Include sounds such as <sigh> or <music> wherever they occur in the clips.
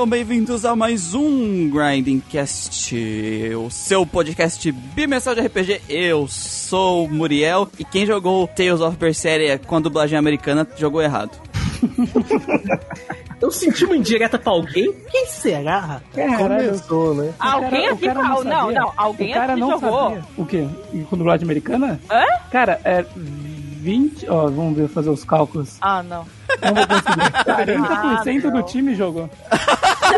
Sejam bem-vindos a mais um Grinding Cast, o seu podcast bimestral de RPG. Eu sou o Muriel e quem jogou Tales of Berseria com a dublagem americana jogou errado. Eu senti uma indireta pra alguém? Quem será? Começou, né? Alguém o aqui cara. Não, sabia. não, alguém o cara aqui não jogou. Sabia. O quê? Com dublagem americana? Hã? Cara, é 20. Ó, vamos ver, fazer os cálculos. Ah, não. Não vou conseguir. 40% Ah, não. do time jogou. <laughs>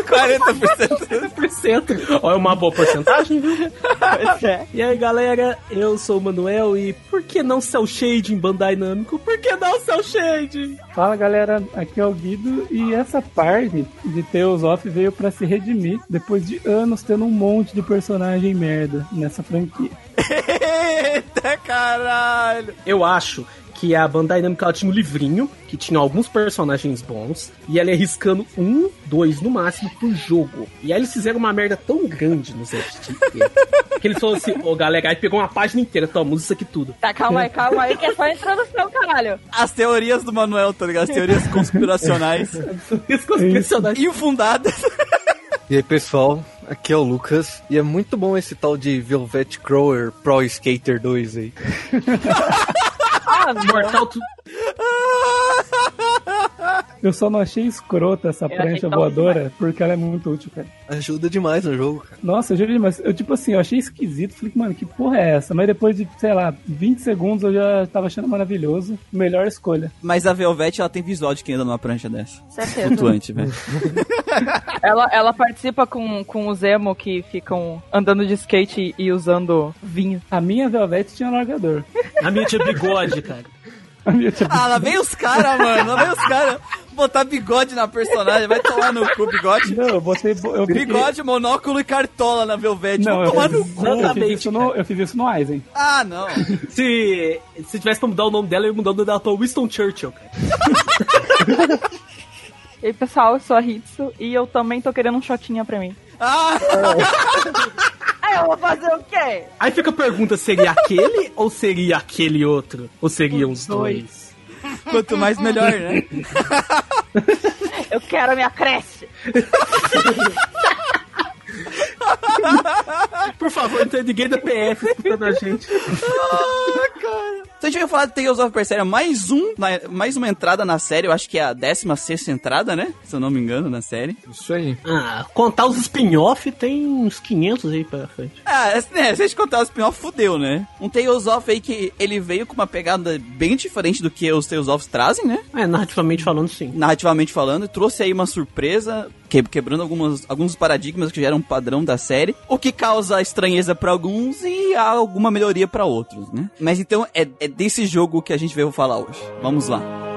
40%. 100%. Ó, é uma boa porcentagem, viu? E aí, galera, eu sou o Manuel e por que não Cell Shade em Bandai Namco? Por que não Cell Shade? Fala galera, aqui é o Guido e essa parte de Tales of veio pra se redimir depois de anos tendo um monte de personagem merda nessa franquia. <laughs> Eita caralho! Eu acho que a Bandai Namco ela tinha um livrinho que tinha alguns personagens bons e ela ia riscando um, dois no máximo por jogo. E aí eles fizeram uma merda tão grande no ZFT <laughs> que eles falaram assim: ô galera, aí pegou uma página inteira, toma, usa isso aqui tudo. Tá, calma aí, calma aí, que é só introdução, caralho. As teorias do Manuel, tá ligado? As teorias conspiracionais <laughs> Isso que os personagens. infundadas. <laughs> E aí pessoal, aqui é o Lucas e é muito bom esse tal de Velvet Crower Pro Skater 2 aí. Ah. Mortal. Eu só não achei escrota essa achei prancha voadora porque ela é muito útil, cara. Ajuda demais no jogo, cara. Nossa, eu juro, mas eu tipo assim, eu achei esquisito. Falei, mano, que porra é essa? Mas depois de, sei lá, 20 segundos eu já tava achando maravilhoso. Melhor escolha. Mas a Velvet, ela tem visual de quem anda numa prancha dessa. Certeza. Flutuante, velho. <laughs> Ela, ela participa com, com os emo que ficam andando de skate e usando vinho. A minha Velvet tinha largador. A minha tinha bigode, cara. Ah, lá vem os caras, mano. Lá vem os caras botar bigode na personagem. Vai tomar no cu, bigode. Não, eu botei. Eu Bigode, monóculo e cartola na Velvet. Não, Vou tomar no cu. eu fiz isso no, eu fiz isso no Aizen. Ah, não. <laughs> Se, se tivesse pra mudar o nome dela, eu ia mudar o nome dela pra Winston Churchill, cara. <laughs> E aí, pessoal, eu sou a Hitsu e eu também tô querendo um shotinha pra mim. Ah, Aí <laughs> eu vou fazer o quê? Aí fica a pergunta, seria aquele <laughs> ou seria aquele outro? Ou seriam os dois? quanto mais melhor, né? <laughs> Eu quero a minha creche. <laughs> <laughs> Por favor, não tem ninguém da PF escutando a <laughs> gente. Ah, cara. Então a gente vai falar de Tales of Berseria, mais um, mais uma entrada na série, eu acho que é a 16 entrada, né? Se eu não me engano, na série. Isso aí. Ah, contar os spin-off tem uns 500 aí pra frente. Ah, é, né, se a gente contar o spin-off, fudeu, né? Um Tales of aí que ele veio com uma pegada bem diferente do que os Tales of trazem, né? É, narrativamente falando, sim. Narrativamente falando, trouxe aí uma surpresa, quebrando algumas, alguns paradigmas que já eram padrão da série, o que causa estranheza pra alguns e alguma melhoria pra outros, né? Mas então é, é desse jogo que a gente veio falar hoje. Vamos lá.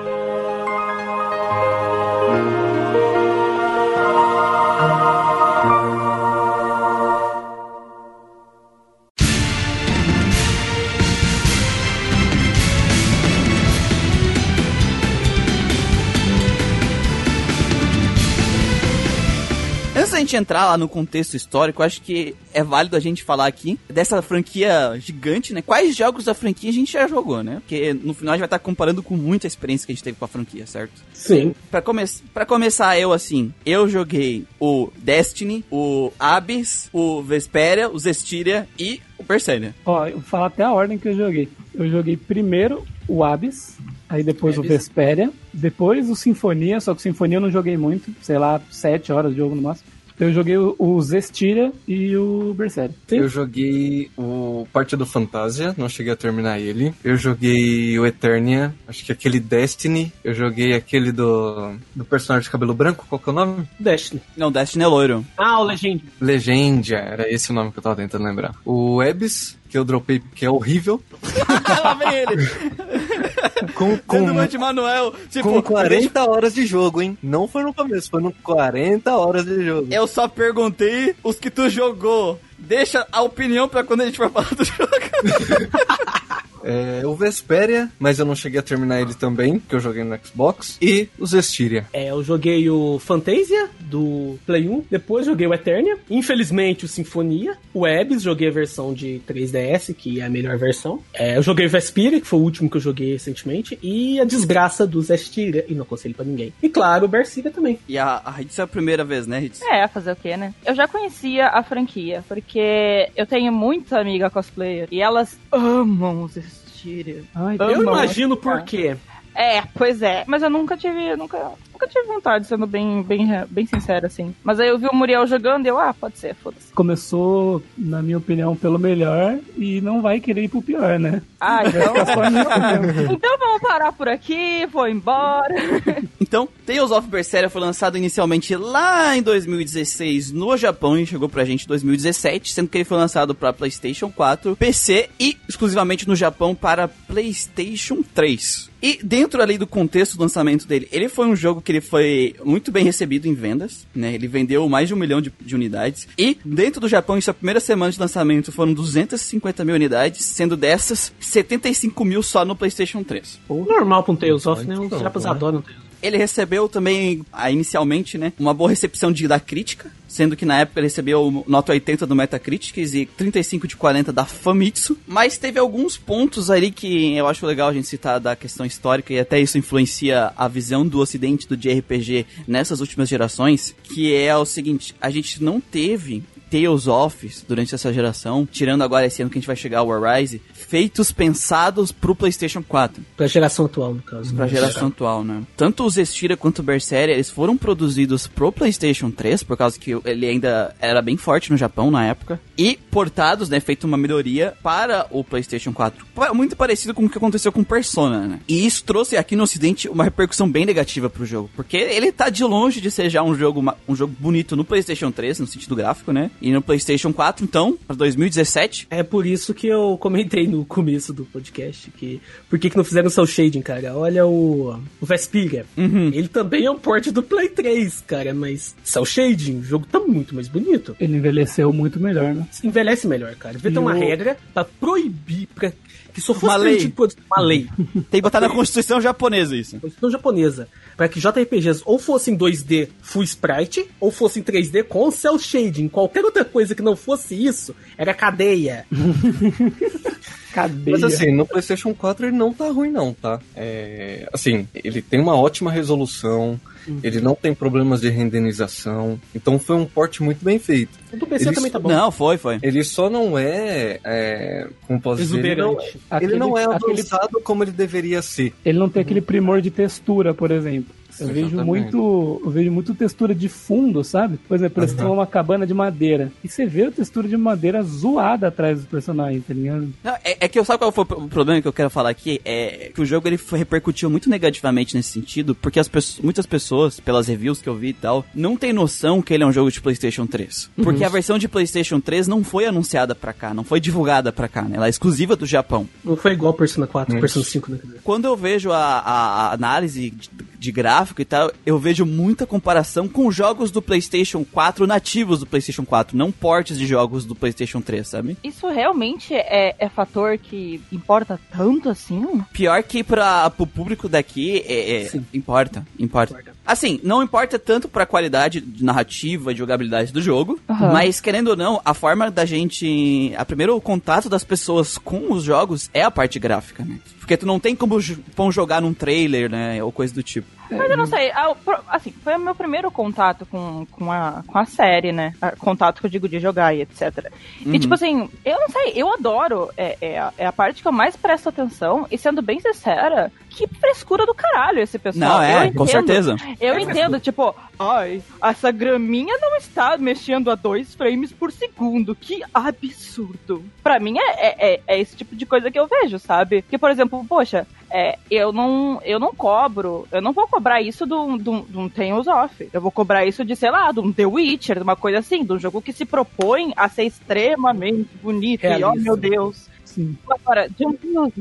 Antes gente entrar lá no contexto histórico, acho que é válido a gente falar aqui dessa franquia gigante, né? Quais jogos da franquia a gente já jogou, né? Porque no final a gente vai estar comparando com muita experiência que a gente teve com a franquia, certo? Sim. Pra, come pra começar, eu assim, eu joguei o Destiny, o Abyss, o Vesperia, o Zestiria e o Berseria. Ó, eu vou falar até a ordem que eu joguei. Eu joguei primeiro o Abyss, aí depois o Abyss. Vesperia, depois o Sinfonia, só que o Sinfonia eu não joguei muito, sei lá, 7 horas de jogo no máximo. Eu joguei o, Zestiria e o Berseria. Eu joguei o Parte do Fantasia, não cheguei a terminar ele. Eu joguei o Eternia, acho que aquele Destiny. Eu joguei aquele do, do personagem de cabelo branco, qual que é o nome? Destiny. Não, Destiny é loiro. Ah, o Legend. Legendia, era esse o nome que eu tava tentando lembrar. O Abyss, que eu dropei porque é horrível. <laughs> Lá vem ele. Com, Com com, de Manuel. Tipo, com 40 horas de jogo, hein? Não foi no começo, foi no 40 horas de jogo. Eu só perguntei os que tu jogou. Deixa a opinião pra quando a gente for falar do jogo. <laughs> É, o Vesperia, mas eu não cheguei a terminar ele também, que eu joguei no Xbox. E o Zestiria. É, eu joguei o Fantasia do Play 1, depois joguei o Eternia, infelizmente o Sinfonia, o Ebs, joguei a versão de 3DS, que é a melhor versão. É, eu joguei o Vesperia, que foi o último que eu joguei recentemente, e a desgraça do Zestiria, e não aconselho pra ninguém. E claro, o Bersiga também. E a, a Hits é a primeira vez, né, Hits? É, fazer o quê, né? Eu já conhecia a franquia, porque eu tenho muita amiga cosplayer e elas amam os Ai, Eu imagino por cara. quê. É, pois é. Mas eu nunca tive, eu nunca, nunca tive vontade, sendo bem, bem, bem sincero, assim. Mas aí eu vi o Muriel jogando e eu, ah, pode ser, foda-se. Começou, na minha opinião, pelo melhor e não vai querer ir pro pior, né? Ah, então. Só a minha opinião. <laughs> então vamos parar por aqui, vou embora. <laughs> Então, Tales of Berseria foi lançado inicialmente lá em 2016 no Japão e chegou pra gente em 2017, sendo que ele foi lançado para PlayStation 4, PC e exclusivamente no Japão para PlayStation 3. E dentro ali do contexto do lançamento dele, ele foi um jogo que ele foi muito bem recebido em vendas, né? Ele vendeu mais de um milhão de, de unidades. E dentro do Japão, em sua primeira semana de lançamento, foram 250 mil unidades, sendo dessas 75 mil só no PlayStation 3. Normal pra um Tales of, né? Os japas né? adoram Tales of. Ele recebeu também, ah, inicialmente, né, uma boa recepção de, da crítica, sendo que na época ele recebeu nota 80 do Metacritics e 35 de 40 da Famitsu, mas teve alguns pontos ali que eu acho legal a gente citar da questão histórica e até isso influencia a visão do ocidente do JRPG nessas últimas gerações, que é o seguinte, a gente não teve Tales of durante essa geração, tirando agora esse ano que a gente vai chegar ao Rise, feitos pensados pro PlayStation 4. Pra geração atual, no caso. Pra né? geração atual, né? Tanto o Zestiria quanto o Berseria, eles foram produzidos pro PlayStation 3, por causa que ele ainda era bem forte no Japão na época, e portados, né, feito uma melhoria para o PlayStation 4. Pa- Muito parecido com o que aconteceu com Persona, né? E isso trouxe aqui no ocidente uma repercussão bem negativa pro jogo, porque ele tá de longe de ser já um jogo, um jogo bonito no PlayStation 3, no sentido gráfico, né? E no PlayStation 4, então, pra 2017, É por isso que eu comentei no começo do podcast que por que, que não fizeram o Cell Shading, cara? Olha o, o Vesperia. Ele também é um port do Play 3, cara, mas Cell Shading, o jogo tá muito mais bonito. Ele envelheceu muito melhor, né? Envelhece melhor, cara. Devia ter uma o- regra pra proibir, pra que só fosse Uma lei. uma lei. tem que botar na <laughs> Constituição japonesa isso. Constituição japonesa, para que JRPGs ou fossem 2D full sprite, ou fossem 3D com cel shading. Qualquer outra coisa que não fosse isso, era cadeia. <laughs> Cadeia. Mas assim, no PlayStation 4 ele não tá ruim, não, tá? É, assim, ele tem uma ótima resolução, ele não tem problemas de renderização, então foi um port muito bem feito. O do PC Eles- também tá bom. Não, foi, foi. Ele só não é. é como posso dizer? Ele não, ele Aquele- não é aquele- avançado como ele deveria ser. Ele não tem aquele primor de textura, por exemplo. Eu vejo muito, eu vejo muito textura de fundo, sabe? Por exemplo, eles estão numa cabana de madeira. E você vê a textura de madeira zoada atrás dos personagens, tá ligado? Não, é, é que eu sabe qual foi o problema que eu quero falar aqui? É que o jogo ele foi- repercutiu muito negativamente nesse sentido, porque as pessoas, muitas pessoas, pelas reviews que eu vi e tal, não tem noção que ele é um jogo de PlayStation 3. Porque a versão de PlayStation 3 não foi anunciada pra cá, não foi divulgada pra cá, né? Ela é exclusiva do Japão. Não foi igual Persona 4, Isso. Persona 5, né? Quando eu vejo a, a- a análise de, de gráfico e tal, eu vejo muita comparação com jogos do PlayStation 4 nativos do PlayStation 4, não portes de jogos do PlayStation 3, sabe? Isso realmente é, é fator que importa tanto assim? Pior que para o público daqui, é, é, importa, importa. Importa. Assim, não importa tanto pra qualidade de narrativa e jogabilidade do jogo, Aham. mas querendo ou não, a forma da gente. A primeiro o contato das pessoas com os jogos é a parte gráfica, né? Porque tu não tem como vão jogar num trailer, né? Ou coisa do tipo. Mas eu não sei, ah, assim, foi o meu primeiro contato com, com, a, com a série, né? Ah, Contato que eu digo de jogar e etc. E tipo assim, eu não sei, eu adoro, é, é, a- é a parte que eu mais presto atenção, e sendo bem sincera, que frescura do caralho esse pessoal. Não, é, Eu com entendo. certeza. Eu entendo, tipo, ai, essa graminha não está mexendo a dois frames por segundo. Que absurdo. Pra mim é, é, é- é esse tipo de coisa que eu vejo, sabe? Que, por exemplo, poxa, é, eu não eu não cobro, eu não vou cobrar isso de um, Tales of. Eu vou cobrar isso de, sei lá, de um The Witcher, de uma coisa assim, de um jogo que se propõe a ser extremamente bonito. E, oh, meu Deus. Sim. Agora,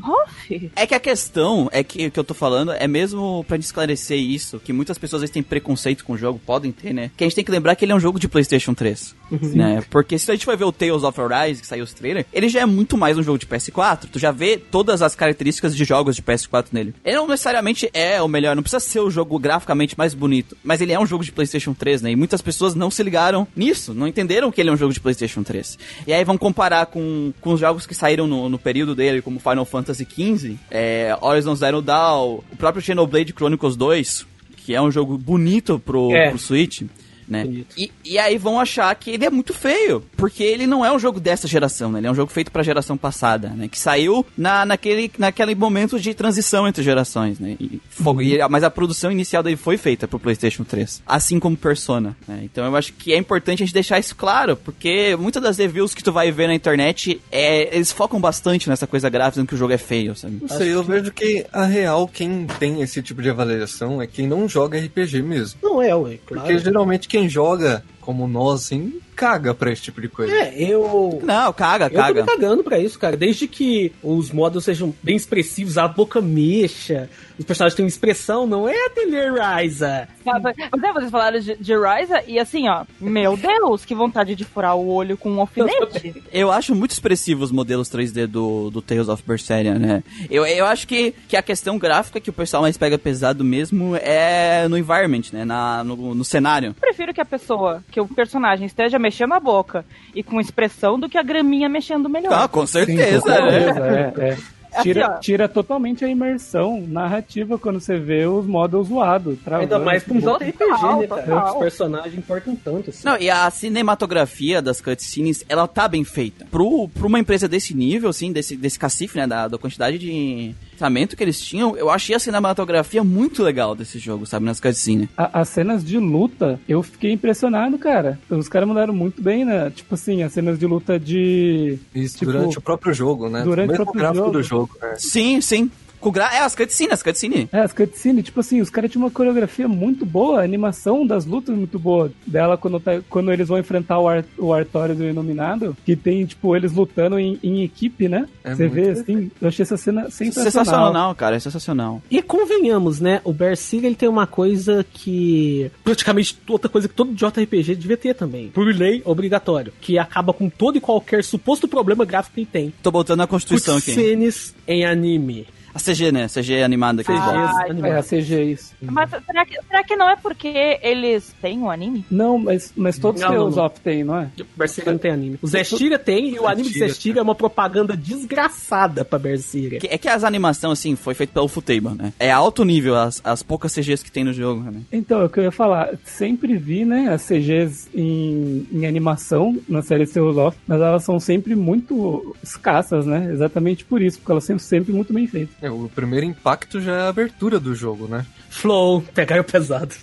of? É que a questão é que o que eu tô falando é mesmo pra gente esclarecer isso, que muitas pessoas às vezes têm preconceito com o jogo, podem ter, né? Que a gente tem que lembrar que ele é um jogo de PlayStation 3. né? Porque se a gente vai ver o Tales of Arise, que saiu os trailer, ele já é muito mais um jogo de PS4. Tu já vê todas as características de jogos de PS4 nele. Ele não necessariamente é o melhor, não precisa ser o jogo graficamente mais bonito, mas ele é um jogo de PlayStation 3, né? E muitas pessoas não se ligaram nisso, não entenderam que ele é um jogo de PlayStation 3. E aí vão comparar com, com os jogos que saíram no, no período dele, como Final Fantasy XV, é, Horizon Zero Dawn, o próprio Xenoblade Chronicles 2, que é um jogo bonito pro, É. pro Switch. Né? E, e aí vão achar que ele é muito feio, porque ele não é um jogo dessa geração, né? Ele é um jogo feito pra geração passada, né? Que saiu na, naquele, naquele momento de transição entre gerações, né? E, fo- e mas a produção inicial dele foi feita pro PlayStation 3, assim como Persona, né? Então eu acho que é importante a gente deixar isso claro, porque muitas das reviews que tu vai ver na internet, é, eles focam bastante nessa coisa gráfica, dizendo que o jogo é feio, sabe? Não sei, eu vejo que a real, quem tem esse tipo de avaliação é quem não joga RPG mesmo. Não é, ué, claro. Porque geralmente quem joga, como nós, assim, caga pra esse tipo de coisa. É, eu. Não, caga, Eu tô me caga. cagando pra isso, cara. Desde que os modos sejam bem expressivos, a boca mexa, os personagens tenham expressão, não é a Teleriza. Sabe? Mas é, vocês falaram de, de Ryza e assim, ó, meu Deus, que vontade de furar o olho com um alfinete. Eu acho muito expressivo os modelos 3D do, do Tales of Berseria, né? Eu, eu acho que, que a questão gráfica que o pessoal mais pega pesado mesmo é no environment, né? Na, no, no cenário. Prefiro que a pessoa, que o personagem esteja mexendo a boca e com expressão do que a graminha mexendo melhor. Ah, com Sim, com certeza, né? certeza, é, é. <laughs> Tira, Assim, tira totalmente a imersão narrativa quando você vê os modos zoados. Ainda mais pra um tipo, JRPG, né, Total, cara? total. Os personagens importam tanto, assim. Não, e a cinematografia das cutscenes, ela tá bem feita. Pro, pra uma empresa desse nível, assim, desse, desse cacife, né, da, da quantidade de orçamento que eles tinham, eu achei a cinematografia muito legal desse jogo, sabe, nas cutscenes. A- as cenas de luta, eu fiquei impressionado, cara. Os caras mandaram muito bem, né? Tipo assim, as cenas de luta de. Isso Tipo, durante o próprio jogo, né? durante o Mesmo próprio gráfico jogo. do jogo. É. Sim, sim. Com gra... É, as cutscenes, as cutscenes. É, as cutscenes, tipo assim, os caras tinham uma coreografia muito boa, a animação das lutas muito boa. Dela quando, tá- quando eles vão enfrentar o, Ar, o Artorias e o Iluminado, que tem, tipo, eles lutando em, em equipe, né? É Você vê, assim, eu achei essa cena sensacional. Sensacional, cara, é sensacional. E convenhamos, né? O Berserk ele tem uma coisa que. praticamente outra coisa que todo JRPG devia ter também. Por lei, obrigatório. Que acaba com todo e qualquer suposto problema gráfico que ele tem. Tô botando a Constituição aqui. Cutscenes em anime. A CG, né? CG animada que botam. Ai, É, a. CG isso. Mas será que, será que não é porque eles têm um anime? Não, mas, mas todos Não, os não, Tales não. of tem, não é? Berserk não tem anime. O Zestiria tem e o anime de Zestiria, Zestiria é uma propaganda desgraçada pra Berserk. Que- É que as animações, assim, foi feito pelo Futaba, né? É alto nível as, as poucas CGs que tem no jogo, né? Então, é o que eu ia falar. Sempre vi, né, as CGs em, em animação na série Tales of, mas elas são sempre muito escassas, né? Exatamente por isso, porque elas são sempre muito bem feitas. É, o primeiro impacto já é a abertura do jogo, né? Flow, pegaram pesado.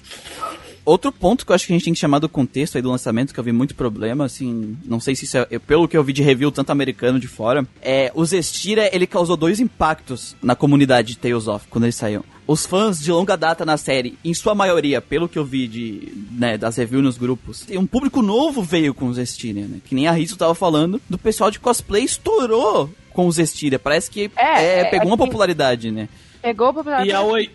Outro ponto que eu acho que a gente tem que chamar do contexto aí do lançamento, que eu vi muito problema, assim, não sei se isso é, pelo que eu vi de review, tanto americano de fora, é, o Zestira, ele causou dois impactos na comunidade de Tales of, quando ele saiu. Os fãs de longa data na série, em sua maioria, pelo que eu vi de, né, das reviews nos grupos, um público novo veio com o Zestiria, né? Que nem a Rizzo tava falando, do pessoal de cosplay estourou com o Zestiria. Parece que É, é, é, pegou uma assim- popularidade, né? Pegou pra E a Oi.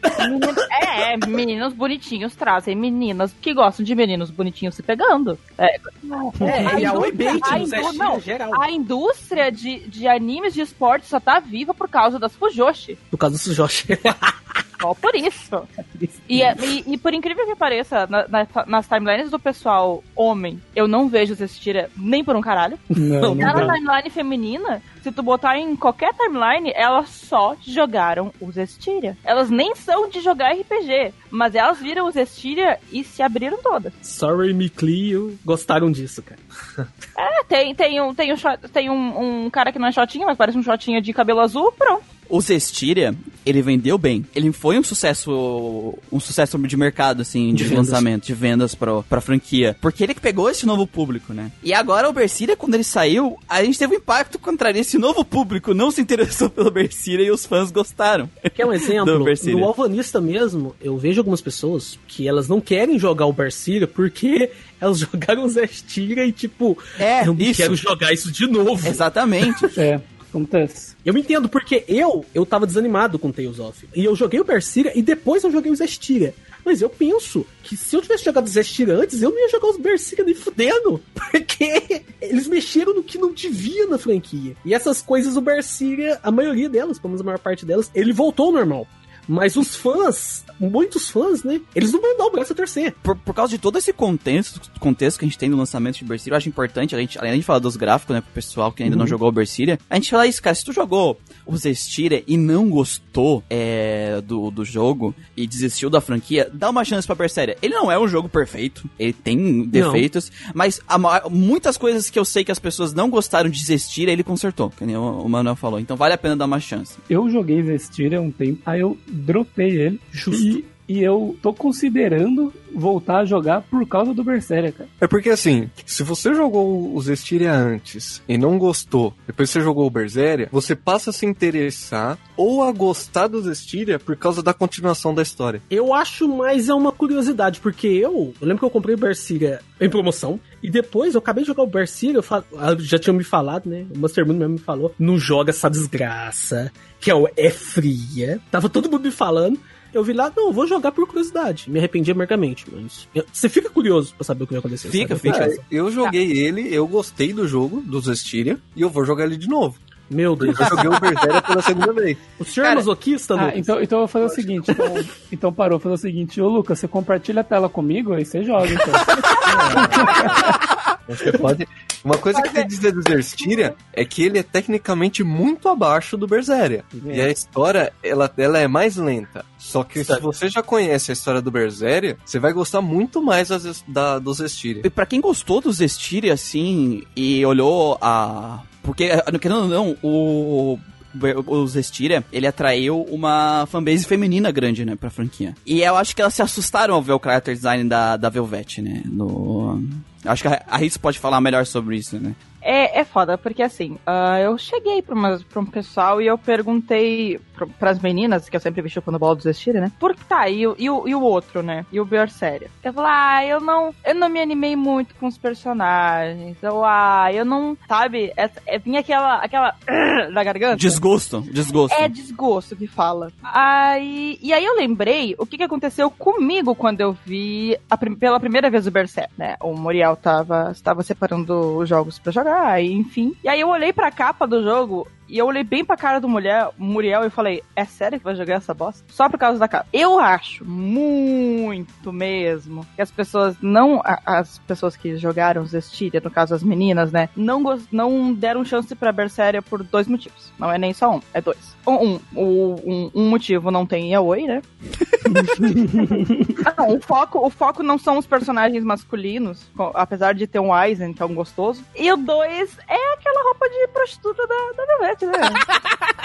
É, é, meninos bonitinhos trazem meninas que gostam de meninos bonitinhos se pegando. É, É, e a Oi indústria- Bait a indú- não, geral. a indústria de, de animes de esporte só tá viva por causa das Fujoshi. Por causa do Josh. <laughs> Só por isso. E, é- e, e por incrível que pareça, na- na- nas timelines do pessoal homem, eu não vejo Zestira nem por um caralho. Não, não na timeline feminina, se tu botar em qualquer timeline, elas só jogaram o Zestiria. Elas nem são de jogar RPG, mas elas viram o Zestiria e se abriram todas. Sorry, me Clio. Gostaram disso, cara. É, tem, tem, um, tem, um, tem um, um cara que não é shotinho, mas parece um shotinho de cabelo azul, pronto. O Zestiria, ele vendeu bem. Ele foi um sucesso, um sucesso de mercado, assim, de, De lançamento, de vendas pra, pra franquia. Porque ele que pegou esse novo público, né? E agora o Berseria, quando ele saiu, a gente teve um impacto contrário. Esse novo público não se interessou <laughs> pelo Berseria e os fãs gostaram. Quer um <laughs> exemplo? No Alvanista mesmo, eu vejo algumas pessoas que elas não querem jogar o Berseria porque <laughs> elas jogaram o Zestiria e tipo, É, eu não isso. quero jogar isso de novo. Exatamente. É, acontece. Eu entendo, porque eu, eu tava desanimado com Tales of. E eu joguei o Berseria e depois eu joguei o Zestiria. Mas eu penso que se eu tivesse jogado o Zestiria antes, eu não ia jogar os Berseria nem fudendo. <laughs> Porque eles mexeram no que não devia na franquia. E essas coisas o Berseria, a maioria delas, pelo menos a maior parte delas, ele voltou ao normal. Mas os fãs, muitos fãs, né? Eles não vão dar o braço a torcer. Por, por causa de todo esse contexto, contexto que a gente tem no lançamento de Berseria, eu acho importante, a gente, além de falar dos gráficos, né, pro pessoal que ainda não jogou o Berseria, a gente falar isso, cara, se tu jogou o Zestiria e não gostou é, do, do jogo e desistiu da franquia, dá uma chance pra Berseria. Ele não é um jogo perfeito, ele tem defeitos, mas a muitas coisas que eu sei que as pessoas não gostaram de Zestiria, ele consertou, que nem o, o Manuel falou. Então vale a pena dar uma chance. Eu joguei Vestir há um tempo, aí eu dropei ele. E, e eu tô considerando voltar a jogar por causa do Berseria, cara. É porque assim, se você jogou os Estiria antes e não gostou, depois você jogou o Berseria, você passa a se interessar ou a gostar dos Estiria por causa da continuação da história. Eu acho mais é uma curiosidade, porque eu, eu lembro que eu comprei o Berseria em promoção, e depois eu acabei de jogar o Berseria, eu falo, ah, já tinham me falado, né? O Master Moon mesmo me falou, não joga essa desgraça, que é, o- é fria. Tava todo mundo me falando. Eu vi lá, não, eu vou jogar por curiosidade. Me arrependi amargamente, mas. você fica curioso pra saber o que vai acontecer. Fica, sabe? fica. É, eu joguei ele, eu gostei do jogo, dos Estiria, e eu vou jogar ele de novo. Meu Deus. Eu joguei o Berseria pela segunda vez. O senhor Cara, é masoquista, Ah, Lucas? então, então eu vou fazer o seguinte. Então, então parou, vou fazer o seguinte. Ô, Lucas, você compartilha a tela comigo, aí você joga, então. <laughs> Você pode. Uma coisa que tem dizer do Zestiria é que ele é tecnicamente muito abaixo do Berseria. E a história, ela, ela é mais lenta. Só que se você já conhece a história do Berseria, você vai gostar muito mais das- da, do Zestiria. E pra quem gostou do Zestiria, assim, e olhou a. Porque, querendo ou não, o. O Zestiria, ele atraiu uma fanbase feminina grande, né, pra franquia. E eu acho que elas se assustaram ao ver o character design da, da Velvet, né, no... Acho que a Riz pode falar melhor sobre isso, né. É, é foda, porque assim, ah, eu cheguei pra, umas- pra um pessoal e eu perguntei pro, pras meninas, que eu sempre vi chupando bola do Zestira, né? Por que tá, e, o- e, o, e o outro, né? E o Berseria. Eu falei, ah, eu não, eu não me animei muito com os personagens. Eu, ah, eu não, sabe? Essa, é, vinha aquela, aquela <clears throat> da garganta. Desgosto, desgosto. É desgosto que fala. Aí, e aí eu lembrei o que, que aconteceu comigo quando eu vi a pela primeira vez o Berserk, né? O Muriel tava, tava separando os jogos pra jogar, e enfim. E aí eu olhei pra capa do jogo e eu olhei bem pra cara do mulher, Muriel e falei: É sério que vai jogar essa bosta? Só por causa da capa. Eu acho muito mesmo que as pessoas não. As pessoas que jogaram Zestiria, no caso as meninas, né? Não, não deram chance pra Berseria por dois motivos. Não é nem só um, é dois. Um, um, um, um motivo não tem yaoi, né? não, <laughs> <laughs> o foco, o foco não são os personagens masculinos, apesar de ter um Aizen, que é um gostoso. E o dois é aquela roupa de prostituta da, da Né?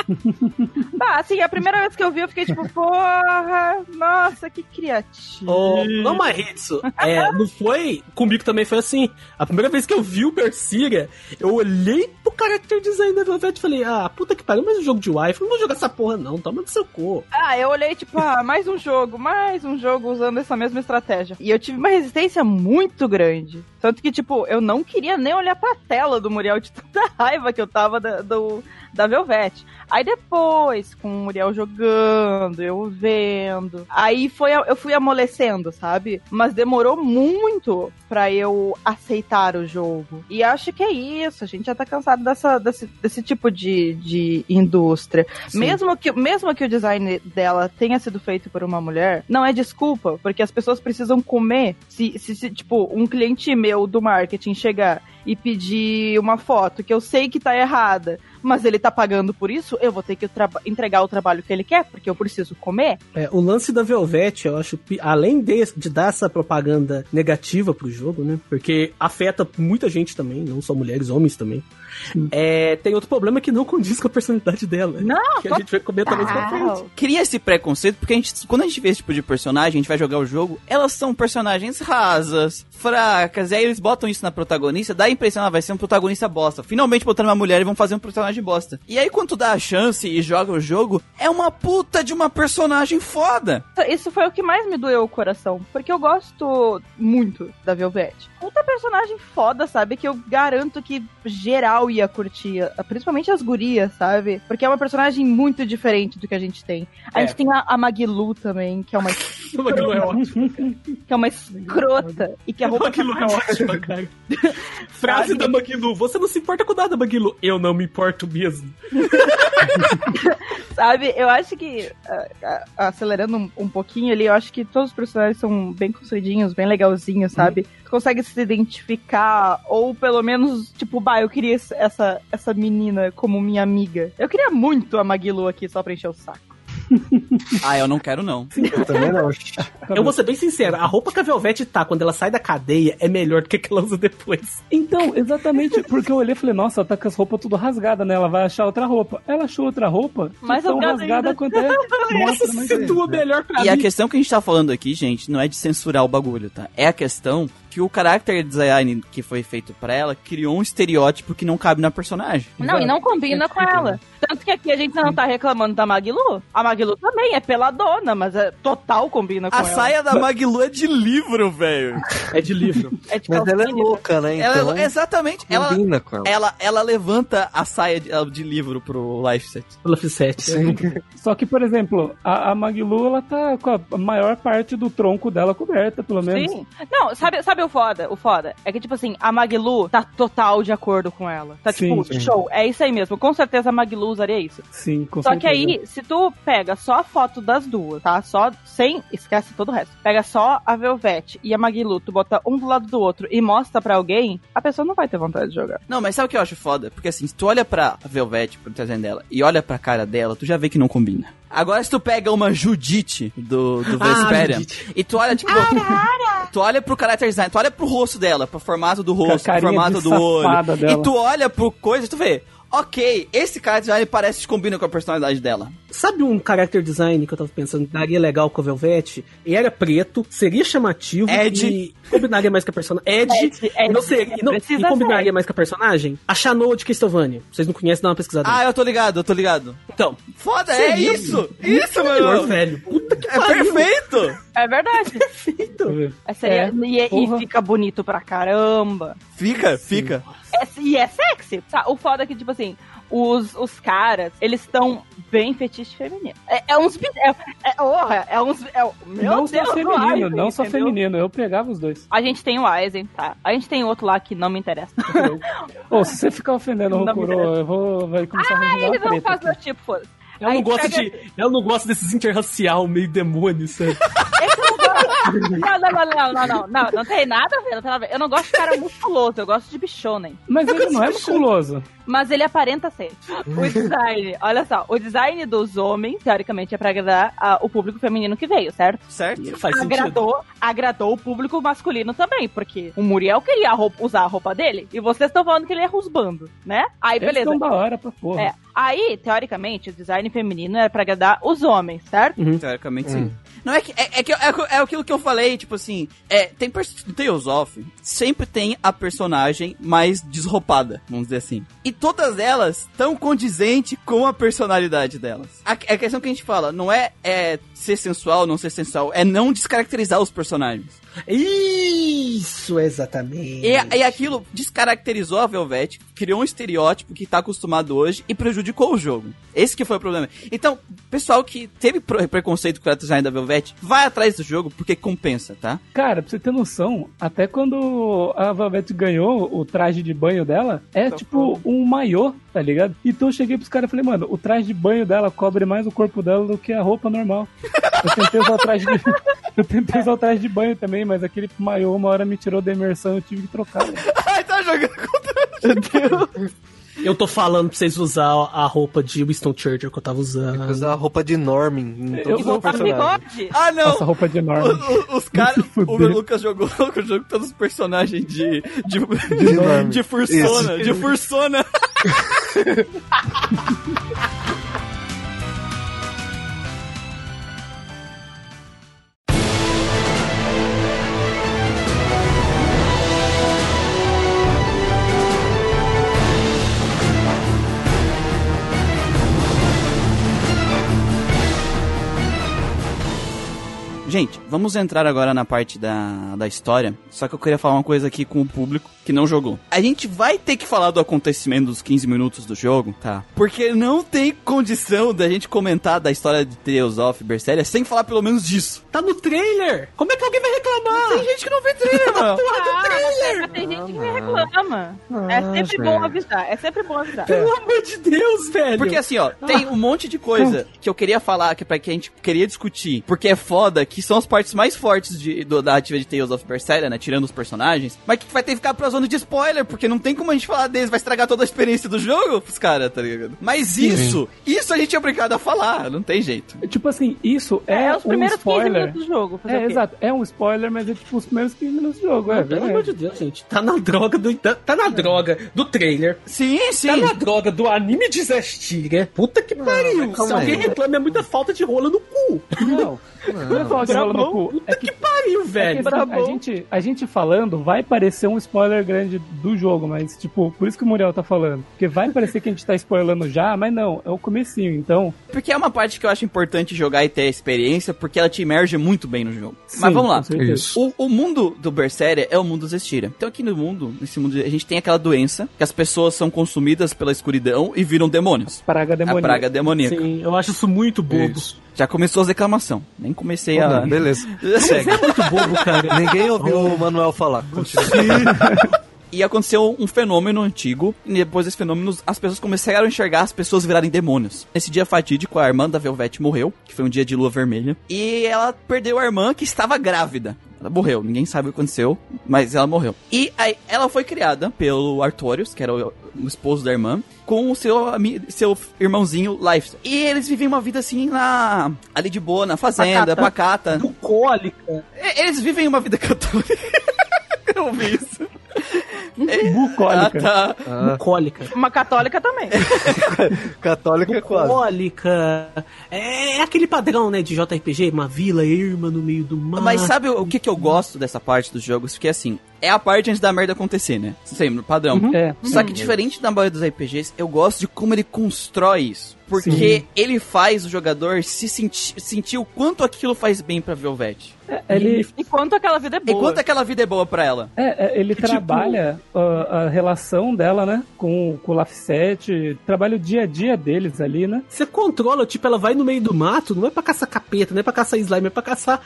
<laughs> tá, assim, a primeira vez que eu vi, eu fiquei tipo, porra, nossa, que criativo. Ô, não, Maritsu, é, não foi. Comigo também foi assim. A primeira vez que eu vi o Berseria, eu olhei pro character design da Velvet e falei, ah, puta que pariu, mais um jogo de wife, não vou jogar essa porra não, toma no seu cu. Ah, eu olhei, tipo, ah, mais um jogo, mais um jogo usando essa mesma estratégia. E eu tive uma resistência muito grande. Tanto que, tipo, eu não queria nem olhar pra tela do Muriel de tanta raiva que eu tava da, do, da Velvet. Aí depois, com o Muriel jogando, eu vendo. Aí foi, eu fui amolecendo, sabe? Mas demorou muito pra eu aceitar o jogo. E acho que é isso. A gente já tá cansado dessa, desse, desse tipo de, de indústria. Mesmo que, mesmo que o design dela tenha sido feito por uma mulher, não é desculpa, porque as pessoas precisam comer. Se, se, se, tipo, um cliente meu do marketing chegar e pedir uma foto que eu sei que tá errada, mas ele tá pagando por isso, eu vou ter que entregar o trabalho que ele quer, porque eu preciso comer. É, o lance da Velvet, eu acho, além de, de dar essa propaganda negativa pro jogo, né? Porque afeta muita gente também, não só mulheres, homens também. É, tem outro problema que não condiz com a personalidade dela. Não, que a gente vai comentar mais pra frente. total. Cria esse preconceito, porque a gente, quando a gente vê esse tipo de personagem, a gente vai jogar o jogo, elas são personagens rasas, fracas, e aí eles botam isso na protagonista, dá a impressão, ela vai ser um protagonista bosta. Finalmente botaram uma mulher e vão fazer um personagem bosta. E aí quando tu dá a chance e joga o jogo, é uma puta de uma personagem foda. Isso foi o que mais me doeu o coração, porque eu gosto muito da Velvet. Puta personagem foda, sabe? Que eu garanto que geral ia curtir, principalmente as gurias, sabe? Porque é uma personagem muito diferente do que a gente tem. A É. gente tem a, a Magilu também, que é uma <laughs> A Magilu é ótima. Que é uma escrota e que a A roupa Magilu é <laughs> ótima, cara. <laughs> Frase da Magilu. Você não se importa com nada, Magilu. Eu não me importo mesmo. Sabe, eu acho que, ah, ah, acelerando um, um pouquinho ali, eu acho que todos os personagens são bem construidinhos, bem legalzinhos, sabe? Tu consegue se identificar, ou pelo menos, tipo, bah, eu queria esse- essa, essa menina como minha amiga. Eu queria muito a Magilu aqui só pra encher o saco. <laughs> Ah, eu não quero não. Eu também não. Eu vou ser bem sincero, a roupa que a Velvet tá quando ela sai da cadeia é melhor do que a que ela usa depois. Então, exatamente, porque eu olhei e falei, nossa, ela tá com as roupas tudo rasgadas, né? Ela vai achar outra roupa. Ela achou outra roupa, Mais tão rasgada rasgada ainda. quanto é. Nossa, Essa mas se tua melhor pra E a mim. questão que a gente tá falando aqui, gente, não é de censurar o bagulho, tá? É a questão que o character design que foi feito pra ela criou um estereótipo que não cabe na personagem. Não, e não combina com ela. Tanto que aqui a gente não tá reclamando da Magilu. A Magilu também é peladona, mas é total combina com A ela. saia da Magilu é de livro, velho. É de livro. <laughs> É de Mas ela é louca, né? Ela, Então, exatamente. Ela, combina com ela. ela, ela levanta a saia de, de livro pro life set. Pela F7. Sim. Só que, por exemplo, a, a Maglu, ela tá com a maior parte do tronco dela coberta, pelo menos. Sim. Não, sabe, sabe o foda? O foda é que, tipo assim, a Magilu tá total de acordo com ela. Tá tipo, Sim, sim. show. É isso aí mesmo. Com certeza a Magilu usaria isso. Sim, com Só que certeza. aí, se tu pega só a foto das duas, tá? Só sem. Esquece todo o resto. Pega só a Velvet e a Magilu, tu bota um do lado do outro e mostra pra alguém, a pessoa não vai ter vontade de jogar. Não, mas sabe o que eu acho foda? Porque assim, se tu olha pra Velvet, pro desenho dela, e olha pra cara dela, tu já vê que não combina. Agora, se tu pega uma Judite do, do Ah, Vesperia, Judite. e tu olha, tipo, <laughs> tu olha pro character design, tu olha pro rosto dela, pro formato do rosto, pro formato do olho, dela. e tu olha pro coisa, tu vê, ok, esse character design parece que combina com a personalidade dela. Sabe um character design que eu tava pensando que daria legal com a Velvet? E era preto, seria chamativo Ed. e combinaria mais com a personagem. Ed, Ed, Ed, não seria, e não, e combinaria ser. mais com a personagem? A Chanel de Castlevania. Vocês não conhecem, dá uma pesquisada. Ah, eu tô ligado, eu tô ligado. então, Foda, é isso! Isso, melhor, mano! velho. Puta que É pariu. perfeito! É verdade. <laughs> Eu ver. É, seria, É, e, e fica bonito pra caramba. Fica, fica. É- e é sexy. Tá, O foda é que, tipo assim, os, os caras, eles estão bem fetiche feminino. É, é uns. É, é, orra, é uns. É, meu não Deus, só feminino, Aizen, não só entendeu? feminino. Eu pegava os dois. A gente tem o Aizen, tá? A gente tem outro lá que não me interessa. Ô, se você ficar ofendendo o Rokuro, eu vou vai começar a ah, ele não faz aqui. meu tipo, foda Ela não, gosta pega- de, ela não gosta desses interracial, meio demônio, sabe? <laughs> Não, não, não, não, não, não, não, não tem nada a ver, não tem nada a ver. Eu não gosto de cara musculoso, eu gosto de bichonem. Mas ele não é musculoso. Mas ele aparenta ser. O design, olha só, o design dos homens, teoricamente, é pra agradar a- o público feminino que veio, certo? Certo? Faz sentido. agradou, agradou o público masculino também, porque o Muriel queria a roupa- usar a roupa dele e vocês estão falando que ele é rusbando, né? Aí, Eles beleza. são da hora pra porra. É, aí, teoricamente, o design feminino era pra agradar os homens, certo? Teoricamente, sim. Não, é que é, é que é, é aquilo que eu falei, tipo assim, é, tem Tales of, sempre tem a personagem mais desroupada, vamos dizer assim. E todas elas tão condizente com a personalidade delas. A, a questão que a gente fala não é, é ser sensual, não ser sensual, é não descaracterizar os personagens. Isso, exatamente. E, e aquilo descaracterizou a Velvet, criou um estereótipo que tá acostumado hoje e prejudicou o jogo. Esse que foi o problema. Então, pessoal que teve pre- preconceito com o design da Velvet, vai atrás do jogo porque compensa, tá? Cara, pra você ter noção, até quando a Valvete ganhou o traje de banho dela, é tipo um maiô, tá ligado? Então eu cheguei pros caras e falei, mano, o traje de banho dela cobre mais o corpo dela do que a roupa normal. Eu tentei usar o traje de, <laughs> eu tentei usar o traje de banho também, mas aquele maiô uma hora me tirou da imersão, eu tive que trocar. né? <laughs> Ai, tá jogando contra Eu tô falando pra vocês usar a roupa de Winston Churchill que eu tava usando. Usar a roupa de Norman Eu E vou bigode. Ah, não! Essa roupa de enorme. O- o- os <laughs> caras. O. Lucas jogou <laughs> o jogo todos os personagens de. De, Norman. de Fursona. De Fursona. Gente, vamos entrar agora na parte da, da história. Só que eu queria falar uma coisa aqui com o público que não jogou. A gente vai ter que falar do acontecimento dos 15 minutos do jogo, tá? Porque não tem condição da gente comentar da história de Tales of Berseria sem falar pelo menos disso. Tá no trailer! Como é que alguém vai reclamar? Tem gente que não vê trailer, mano. <laughs> Ah, mas tem gente que reclama. é sempre bom avisar. É sempre bom avisar. Pelo amor de Deus, velho! Porque assim, ó, tem um monte de coisa que eu queria falar, que, pra, que a gente queria discutir, porque é foda, que são as partes mais fortes de, do- da ativa de Tales of Berseria, né? Tirando os personagens, mas que vai ter que ficar pra zona de spoiler, porque não tem como a gente falar deles, vai estragar toda a experiência do jogo pros caras, tá ligado? Mas isso, isso a gente é obrigado a falar, não tem jeito. Tipo assim, isso é, É, os um primeiros 15 spoiler. minutos do jogo. fazer É, o quê? exato. É um spoiler, mas é tipo os primeiros 15 minutos do jogo. É, Pelo verdade. amor de Deus, gente. Tá na droga do. Tá, tá na droga do trailer. Sim, sim. Tá na droga do anime de Zestiga. Puta que pariu. Se alguém aí. reclama, é muita falta de rola no cu. Não. Não é falar de rola no cu. Puta É que, que pariu, É que, velho. assim, a, gente, a gente falando vai parecer um spoiler grande do jogo, mas, tipo, por isso que o Muriel tá falando. Porque vai parecer que a gente tá spoilando já, mas não, é o comecinho, então. Porque é uma parte que eu acho importante jogar e ter a experiência, porque ela te imerge muito bem no jogo. sim, Mas vamos lá. O, o mundo do Berseria é o mundo dos Estira. Então aqui no mundo, nesse mundo, a gente tem aquela doença que as pessoas são consumidas pela escuridão e viram demônios. Praga A demoníaca. praga demoníaca. Sim, eu acho isso muito bobo. Isso. Já começou as reclamações. Nem comecei a... Beleza. <laughs> Segue. É muito bobo, cara. Ninguém ouviu o Manuel falar. Continua. E aconteceu um fenômeno antigo, e depois desse fenômeno, as pessoas começaram a enxergar as pessoas virarem demônios. Nesse dia fatídico, a irmã da Velvet morreu, que foi um dia de lua vermelha, e ela perdeu a irmã que estava grávida. Ela morreu, ninguém sabe o que aconteceu, mas ela morreu. E aí, ela foi criada pelo Artorius, que era o, o esposo da irmã, com o seu, seu irmãozinho Life. E eles vivem uma vida assim na ali de boa, na fazenda, Pacata. pacata. Bucólica. Eles vivem uma vida católica. <laughs> Eu ouvi isso. <laughs> Ah, Bucólica. tá. Bucólica. Uma católica também. <laughs> Católica é quase. Bucólica. É, é aquele padrão, né, de JRPG, uma vila erma no meio do mar. Mas sabe o o que, que eu gosto dessa parte dos jogos? Que assim, é a parte antes da merda acontecer, né? Sempre, padrão. É. Só que diferente da maioria dos RPGs, eu gosto de como ele constrói isso. Porque ele faz o jogador se sentir, sentir o quanto aquilo faz bem pra Velvet. É, ele, Enquanto aquela vida é boa. Enquanto aquela vida é boa pra ela. é, é, ele tipo- trabalha ah, a relação dela, né? Com, com o Lafset, trabalha o dia a dia deles ali, né? Você controla, tipo, ela vai no meio do mato, não é pra caçar capeta, não é pra caçar slime, é pra caçar.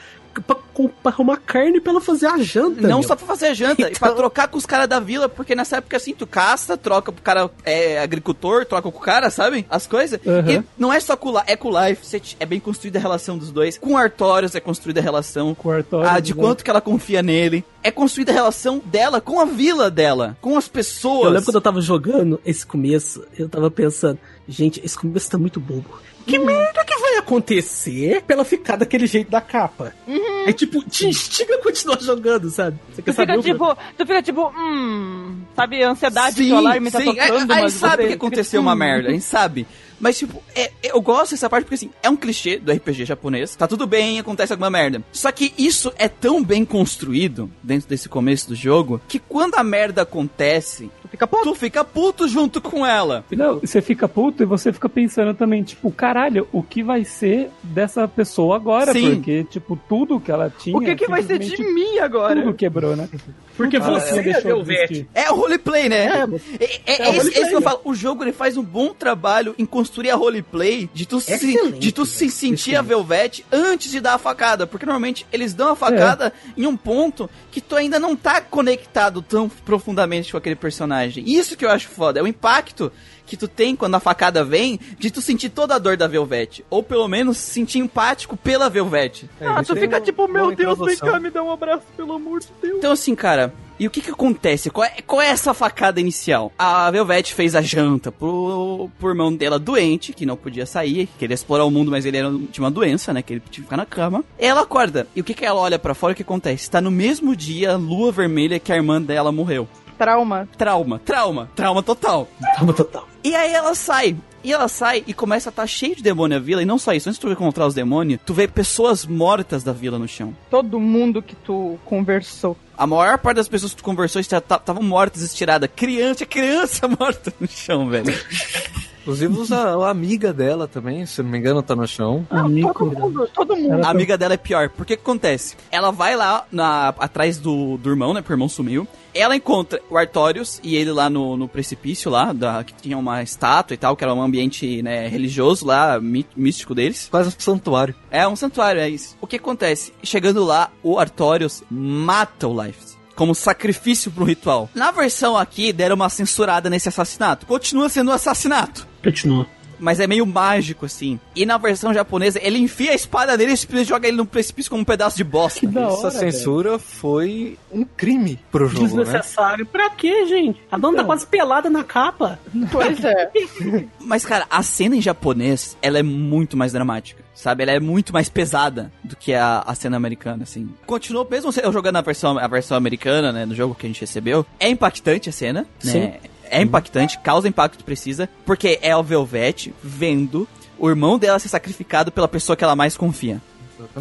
pra, pra arrumar carne pra ela fazer a janta. Não meu. só pra fazer a janta, e pra Então- trocar com os caras da vila, porque nessa época assim, tu caça, troca pro cara é agricultor, troca com o cara, sabe? As coisas. Uhum. E não é só com é com o Life, é bem construída a relação dos dois. Com o Artorius é construída a relação. Com o Artorius, Ah, de né? quanto que ela confia nele. É construída a relação dela com a vila dela, com as pessoas. Eu lembro quando eu tava jogando esse começo, eu tava pensando, gente, esse começo tá muito bobo. Que merda que vai acontecer pra ela ficar daquele jeito da capa? É tipo, te instiga a continuar jogando, sabe? Você quer Tu fica saber o que- tipo, tu fica tipo, hum, sabe, ansiedade Sim, que o alarme tá sim. tocando, É, Aí mas sabe você que aconteceu fica, uma hum. merda, a gente sabe. Mas, tipo, é- eu gosto dessa parte porque, assim, é um clichê do RPG japonês. Tá tudo bem, acontece alguma merda. Só que isso é tão bem construído dentro desse começo do jogo que quando a merda acontece, Tu fica puto. tu fica puto junto com ela. Não, você fica puto e você fica pensando também, tipo, caralho, o que vai ser dessa pessoa agora? Sim. Porque, tipo, tudo que ela tinha. O que que vai ser de mim agora? Tudo quebrou, né? Porque você deixou de Velvet, existir. É o roleplay, né? É, é, é, é esse- roleplay, esse que eu né? falo. O jogo ele faz um bom trabalho em construir a roleplay de tu, se, de tu se sentir a excelente. Velvet antes de dar a facada. Porque normalmente eles dão a facada em um ponto que tu ainda não tá conectado tão profundamente com aquele personagem. Isso que eu acho foda. É o impacto que tu tem quando a facada vem de tu sentir toda a dor da Velvet. Ou pelo menos se sentir empático pela Velvet. Ah, tu fica uma- tipo, meu Deus, vem cá, me dá um abraço, pelo amor de Deus. Então, assim, cara, e o que que acontece? Qual é, qual é essa facada inicial? A Velvet fez a janta pro, pro irmão dela doente, que não podia sair, queria explorar o mundo, mas ele era, tinha uma doença, né? Que ele tinha que ficar na cama. Ela acorda. E o que que ela olha pra fora? O que acontece? Tá no mesmo dia, lua vermelha, que a irmã dela morreu. Trauma. Trauma, trauma, trauma total. Tava total. E aí ela sai. E ela sai e começa a estar cheio de demônio a vila. E não só isso, antes de tu encontrar os demônios, tu vê pessoas mortas da vila no chão. Todo mundo que tu conversou. A maior parte das pessoas que tu conversou estavam mortas, estiradas. Criança, criança <laughs> morta no chão, velho. Inclusive usa a amiga dela também, se não me engano, tá no chão. Amigo, Todo mundo, todo mundo. A amiga dela é pior. Porque que acontece? Ela vai lá na, atrás do, do irmão, né? Porque o irmão sumiu. Ela encontra o Artorius e ele lá no, no precipício lá, da, que tinha uma estátua e tal, que era um ambiente né, religioso lá, mí- místico deles. Quase um santuário. É um santuário, é isso. O que acontece? Chegando lá, o Artorius mata o Life. Como sacrifício pro ritual. Na versão aqui, deram uma censurada nesse assassinato. Continua sendo um assassinato. Continua. Mas é meio mágico, assim. E na versão japonesa, ele enfia a espada dele e joga ele no precipício como um pedaço de bosta. Que da hora, Essa censura foi um crime pro jogo, né? Desnecessário. Pra quê, gente? A dona tá quase pelada na capa. Pois é. Mas, cara, a cena em japonês, ela é muito mais dramática, sabe? Ela é muito mais pesada do que a, a cena americana, assim. Continuou, mesmo eu jogando a versão, a versão americana, né, do jogo que a gente recebeu, é impactante a cena, né? É impactante, causa impacto precisa, porque é o Velvet vendo o irmão dela ser sacrificado pela pessoa que ela mais confia.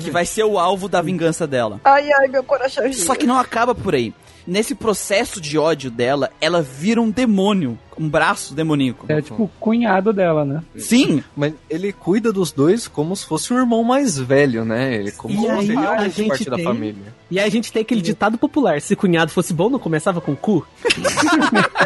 Que vai ser o alvo da vingança dela. Ai, ai, meu coração. Só que não acaba por aí. Nesse processo de ódio dela, ela vira um demônio, um braço demoníaco. É tipo o cunhado dela, né? Sim, Mas ele cuida dos dois como se fosse o irmão mais velho, né? Ele como E se aí, fosse a realmente gente parte da tem- família. E aí a gente tem aquele ditado popular: se cunhado fosse bom, não começava com cu? <laughs>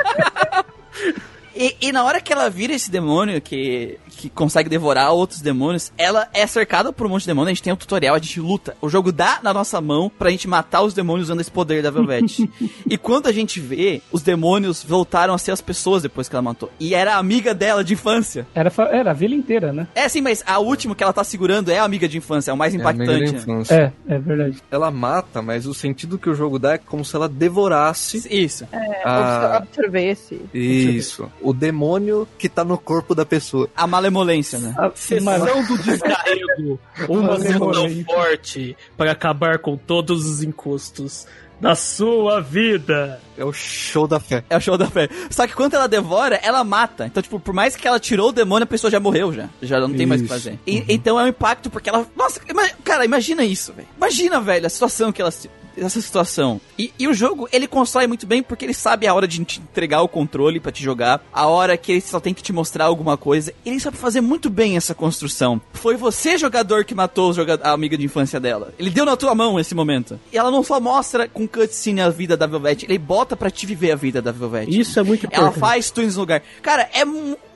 E, e na hora que ela vira esse demônio que, que consegue devorar outros demônios, ela é cercada por um monte de demônios. A gente tem um tutorial, a gente luta. O jogo dá na nossa mão pra gente matar os demônios usando esse poder da Velvet. <laughs> e quando a gente vê, os demônios voltaram a ser as pessoas depois que ela matou. E era a amiga dela de infância. Era, era a vila inteira, né? É sim, mas a última que ela tá segurando é a amiga de infância, é o mais É a amiga da impactante. né? infância. É, é verdade. Ela mata, mas o sentido que o jogo dá é como se ela devorasse Isso. a... Absorvesse. Isso. O demônio que tá no corpo da pessoa. A malemolência, né? A, Sessão do descarrego. <laughs> Uma sessão forte para acabar com todos os encostos da sua vida. É o show da fé. É o show da fé. Só que quando ela devora, ela mata. Então, tipo, por mais que ela tirou o demônio, a pessoa já morreu já. Já não tem mais o que Isso. fazer. E- Então é um impacto, porque ela. Nossa, cara, imagina isso, velho. Imagina, velho, a situação que ela. se- Essa situação. E, e o jogo, ele constrói muito bem porque ele sabe a hora de te entregar o controle pra te jogar, a hora que ele só tem que te mostrar alguma coisa. Ele sabe fazer muito bem essa construção. Foi você, jogador, que matou o joga- a amiga de infância dela. Ele deu na tua mão esse momento. E ela não só mostra com cutscene a vida da Velvet, ele bota pra te viver a vida da Velvet. Isso é muito Ela importante. faz twins no lugar. Cara, é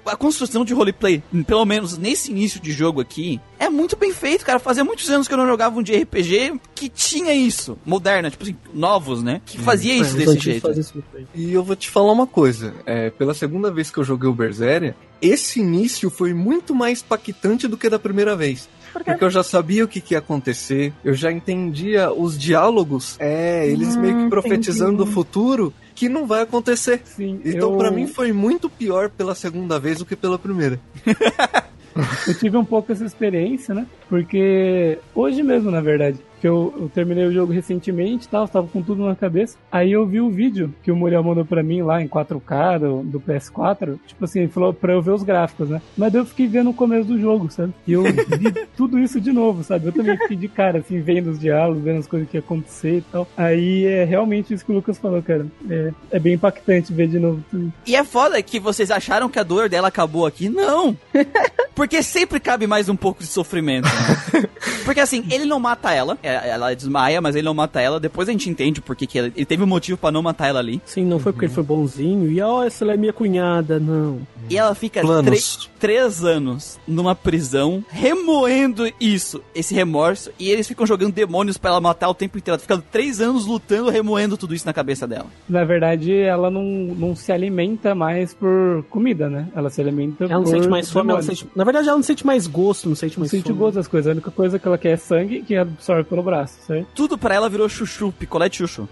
a construção de roleplay, pelo menos nesse início de jogo aqui, é muito bem feito, cara. Fazia muitos anos que eu não jogava um de RPG que tinha isso, moderna, tipo assim, novos, né? Que fazia isso É, desse jeito. fazer isso. E eu vou te falar uma coisa. É, pela segunda vez que eu joguei o Berseria, esse início foi muito mais impactante do que da primeira vez. Porque eu já sabia o que, que ia acontecer, eu já entendia os diálogos, é, eles meio que profetizando o futuro que não vai acontecer. Sim, Então, eu, pra mim, foi muito pior pela segunda vez do que pela primeira. <laughs> eu tive um pouco essa experiência, né? Porque hoje mesmo, na verdade, que eu, eu terminei o jogo recentemente e tal, tava com tudo na cabeça. Aí eu vi o vídeo que o Muriel mandou pra mim lá em 4K do, do PS4. Tipo assim, ele falou pra eu ver os gráficos, né? Mas daí eu fiquei vendo o começo do jogo, sabe? E eu vi <laughs> tudo isso de novo, sabe? Eu também fiquei de cara, assim, vendo os diálogos, vendo as coisas que ia acontecer e tal. Aí é realmente isso que o Lucas falou, cara. É, é bem impactante ver de novo tudo. E é foda que vocês acharam que a dor dela acabou aqui. Não! <laughs> Porque sempre cabe mais um pouco de sofrimento. né? <laughs> Porque assim, ele não mata ela, é, ela desmaia, mas ele não mata ela. Depois a gente entende porque que ele, ele teve um motivo pra não matar ela ali. Sim, não foi porque ele foi bonzinho. E ó, essa ela é minha cunhada, não. E ela fica tre- três anos numa prisão, remoendo isso, esse remorso, e eles ficam jogando demônios pra ela matar o tempo inteiro. Ela fica três anos lutando, remoendo tudo isso na cabeça dela. Na verdade, ela não, não se alimenta mais por comida, né? Ela se alimenta Ela não por sente mais fome, ela sente... Na verdade, ela não sente mais gosto, não sente Não mais sente o fome. gosto das coisas. A única coisa que ela quer é sangue que absorve pelo braço, certo? Tudo pra ela virou chuchu, picolé de chuchu.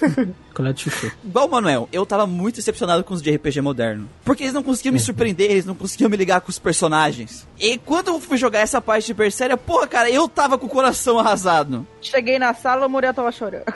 <laughs> Colher de chuchu. Igual o Manuel, eu tava muito decepcionado com os de RPG moderno. Porque eles não conseguiam me surpreender, eles não conseguiam me ligar com os personagens. E quando eu fui jogar essa parte de Berseria, porra, cara, eu tava com o coração arrasado. Cheguei na sala, o Muriel tava chorando. <laughs>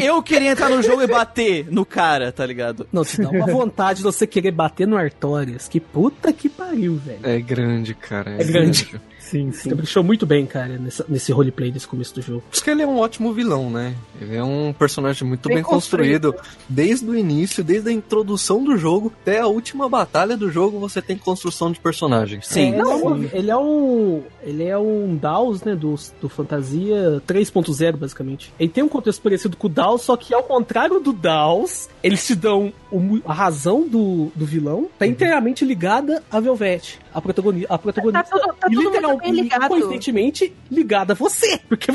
Eu queria entrar no jogo e bater no cara, tá ligado? Não, te dá uma vontade de você querer bater no Artorias. Que puta que pariu, velho. É grande, cara. É grande. Sim, sim. deixou muito bem, cara, nessa- nesse roleplay desse começo do jogo. Por isso que ele é um ótimo vilão, né? Ele é um personagem muito Bem bem, construído. Desde o início, desde a introdução do jogo até a última batalha do jogo, você tem construção de personagens. Sim. É, ele, é um, ele é um. Ele é um DAOs, né? Do, do Fantasia 3.0, basicamente. Ele tem um contexto parecido com o DAOs, só que ao contrário do DAOs, eles te dão o a razão do, do vilão, tá inteiramente ligada a Velvet, a, protagoni a protagonista. Tá tudo- tá e tudo bem ligado. coincidentemente ligada a você. Porque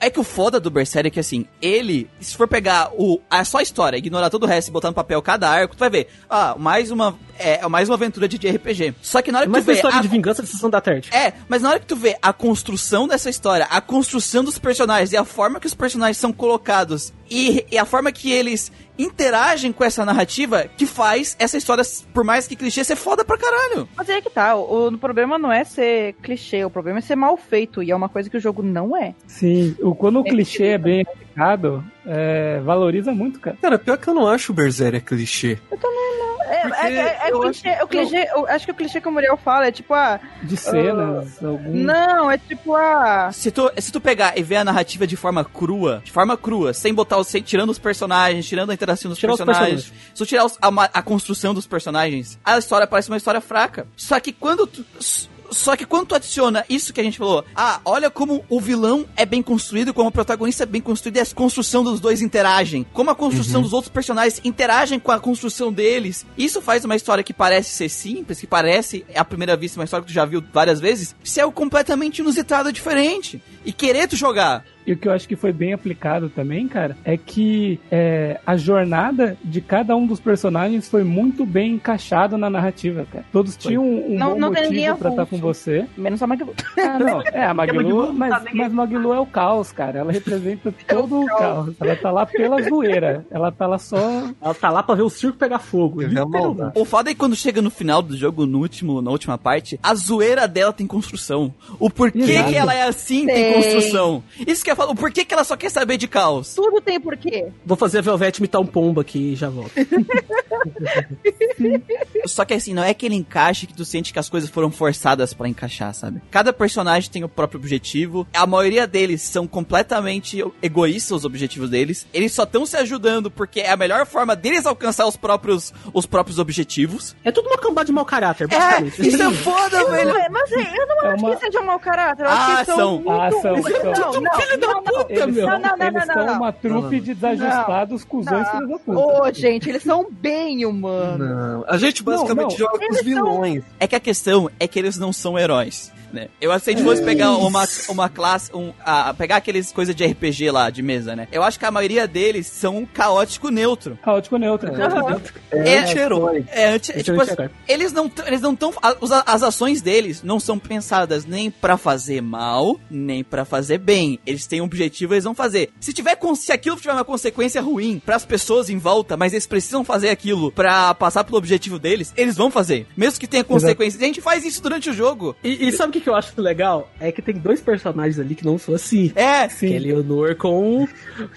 É que o foda do Berserk é que assim, ele, se for pegar o, a só a história, ignorar todo o resto e botar no papel cada arco, tu vai ver, ah, mais uma, é, mais uma aventura de RPG. Só que na hora que mais tu vê história a- de vingança de Sessão da Tarde. É, mas na hora que tu vê a construção dessa história, a construção dos personagens e a forma que os personagens são colocados e, e a forma que eles interagem com essa narrativa, que faz essa história, por mais que clichê, ser foda pra caralho. Mas é que tá, o, o problema não é ser clichê, o problema é ser mal feito, e é uma coisa que o jogo não é. Sim, o, quando o clichê é bem aplicado, é, valoriza muito, cara. Cara, pior que eu não acho o Berserk clichê. É, Porque é, é, é eu clichê, o clichê, eu acho que o clichê que o Muriel fala é tipo, ah, De cenas, algum. não, é tipo, ah, Se tu, se tu pegar e ver a narrativa de forma crua, de forma crua, sem botar os, sem, tirando os personagens, tirando a interação dos Tirar os personagens, se tu tirar os- a, a construção dos personagens, a história parece uma história fraca. Só que quando tu, só que quando tu adiciona isso que a gente falou, ah, olha como o vilão é bem construído, como o protagonista é bem construído e a construção dos dois interagem, como a construção dos outros personagens interagem com a construção deles. Isso faz uma história que parece ser simples, que parece, à primeira vista, uma história que tu já viu várias vezes, ser algo completamente inusitado e diferente. E querer tu jogar. E o que eu acho que foi bem aplicado também, cara, é que é, a jornada de cada um dos personagens foi muito bem encaixada na narrativa, cara. Todos tinham um, um Não- bom não motivo pra estar avulso. com você. menos a Magalu. Ah, não. <laughs> É, a Magilu mas, tá mas Magilu é o caos, cara. Ela representa <laughs> todo o caos. Ela tá lá pela zoeira. Ela tá lá só. Ela tá lá pra ver o circo pegar fogo. O foda é que quando chega no final do jogo, no último, na última parte, a zoeira dela tem construção. O porquê Exato. que ela é assim tem Tem. construção. Isso que eu falo, o porquê que ela só quer saber de caos. Tudo tem porquê. Vou fazer a Velvet imitar um pombo aqui e já volto. <laughs> Só que assim, não é aquele encaixe que tu sente que as coisas foram forçadas pra encaixar, sabe? Cada personagem tem o próprio objetivo. A maioria deles são completamente egoístas os objetivos deles. Eles só estão se ajudando porque é a melhor forma deles alcançar os próprios os próprios objetivos. É tudo uma cambada de mau caráter, É, basicamente. isso é foda, velho. Mas, eu não É acho uma- que seja um mau caráter. Eu acho Ah, que eles são. são. Muito... Ah, são, Não, são. não, Filho da não, não. puta, Eles meu. são, Não, não, não, eles não, são não. uma trupe de desajustados cuzões filhos da puta. Ô, gente, eles são bem humanos. Não, a gente basicamente não. joga com os Eles são- vilões. É que a questão é que eles não são heróis. Né? Eu acho que se a gente fosse pegar uma, uma classe, um, a, pegar aqueles coisas de RPG lá, de mesa, né? Eu acho que a maioria deles são um caótico neutro. Caótico neutro. É, É- anti-herói. É, anti, é Esse tipo, eu assim, enxergo. eles não eles não tão a- os- as ações deles não são pensadas nem pra fazer mal, nem pra fazer bem. Eles têm um objetivo, eles vão fazer. Se tiver se aquilo tiver uma consequência ruim pras pessoas em volta, mas eles precisam fazer aquilo pra passar pelo objetivo deles, eles vão fazer. Mesmo que tenha consequências. A gente faz isso durante o jogo. E, e sabe o que, que eu acho legal? É que tem dois personagens ali que não são assim. É, Que é Leonor com,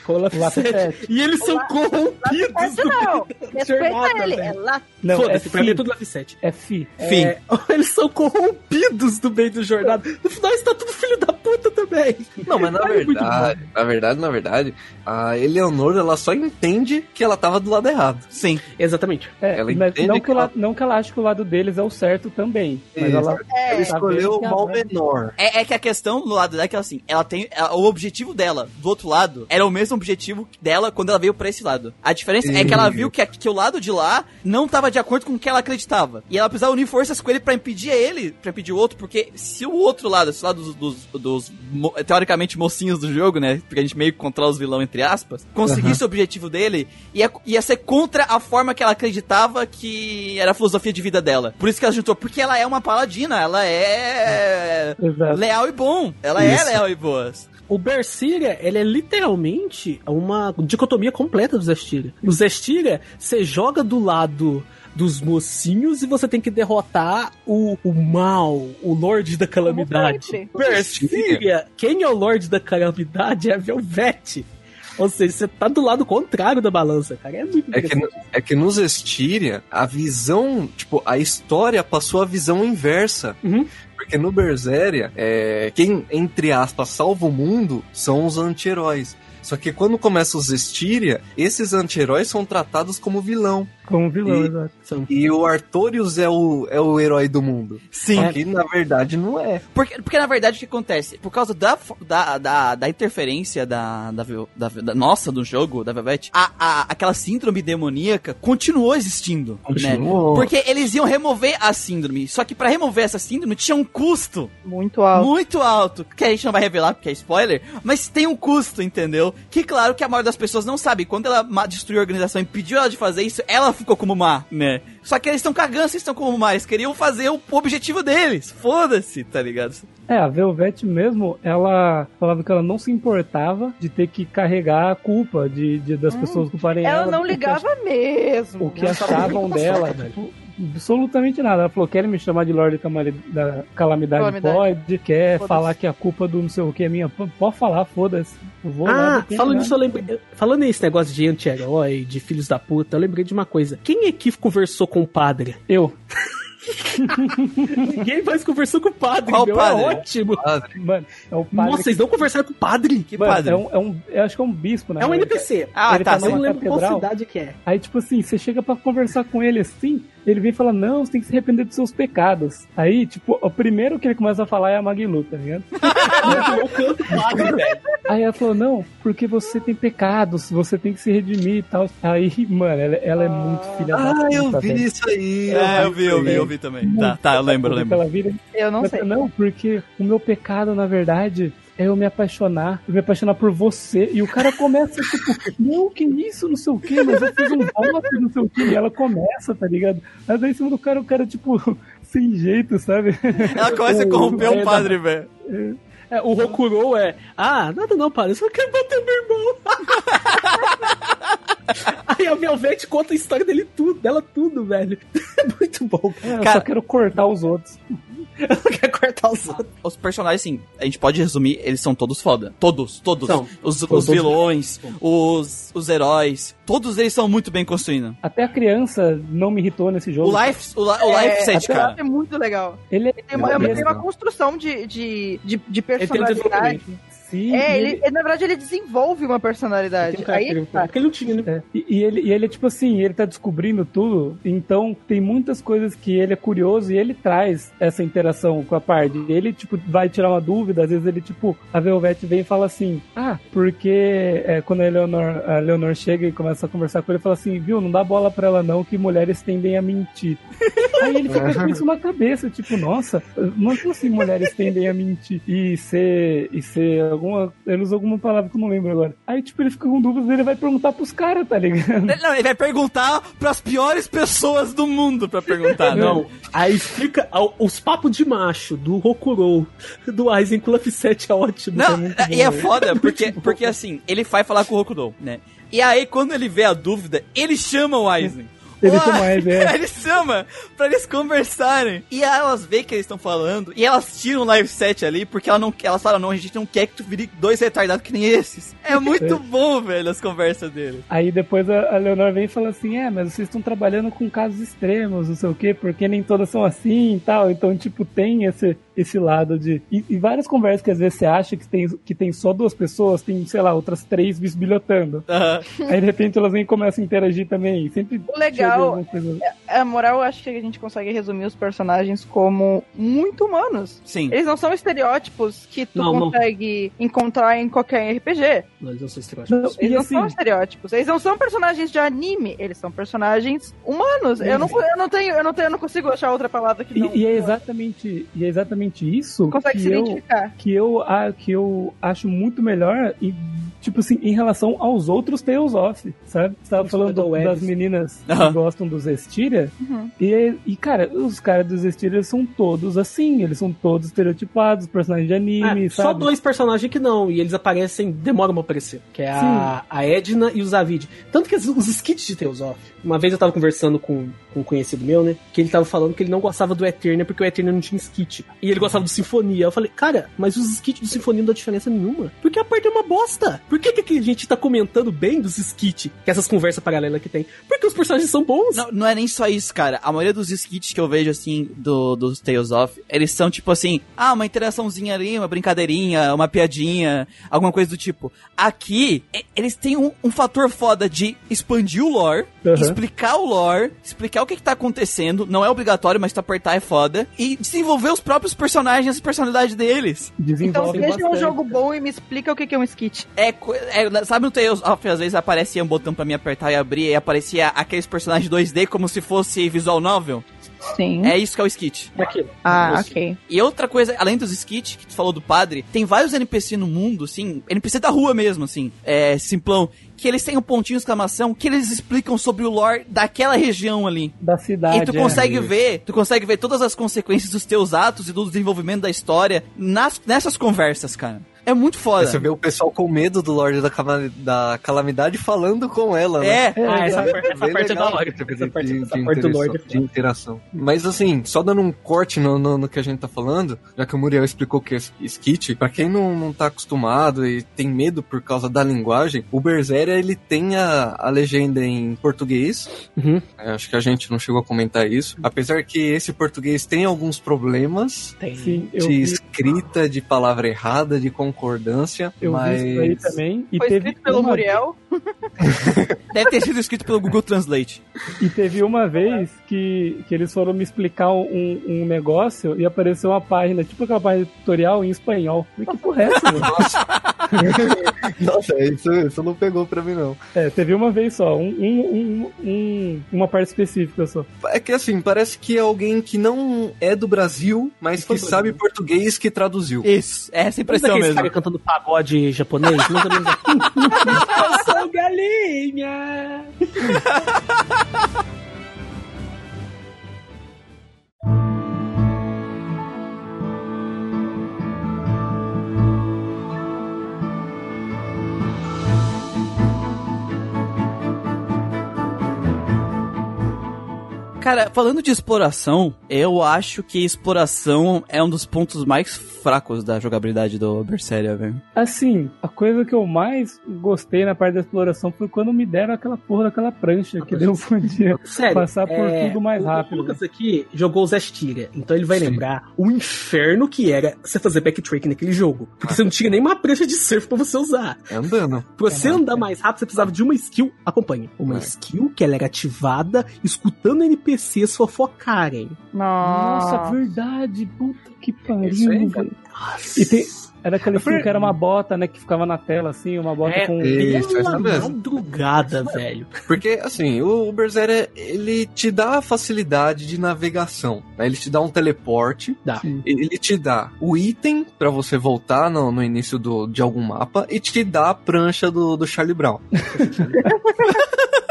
com <laughs> o Lafayette. E eles são corrompidos não. Respeita ele. É lá. Não, é pra mim é fi. tudo Lafayette. É fi. Fim. É, <laughs> eles são corrompidos do meio do jornada. No final, eles tá tudo filho da puta também. Não, mas na É verdade, na verdade, na verdade, a Eleonor, ela só entende que ela tava do lado errado. sim. Exatamente. É, Ela mas entende não, que que ela, ela- não que ela ache que o lado deles é o certo também. Mas Isso. ela, Ela É. escolheu o que mal ela- menor. É, é que a questão do lado dela é que assim, ela tem. ela- o objetivo dela, do outro lado, era o mesmo objetivo dela quando ela veio pra esse lado. A diferença é que ela viu que, que o lado de lá não tava de acordo com o que ela acreditava. E ela precisava unir forças com ele pra impedir ele, pra impedir o outro, porque se o outro lado, esse lado dos, dos, dos teoricamente mocinhos do jogo, né? Porque a gente meio que controla os vilão, entre aspas, conseguisse o objetivo dele, ia, ia ser contra a forma que ela acreditava que era a filosofia de vida dela. Por isso que ela juntou, porque ela é uma paladina, ela é Exato. leal e bom. Ela é leal e boas. O Berseria, ele é literalmente uma dicotomia completa do Zestiria. No Zestiria, você joga do lado dos mocinhos e você tem que derrotar o, o mal, o Lorde da Calamidade. sempre. Berseria, quem é o Lorde da Calamidade é a Velvete. Ou seja, você tá do lado contrário da balança, cara. É muito É que, é que nos Estiria, a visão, tipo, a história passou a visão inversa. Uhum. porque no Berseria, é, quem, entre aspas, salva o mundo são os anti-heróis. Só que quando começa os Styria, esses anti-heróis são tratados como vilão. Como vilão, E- exato. E o Artorius é o, é o herói do mundo. Sim. Só que na verdade não é. Porque, porque na verdade o que acontece? Por causa da, da, da, da interferência da, da, da- da nossa do jogo, da Velvet, a, a, aquela síndrome demoníaca continuou existindo. Continuou. Né? Porque eles iam remover a síndrome. Só que pra remover essa síndrome tinha um custo Muito alto. muito alto, que a gente não vai revelar porque é spoiler, mas tem um custo, entendeu? Que claro que a maioria das pessoas não sabe. Quando ela destruiu a organização e pediu ela de fazer isso, ela ficou como má, né? Só que eles estão cagando se estão como má, eles queriam fazer o objetivo deles. Foda-se, tá ligado? É, a Velvet mesmo, ela falava que ela não se importava de ter que carregar a culpa de, de- das pessoas culparem ela. Ela não ligava mesmo. o que achavam dela, tipo, absolutamente nada. Ela falou, querem me chamar de Lorde Camali- da Calamidade, Calamidade. pode, quer falar que a culpa do não sei o que é minha, pode falar, foda-se. Eu vou Ah, falando nada. nisso, eu lembrei. Falando nesse negócio de anti-herói, de filhos da puta, eu lembrei de uma coisa. Quem aqui conversou com o padre? Eu, <laughs> Ninguém mais conversou com o padre, Qual meu. padre? É ótimo. mano, é o padre Nossa, vocês não conversaram com o padre? Que Mano, padre? é um, é um- eu acho que é um bispo, né? É um NPC. Ah, ele tá, tá Eu não lembro qual cidade que é. Aí, tipo assim, você chega pra conversar com ele assim, ele vem e fala, não, você tem que se arrepender dos seus pecados. Aí, tipo, o primeiro que ele começa a falar é a Maglu, tá ligado? <laughs> Aí ela falou, não, porque você tem pecados, você tem que se redimir e tal. Aí, mano, ela, ela é muito filha da Ah, puta, eu vi velho. isso aí. É, eu vi, eu vi, também. eu vi também. Tá, tá, eu lembro, eu lembro. Eu não Mas, sei. Não, porque o meu pecado, na verdade, é eu me apaixonar, eu me apaixonar por você. E o cara começa, tipo, não, que isso, não sei o quê, mas eu fiz um voto, não sei o quê. E ela começa, tá ligado? Mas aí em cima do cara, o cara, tipo, <laughs> sem jeito, sabe? Ela começa a corromper É, um padre, velho. É, o Rokurou é. Ah, nada não, padre. Eu só quero bater meu irmão. <laughs> Aí a Velvet conta a história dele tudo, dela tudo, velho. <laughs> É muito bom. É, eu Cara- só quero cortar os outros. <laughs> Ela quer cortar os outros. Os personagens, assim, a gente pode resumir, eles são todos foda. Todos, todos. São. Os, Todos. os vilões, os, os heróis, todos eles são muito bem construídos. Até a criança não me irritou nesse jogo. O Life, o, o Life Set, cara. É muito legal. Ele é Tem uma, ele é tem uma construção de, de, de, de Ele tem um personalidade. Sim, É, ele, ele, na verdade, ele desenvolve uma personalidade. Tem um Aí caractere- tá. Porque ele não tinha, né? É, e, e ele, e ele é tipo assim, ele tá descobrindo tudo, então tem muitas coisas que ele é curioso e ele traz essa interação com a parte. Ele, tipo, vai tirar uma dúvida, às vezes ele, tipo, a Velvet vem e fala assim, ah, porque é, quando a Leonor, a Leonor chega e começa a conversar com ele, fala assim, viu, não dá bola pra ela não, que mulheres tendem a mentir. <laughs> Aí ele fica com isso na cabeça, tipo, nossa, mas como assim mulheres tendem a mentir e ser, e ser alguma, ele usa alguma palavra que eu não lembro agora. Aí, tipo, ele fica com dúvidas e ele vai perguntar pros caras, tá ligado? Ele- Não, ele vai perguntar pras piores pessoas do mundo pra perguntar, não. Não, aí explica ah, os papos de macho do Rokurou, do Aizen com o Luffy 7 é ótimo. Não, é e é foda, <laughs> porque, porque assim, ele vai falar com o Rokudou, né? E aí, quando ele vê a dúvida, ele chama o Aizen. Ele Ué, chama o Aizen, <laughs> é. Ele chama pra eles conversarem. E aí elas veem que eles estão falando. E elas tiram o live set ali, porque ela não, elas falam, não, a gente não quer que tu vire dois retardados que nem esses. É <laughs> muito bom, velho, as conversas dele. Aí depois a, a Leonor vem e fala assim, é, mas vocês estão trabalhando com casos extremos, não sei o quê, porque nem todas são assim e tal. Então, tipo, tem esse, esse lado de. E, e várias conversas que às vezes você acha que tem, que tem só duas pessoas, tem, sei lá, outras três bisbilhotando. Aí de repente elas vêm e começam a interagir também. Sempre O legal chega alguma coisa- A moral, eu acho que a gente consegue resumir os personagens como muito humanos. Sim. Eles não são estereótipos que tu Não, não. consegue encontrar em qualquer RPG. Mas eu sou estereótipos. Não, Eles e não assim, são estereótipos. Eles não são personagens de anime. Eles são personagens humanos. Eu não, eu não tenho, eu não tenho, eu não consigo achar outra palavra que não. e, e é exatamente, e é exatamente isso consegue que se eu, identificar. que eu, ah, que eu acho muito melhor e tipo assim, em relação aos outros Tales of, sabe? Você tava falando do- das meninas. Que gostam dos Estiria, Uhum. e, e cara, os caras dos Estiria são todos assim, eles são todos estereotipados, personagens de anime, É, sabe? só dois personagens que não, e eles aparecem, demoram pra aparecer. Que é a, a Edna e o Zavid. Tanto que os, os skits de Tales of. Uma vez eu tava conversando com, com um conhecido meu, né? Que ele tava falando que ele não gostava do Eternia porque o Eternia não tinha skit. E ele gostava do Sinfonia. Eu falei, cara, mas os skits do Sinfonia não dá diferença nenhuma. Porque a parte é uma bosta. Por que, que a gente tá comentando bem dos skits? Que essas conversas paralelas que tem? Porque os personagens são bons. Não, não é nem só isso, cara. A maioria dos skits que eu vejo, assim, do, dos Tales of, eles são tipo assim, ah, uma interaçãozinha ali, uma brincadeirinha, uma piadinha, alguma coisa do tipo. Aqui, eles têm um, um fator foda de expandir o lore, Uhum. explicar o lore, explicar o que, que tá acontecendo, não é obrigatório, mas tu apertar é foda, e desenvolver os próprios personagens, as personalidades deles. Então Desenvolve seja um bastante. jogo bom e me explica o que que é um skit. É, é, sabe no Tales of, às vezes aparecia um botão pra mim apertar e abrir, e aparecia aqueles personagens 2D como se fosse visual novel? Sim. É isso que é o skit. Daquilo. Ah, ok. E outra coisa, além dos skits que tu falou do padre, tem vários NPC no mundo, assim, NPC da rua mesmo, assim, é, simplão, que eles têm um pontinho de exclamação que eles explicam sobre o lore daquela região ali. Da cidade. E tu é. consegue ver, tu consegue ver todas as consequências dos teus atos e do desenvolvimento da história nas, nessas conversas, cara. É muito foda. Você vê o pessoal com medo do Lorde da, Cala- da Calamidade falando com ela, né? É, Ah, essa parte, essa Bem parte é da hora. Essa de- parte, de- essa parte do interação- Lorde é de interação. Mas assim, só dando um corte no, no, no que a gente tá falando, já que o Muriel explicou que é skit, pra quem não, não tá acostumado e tem medo por causa da linguagem, o Berseria ele tem a, a legenda em português. Uhum. É, acho que a gente não chegou a comentar isso. Apesar que esse português tem alguns problemas Tem. Sim, eu de vi, escrita, de palavra errada, de concordância. eu mas... vi isso aí também. E Foi teve escrito pelo uma- Muriel. deve ter sido escrito pelo Google Translate. E teve uma vez que, que eles foram me explicar um, um negócio e apareceu uma página, tipo aquela página tutorial em espanhol. Falei, que porra é essa? <laughs> Nossa, isso, isso não pegou pra mim, não. É, teve uma vez só, um, um- um- um- uma parte específica só. É que assim, parece que é alguém que não é do Brasil, mas que sabe português que traduziu. Isso, é essa Sabe impressão daqueles mesmo. caras cantando pagode japonês? Menos assim. <laughs> Eu sou galinha! <laughs> Cara, falando de exploração, eu acho que exploração é um dos pontos mais fracos da jogabilidade do Berseria, velho. Assim, a coisa que eu mais gostei na parte da exploração foi quando me deram aquela porra daquela prancha que deu um dia Sério. passar por é, tudo mais rápido. O Lucas aqui jogou o Zestiria, então ele vai Sim. lembrar o inferno que era você fazer backtrack naquele jogo. Porque você não tinha nenhuma prancha de surf pra você usar. É andando. Pra você andar mais rápido, você precisava de uma skill. Acompanhe. Uma É. skill que ela era ativada escutando NPCs fofocarem. Nossa, Nossa. verdade. Puta que Isso aí, pariu, velho. E tem, era aquele filme que era uma bota, né? Que ficava na tela, assim, uma bota É, com. Isso, essa mesmo. madrugada, velho. Porque, assim, o Berseria, ele te dá a facilidade de navegação. né? Ele te dá um teleporte, Dá. ele te dá o item pra você voltar no, no início do, de algum mapa e te dá a prancha do, do Charlie Brown. <laughs>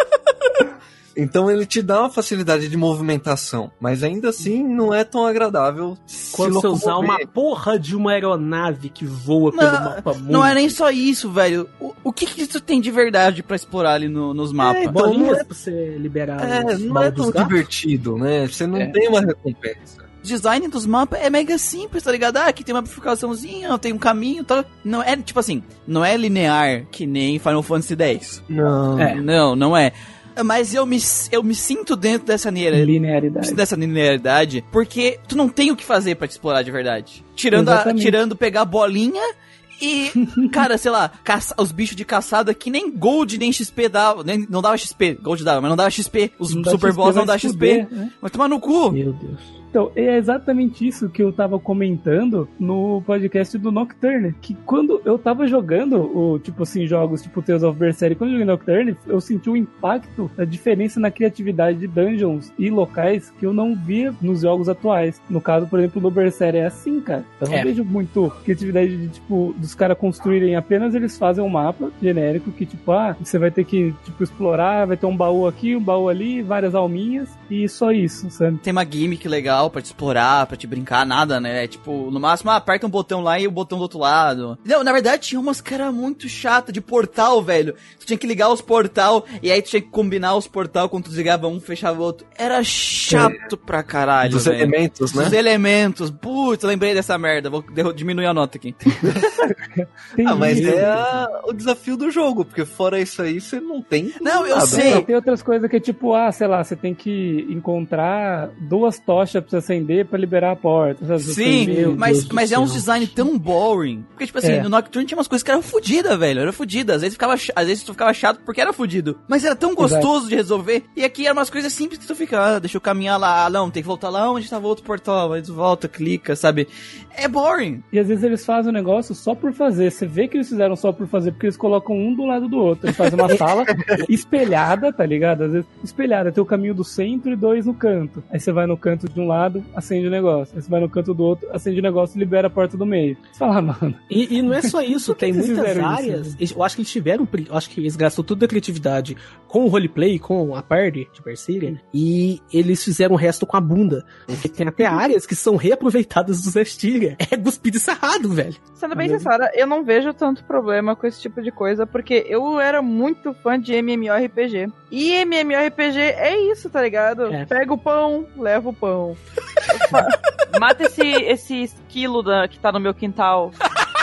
Então ele te dá uma facilidade de movimentação, mas ainda assim não é tão agradável se Quando você usar uma porra de uma aeronave que voa pelo Não, mapa mundo. Não é nem só isso, velho. O, o que que tu tem de verdade pra explorar ali no- nos mapas? então, Bolinhas não é- pra você liberar É, os não é tão gatos? divertido, né? Você não É. tem uma recompensa. O design dos mapas é mega simples, tá ligado? Ah, aqui tem uma bifurcaçãozinha, tem um caminho e tal. Não é, tipo assim, não é linear que nem Final Fantasy X. Não. É. Não, não é. Mas eu me, eu me sinto dentro dessa linear- Linearidade. dessa linearidade, porque tu não tem o que fazer pra te explorar de verdade. Tirando, a, tirando pegar a bolinha e, <laughs> cara, sei lá, caça, os bichos de caçada que nem Gold nem XP dava, nem, não dava XP, Gold dava, mas não dava XP. Os Não Super Boss não se XP. fuder, né? Vai tomar no cu. Meu Deus. Então, é exatamente isso que eu tava comentando no podcast do Nocturne. Que quando eu tava jogando, o, tipo assim, jogos tipo Tales of Berseria, quando eu joguei Nocturne, eu senti o impacto da diferença na criatividade de dungeons e locais que eu não via nos jogos atuais. No caso, por exemplo, no Berseria é assim, cara. Eu não É. vejo muito criatividade de, tipo, dos caras construírem apenas eles fazem um mapa genérico que, tipo, ah, você vai ter que, tipo, explorar, vai ter um baú aqui, um baú ali, várias alminhas e só isso, sabe? Tem uma gimmick legal, legal pra te explorar, pra te brincar, nada, né? É, tipo, no máximo, ah, aperta um botão lá e o botão do outro lado. Não, na verdade tinha umas que era muito chata de portal, velho. Tu tinha que ligar os portal e aí tu tinha que combinar os portal quando tu desligava um, fechava o outro. Era chato pra caralho, Dos velho. elementos, né? Dos elementos. Putz, eu lembrei dessa merda. Vou diminuir a nota aqui. <laughs> Ah, mas isso. é a- o desafio do jogo, porque fora isso aí, você não tem. Não, eu nada. sei. Não, tem outras coisas que é tipo, ah, sei lá, você tem que encontrar duas tochas pra você acender pra liberar a porta. sabe? Sim, Meu mas, Deus mas é um céu. design tão boring. Porque, tipo assim, É. no Nocturne tinha umas coisas que eram fodidas, velho. Era fodida. Às vezes ficava, às vezes tu ficava chato porque era fudido. Mas era tão gostoso de resolver. E aqui eram umas coisas simples que tu fica, ah, deixa eu caminhar lá. Ah, não, tem que voltar lá onde tava outro portal. Aí tu volta, clica, sabe? É boring. E às vezes eles fazem o negócio só por fazer. Você vê que eles fizeram só por fazer, porque eles colocam um do lado do outro. Eles fazem uma <laughs> sala espelhada, tá ligado? Às vezes espelhada, tem o caminho do centro e dois no canto. Aí você vai no canto de um lado, acende o negócio. Aí você vai no canto do outro, acende o negócio e libera a porta do meio. Você fala, ah, mano. E, e não é só <laughs> isso, tem muitas áreas. isso? eles- Eu acho que eles tiveram. Eu acho que eles gastou toda a criatividade com o roleplay, com a party de Berseria, e eles fizeram o resto com a bunda. Porque tem até áreas que são reaproveitadas do É cuspido e sarrado, velho. Sendo bem sincera, eu não vejo tanto problema com esse tipo de coisa, porque eu era muito fã de MMORPG. E MMORPG é isso, tá ligado? É. Pega o pão, leva o pão. <laughs> Mata esse, esse esquilo da, que tá no meu quintal.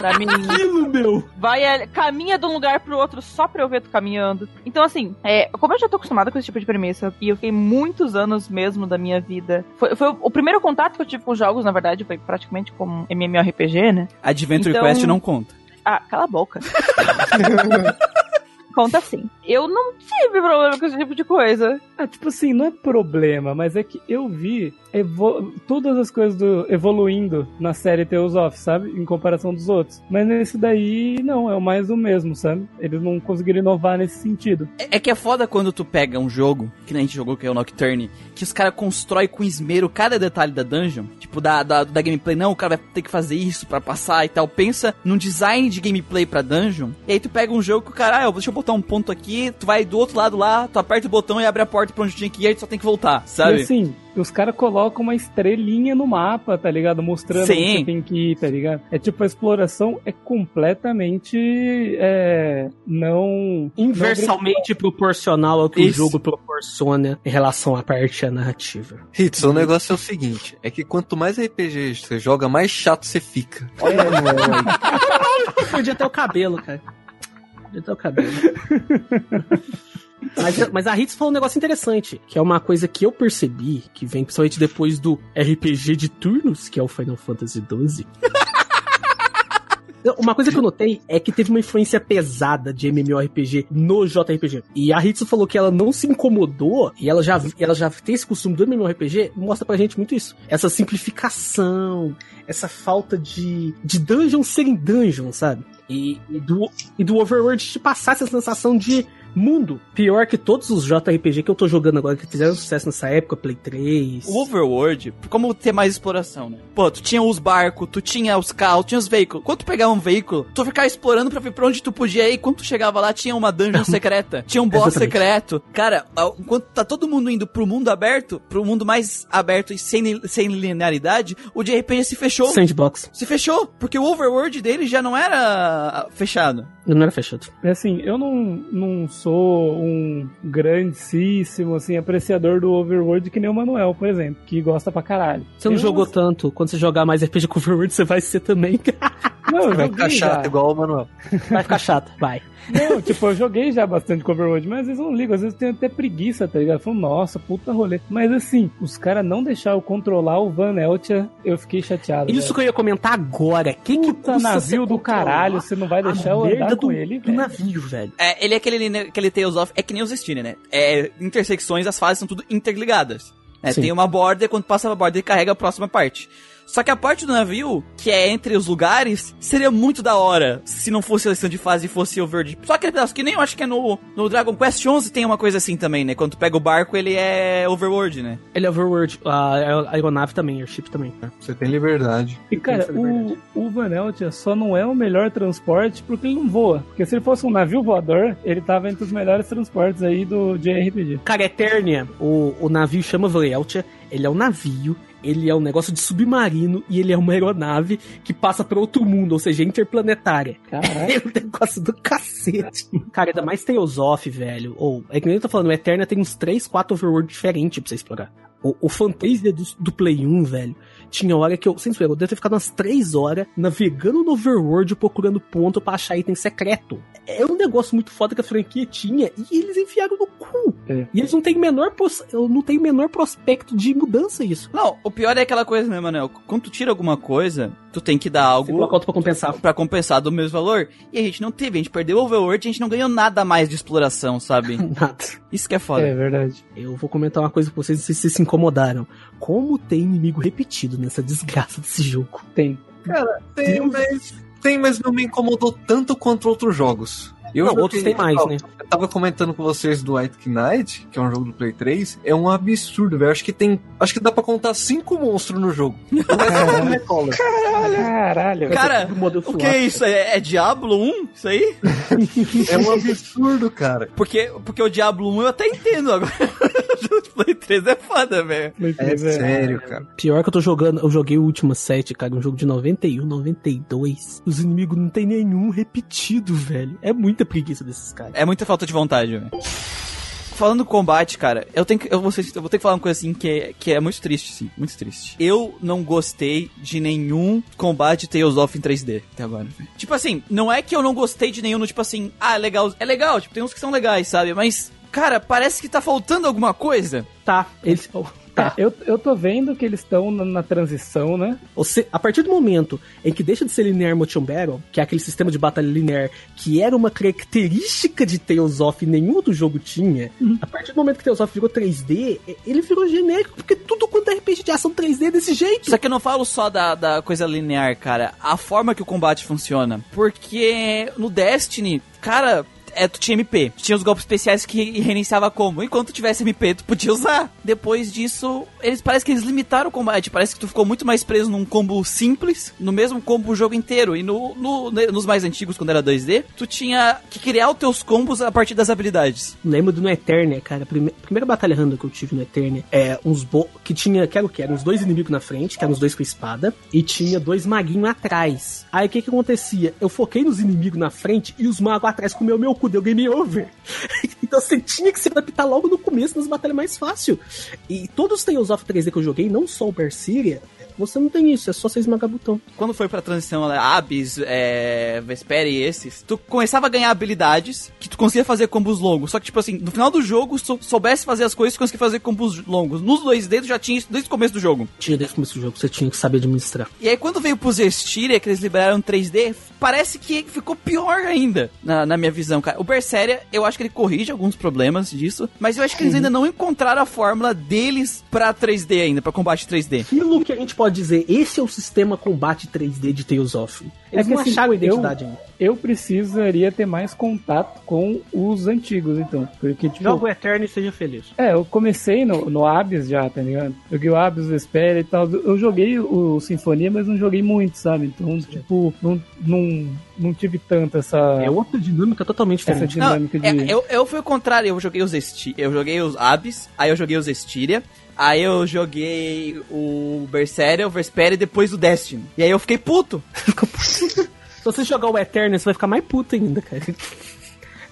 Pra mim. Aquilo, meu! Vai, é, caminha de um lugar pro outro só pra eu ver tu caminhando. Então, assim, é, como eu já tô acostumada com esse tipo de premissa, e eu fiquei muitos anos mesmo da minha vida. Foi, foi o, primeiro contato que eu tive com jogos, na verdade, foi praticamente com MMORPG, né? Adventure Então- Quest não conta. Ah, cala a boca. <laughs> Conta sim. Eu não tive problema com esse tipo de coisa. Ah, tipo assim, não é problema, mas é que eu vi evo- todas as coisas do- evoluindo na série Tales of, sabe? Em comparação dos outros. Mas nesse daí, não, é o mais o mesmo, sabe? Eles não conseguiram inovar nesse sentido. É, é que é foda quando tu pega um jogo, que nem a gente jogou, que é o Nocturne, que os caras constroem com esmero cada detalhe da dungeon. Tipo, da, da, da gameplay, não, o cara vai ter que fazer isso pra passar e tal. Pensa num design de gameplay pra dungeon. E aí tu pega um jogo que o cara, ah, deixa eu botar um ponto aqui, tu vai do outro lado lá, tu aperta o botão e abre a porta pra onde tinha que ir, aí tu só tem que voltar, sabe? E assim, os caras colocam uma estrelinha no mapa, tá ligado? Mostrando Sim. onde você tem que ir, tá ligado? É tipo, a exploração é completamente. É, não. Inversalmente proporcional ao que Isso. o jogo proporciona em relação à parte narrativa. Hits, o negócio é o seguinte: é que quanto mais RPG você joga, mais chato você fica. <laughs> Perdi até o cabelo, cara. Perdi até o cabelo. <laughs> Mas, mas a Hits falou um negócio interessante, que é uma coisa que eu percebi, que vem principalmente depois do RPG de turnos, que é o Final Fantasy XII. Uma coisa que eu notei é que teve uma influência pesada de MMORPG no JRPG. E a Hitsu falou que ela não se incomodou, e ela já, ela já tem esse costume do MMORPG, mostra pra gente muito isso. Essa simplificação, essa falta de, de dungeon serem dungeon, sabe? E, e do, e do Overworld te passar essa sensação de mundo. Pior que todos os JRPG que eu tô jogando agora, que fizeram sucesso nessa época, Play 3. O Overworld, como ter mais exploração, né? Pô, tu tinha os barcos, tu tinha os carros, tinha os veículos. Quando tu pegava um veículo, tu ficava explorando pra ver pra onde tu podia ir. Quando tu chegava lá, tinha uma dungeon <laughs> secreta, tinha um boss Exatamente. secreto. Cara, enquanto tá todo mundo indo pro mundo aberto, pro mundo mais aberto e sem, sem linearidade, o de RPG se fechou. Sandbox. Se fechou, porque o Overworld dele já não era fechado. Não era fechado. É assim, eu não, não sou um grandíssimo, assim, apreciador do Overworld que nem o Manuel, por exemplo, que gosta pra caralho. Você não Eu- jogou tanto. Quando você jogar mais RPG com Overworld, você vai ser também. Não, eu Vai ficar chato igual o Manuel. vai ficar chato. Vai. Não, tipo, eu joguei já bastante com Overworld, mas às vezes eu não ligo, às vezes eu tenho até preguiça, tá ligado? Eu falo, nossa, puta rolê. Mas assim, os caras não deixaram eu controlar o Van Eltia, eu fiquei chateado. Isso que eu ia comentar agora. Que que Puta custa navio do caralho, você não vai deixar eu andar do, com ele, do velho. navio, velho. É, ele é aquele, né, aquele Tales of. É que nem os Steam, né? É, intersecções, as fases são tudo interligadas. Sim. Tem uma borda, quando passa a borda, ele carrega a próxima parte. Só que a parte do navio, que é entre os lugares, seria muito da hora se não fosse seleção de fase e fosse Overworld. Só aquele pedaço que nem eu acho que é no, no Dragon Quest 11 tem uma coisa assim também, né? Quando tu pega o barco, ele é Overworld, né? Ele é Overworld. A a aeronave também, airship também. Você tem liberdade. E cara, é a verdade. o, o Van Eltia só não é o melhor transporte porque ele não voa. Porque se ele fosse um navio voador, ele tava entre os melhores transportes aí do JRPG. Cara, Eternia, o, o navio chama Veleltia. Ele é um navio, ele é um negócio de submarino e ele é uma aeronave que passa para outro mundo, ou seja, interplanetária. Caralho. <laughs> É um negócio do cacete. Cara, ainda mais Tales of, velho. Ou, é que nem eu tô falando, o Eterna tem uns 3, 4 overworld diferentes pra você explorar. O, o Fantasia do, do Play 1, velho, tinha hora que eu, sem zoeira, eu devo ter ficado umas 3 horas navegando no overworld procurando ponto pra achar item secreto. É um negócio muito foda que a franquia tinha e eles enfiaram no cu. É. E eles não têm menor, pros- não tem o menor prospecto de mudança isso. Não, o pior é aquela coisa, né, Manel? Quando tu tira alguma coisa, tu tem que dar Você algo pra compensar. pra compensar do mesmo valor. E a gente não teve, a gente perdeu o Overworld e a gente não ganhou nada mais de exploração, sabe? <laughs> Nada. Isso que é foda. É verdade. Eu vou comentar uma coisa com vocês, não sei se vocês se incomodaram. Como tem inimigo repetido nessa desgraça desse jogo? Tem. Tem, mas, tem, mas não me incomodou tanto quanto outros jogos. Eu não, joguei- outros tem mais, né? Eu tava comentando com vocês do White Knight, que é um jogo do Play 3, é um absurdo, velho. Acho que tem. Acho que dá pra contar cinco monstros no jogo. O resto não recola. Caralho. Cara, o que é isso? É, é Diablo 1? Isso aí? É um absurdo, cara. Porque, porque o Diablo 1 eu até entendo agora. <laughs> o Play 3 é foda, velho. É sério, cara. Pior que eu tô jogando, eu joguei o Última 7, cara, um jogo de 91, 92. Os inimigos não tem nenhum repetido, velho. É muita preguiça desses caras. É muita falta de vontade, velho. Falando do combate, cara, eu tenho que, eu vou, eu vou ter que falar uma coisa assim que é, que é muito triste, sim, muito triste. Eu não gostei de nenhum combate Tales of em 3D até agora. Tipo assim, não é que eu não gostei de nenhum, no tipo assim, ah, é legal, é legal, tipo, tem uns que são legais, sabe? Mas, cara, parece que tá faltando alguma coisa. Tá, eles. Tá. Eu, eu tô vendo que eles estão na, na transição, né? Você, a partir do momento em que deixa de ser linear motion battle, que é aquele sistema de batalha linear que era uma característica de Tales of e nenhum outro jogo tinha, a partir do momento que Tales of virou 3D, e- ele virou genérico, porque tudo quanto é RPG de ação 3D é desse jeito. Só que eu não falo só da, da coisa linear, cara. A forma que o combate funciona. Porque no Destiny, cara. É, tu tinha MP. Tu tinha os golpes especiais que reiniciava como. Enquanto tivesse MP, tu podia usar. Depois disso, eles parece que eles limitaram o combate. Parece que tu ficou muito mais preso num combo simples, no mesmo combo o jogo inteiro. E no, no- nos mais antigos, quando era 2D, tu tinha que criar os teus combos a partir das habilidades. Lembro do No Eternia, cara. Prime- primeira batalha random que eu tive no Eternia é uns bo que tinha, que era o que? Eram uns dois inimigos na frente, que eram os dois com espada, e tinha dois maguinhos atrás. Aí o que que acontecia? Eu foquei nos inimigos na frente e os magos atrás comeu meu cu, deu game over. <laughs> então você tinha que se adaptar logo no começo nas batalhas mais fácil. E todos os Tales of 3D que eu joguei, não só o Berseria, você não tem isso, é só você esmagar botão. quando foi pra transição né, Abyss, é, Vespera e esses, tu começava a ganhar habilidades que tu conseguia fazer combos longos. Só que, tipo assim, no final do jogo, se soubesse fazer as coisas, tu conseguia fazer combos longos. Nos 2D, tu já tinha isso desde o começo do jogo. Tinha desde o começo do jogo, você tinha que saber administrar. E aí, quando veio pro Zestiria, que eles liberaram 3D, parece que ficou pior ainda, na, na minha visão, cara. O Berseria, eu acho que ele corrige alguns problemas disso, mas eu acho que eles ainda não encontraram a fórmula deles pra 3D ainda, pra combate 3D. Aquilo que a gente pode dizer, esse é o sistema combate 3D de Tales of. Eles É que, não assim, acharam a eu- identidade ainda. Eu precisaria ter mais contato com os antigos, então. Porque, tipo. Joga o Eterno e seja feliz. É, eu comecei no, no Abyss já, tá ligado? Joguei o Abyss, o Espera e tal. Eu joguei o Sinfonia, mas não joguei muito, sabe? Então, tipo, não, não, não tive tanto essa, É outra dinâmica totalmente essa diferente. dinâmica de. É, eu, eu fui o contrário, eu joguei os Esti eu joguei os Abyss, aí eu joguei os Estiria, aí eu joguei o Berseria, o Vesperia e depois o Destiny. E aí eu fiquei puto. <laughs> Se você jogar o Eterno, você vai ficar mais puto ainda, cara.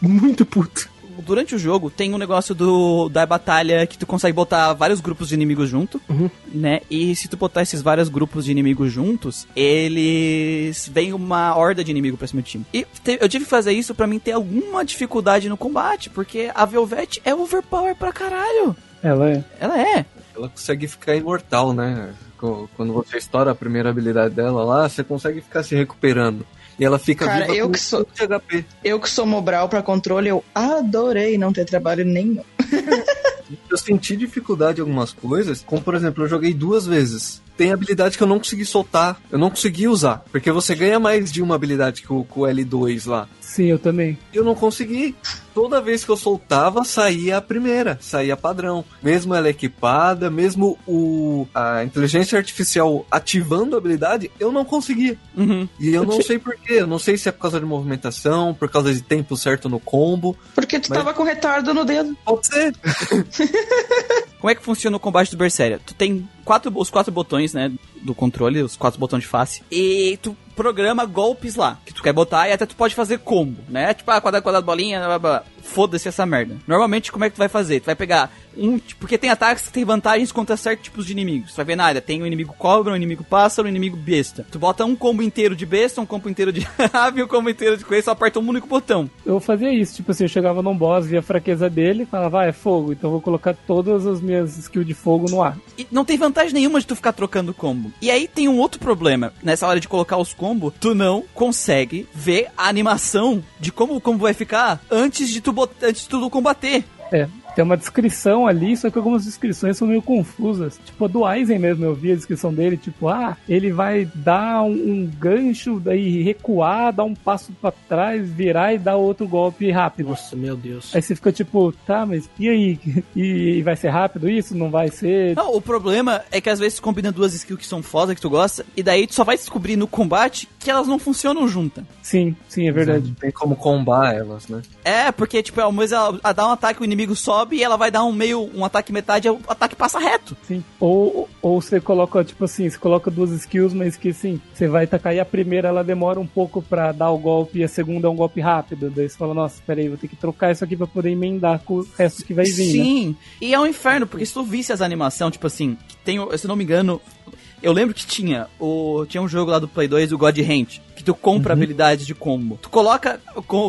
Muito puto. Durante o jogo tem um negócio do da batalha que tu consegue botar vários grupos de inimigos junto, Uhum. né? E se tu botar esses vários grupos de inimigos juntos, eles vem uma horda de inimigo pra cima do time. E te- eu tive que fazer isso pra mim ter alguma dificuldade no combate, porque a Velvet é overpower pra caralho. Ela é. Ela é. Ela consegue ficar imortal, né? Quando você estoura a primeira habilidade dela lá, você consegue ficar se recuperando. E ela fica Cara, viva eu com que sou- HP. Eu que sou Mobral pra controle, eu adorei não ter trabalho nenhum. <laughs> Eu senti dificuldade em algumas coisas, como por exemplo, eu joguei duas vezes. Tem habilidade que eu não consegui soltar, eu não consegui usar, porque você ganha mais de uma habilidade que o, com o L2 lá. Sim, eu também. Eu não consegui. Toda vez que eu soltava, saía a primeira, saía padrão. Mesmo ela equipada, mesmo o a inteligência artificial ativando a habilidade, eu não conseguia. Uhum. E eu não sei porquê, eu não sei se é por causa de movimentação, por causa de tempo certo no combo. Porque tu Mas- tava com retardo no dedo. Pode ser. <laughs> Como é que funciona o combate do Berseria? Tu tem quatro, os quatro botões, né, do controle, os quatro botões de face, e tu programa golpes lá, que tu quer botar, e até tu pode fazer combo, né? Tipo, ah, quadrado, quadrado, bolinha, blá, blá, foda-se essa merda. Normalmente, como é que tu vai fazer? Tu vai pegar um, porque tem ataques que tem vantagens contra certos tipos de inimigos. Tu vai ver nada, tem um inimigo cobra, um inimigo pássaro, um inimigo besta. Tu bota um combo inteiro de besta, um combo inteiro de <laughs> ave, um combo inteiro de coisa, só aperta um único botão. Eu fazia isso, tipo assim, eu chegava num boss, via a fraqueza dele, falava, ah, é fogo, então eu vou colocar todas as minhas skills de fogo no ar. E não tem vantagem nenhuma de tu ficar trocando combo. E aí tem um outro problema. Nessa hora de colocar os combos, tu não consegue ver a animação de como o combo vai ficar antes de tu, antes de tu combater. É, tem uma descrição ali, só que algumas descrições são meio confusas. Tipo, a do Aizen mesmo, eu vi a descrição dele, tipo, ah, ele vai dar um, um gancho, daí recuar, dar um passo para trás, virar e dar outro golpe rápido. Nossa, meu Deus. Aí você fica tipo, tá, mas e aí? <laughs> E, vai ser rápido isso? Não vai ser? Não, o problema é que às vezes combina duas skills que são foda, que tu gosta, e daí tu só vai descobrir no combate que elas não funcionam juntas. Sim, sim, é verdade. Não tem como combar elas, né? É, porque, tipo, às vezes ela, ela dá um ataque, o inimigo sobe e ela vai dar um meio, um ataque metade, o ataque passa reto. Sim. Ou, ou você coloca, tipo assim, você coloca duas skills, mas que assim, você vai tacar e a primeira ela demora um pouco pra dar o golpe e a segunda é um golpe rápido. Daí você fala, nossa, peraí, vou ter que trocar isso aqui pra poder emendar com o resto que vai vir. Né? Sim, né? e é um inferno, porque se tu visse as animações, tipo assim, tem, se não me engano, eu lembro que tinha o tinha um jogo lá do Play 2, o God Hand, que tu compra uhum. habilidades de combo. Tu coloca,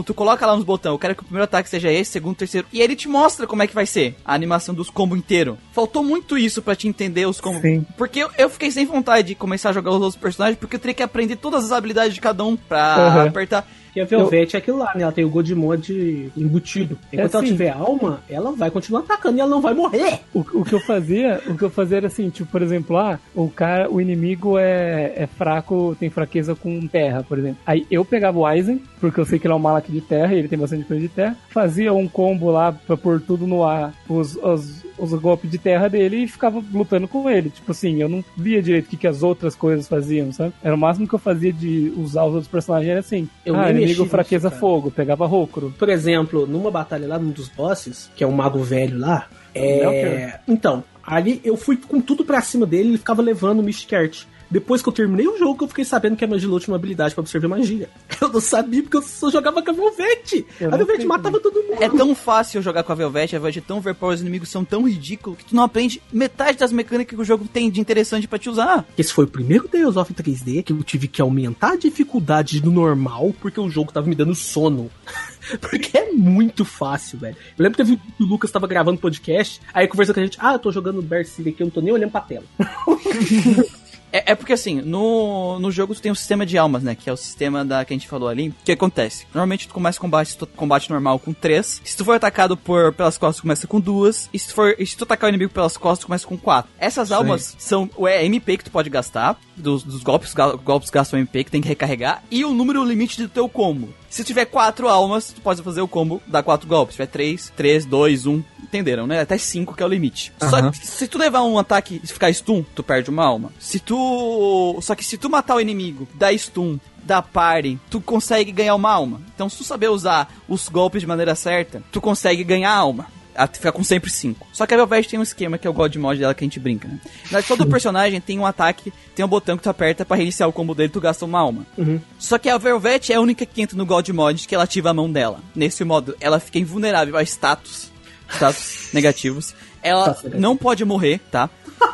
tu coloca lá nos botões, eu quero que o primeiro ataque seja esse, segundo, terceiro, e ele te mostra como é que vai ser a animação dos combos inteiro. Faltou muito isso para te entender os combos. Sim. Porque eu, eu, fiquei sem vontade de começar a jogar os outros personagens, porque eu teria que aprender todas as habilidades de cada um pra uhum. apertar. E a Velvet eu... é aquilo lá, né? Ela tem o God Mode embutido. Enquanto é assim, ela tiver alma, ela vai continuar atacando e ela não vai morrer. O, o, que eu fazia, o que eu fazia era assim, tipo, por exemplo, ah, o cara, o inimigo é, é fraco, tem fraqueza com terra, por exemplo. Aí eu pegava o Aizen, porque eu sei que ele é um malak de terra e ele tem bastante coisa de terra, fazia um combo lá pra pôr tudo no ar, os, os, os golpes de terra dele e ficava lutando com ele. Tipo assim, eu não via direito o que, que as outras coisas faziam, sabe? Era o máximo que eu fazia de usar os outros personagens, era assim. Eu ah, inimigo fraqueza nisso, fogo, pegava Rokuro. Por exemplo, numa batalha lá, num dos bosses, que é um mago velho lá, é... Então, ali eu fui com tudo pra cima dele e ele ficava levando o Mystic Art. Depois que eu terminei o jogo, eu fiquei sabendo que a Magilou tinha uma habilidade para absorver magia. <laughs> Eu não sabia porque eu só jogava com a Velvet. a Velvet matava todo mundo. É tão fácil jogar com a Velvet, a Velvet é tão overpower, os inimigos são tão ridículos que tu não aprende metade das mecânicas que o jogo tem de interessante para te usar. Esse foi o primeiro Deus of 3D que eu tive que aumentar a dificuldade do normal porque o jogo tava me dando sono. <laughs> Porque é muito fácil, velho. Eu lembro que teve o Lucas tava gravando podcast, aí conversando com a gente, ah, eu tô jogando Berserk aqui, eu não tô nem olhando pra tela. <laughs> É, é, porque assim, no, no jogo tu tem um sistema de almas, né? Que é o sistema da que a gente falou ali. O que acontece? Normalmente tu começa combate, tu, combate normal com três. Se tu for atacado por, pelas costas, tu começa com duas. E se, for, e se tu atacar o inimigo pelas costas, tu começa com quatro. Essas almas Sim. são o é, MP que tu pode gastar. Dos, dos golpes, golpes gastam MP que tem que recarregar. E o número limite do teu combo. Se tiver quatro almas, tu pode fazer o combo, dar quatro golpes. Se tiver três, três, dois, um. Entenderam, né? Até cinco que é o limite. Uhum. Só que se tu levar um ataque e ficar stun, tu perde uma alma. Se tu. Só que se tu matar o inimigo, dar stun, da party, tu consegue ganhar uma alma. Então, se tu saber usar os golpes de maneira certa, tu consegue ganhar alma fica com sempre 5. Só que a Velvet tem um esquema que é o God Mod dela que a gente brinca, né? Na todo <laughs> personagem tem um ataque, tem um botão que tu aperta para reiniciar o combo dele tu gasta uma alma. Uhum. Só que a Velvet é a única que entra no God Mod que ela ativa a mão dela. Nesse modo, ela fica invulnerável a status, status <laughs> negativos. Ela não pode morrer, tá?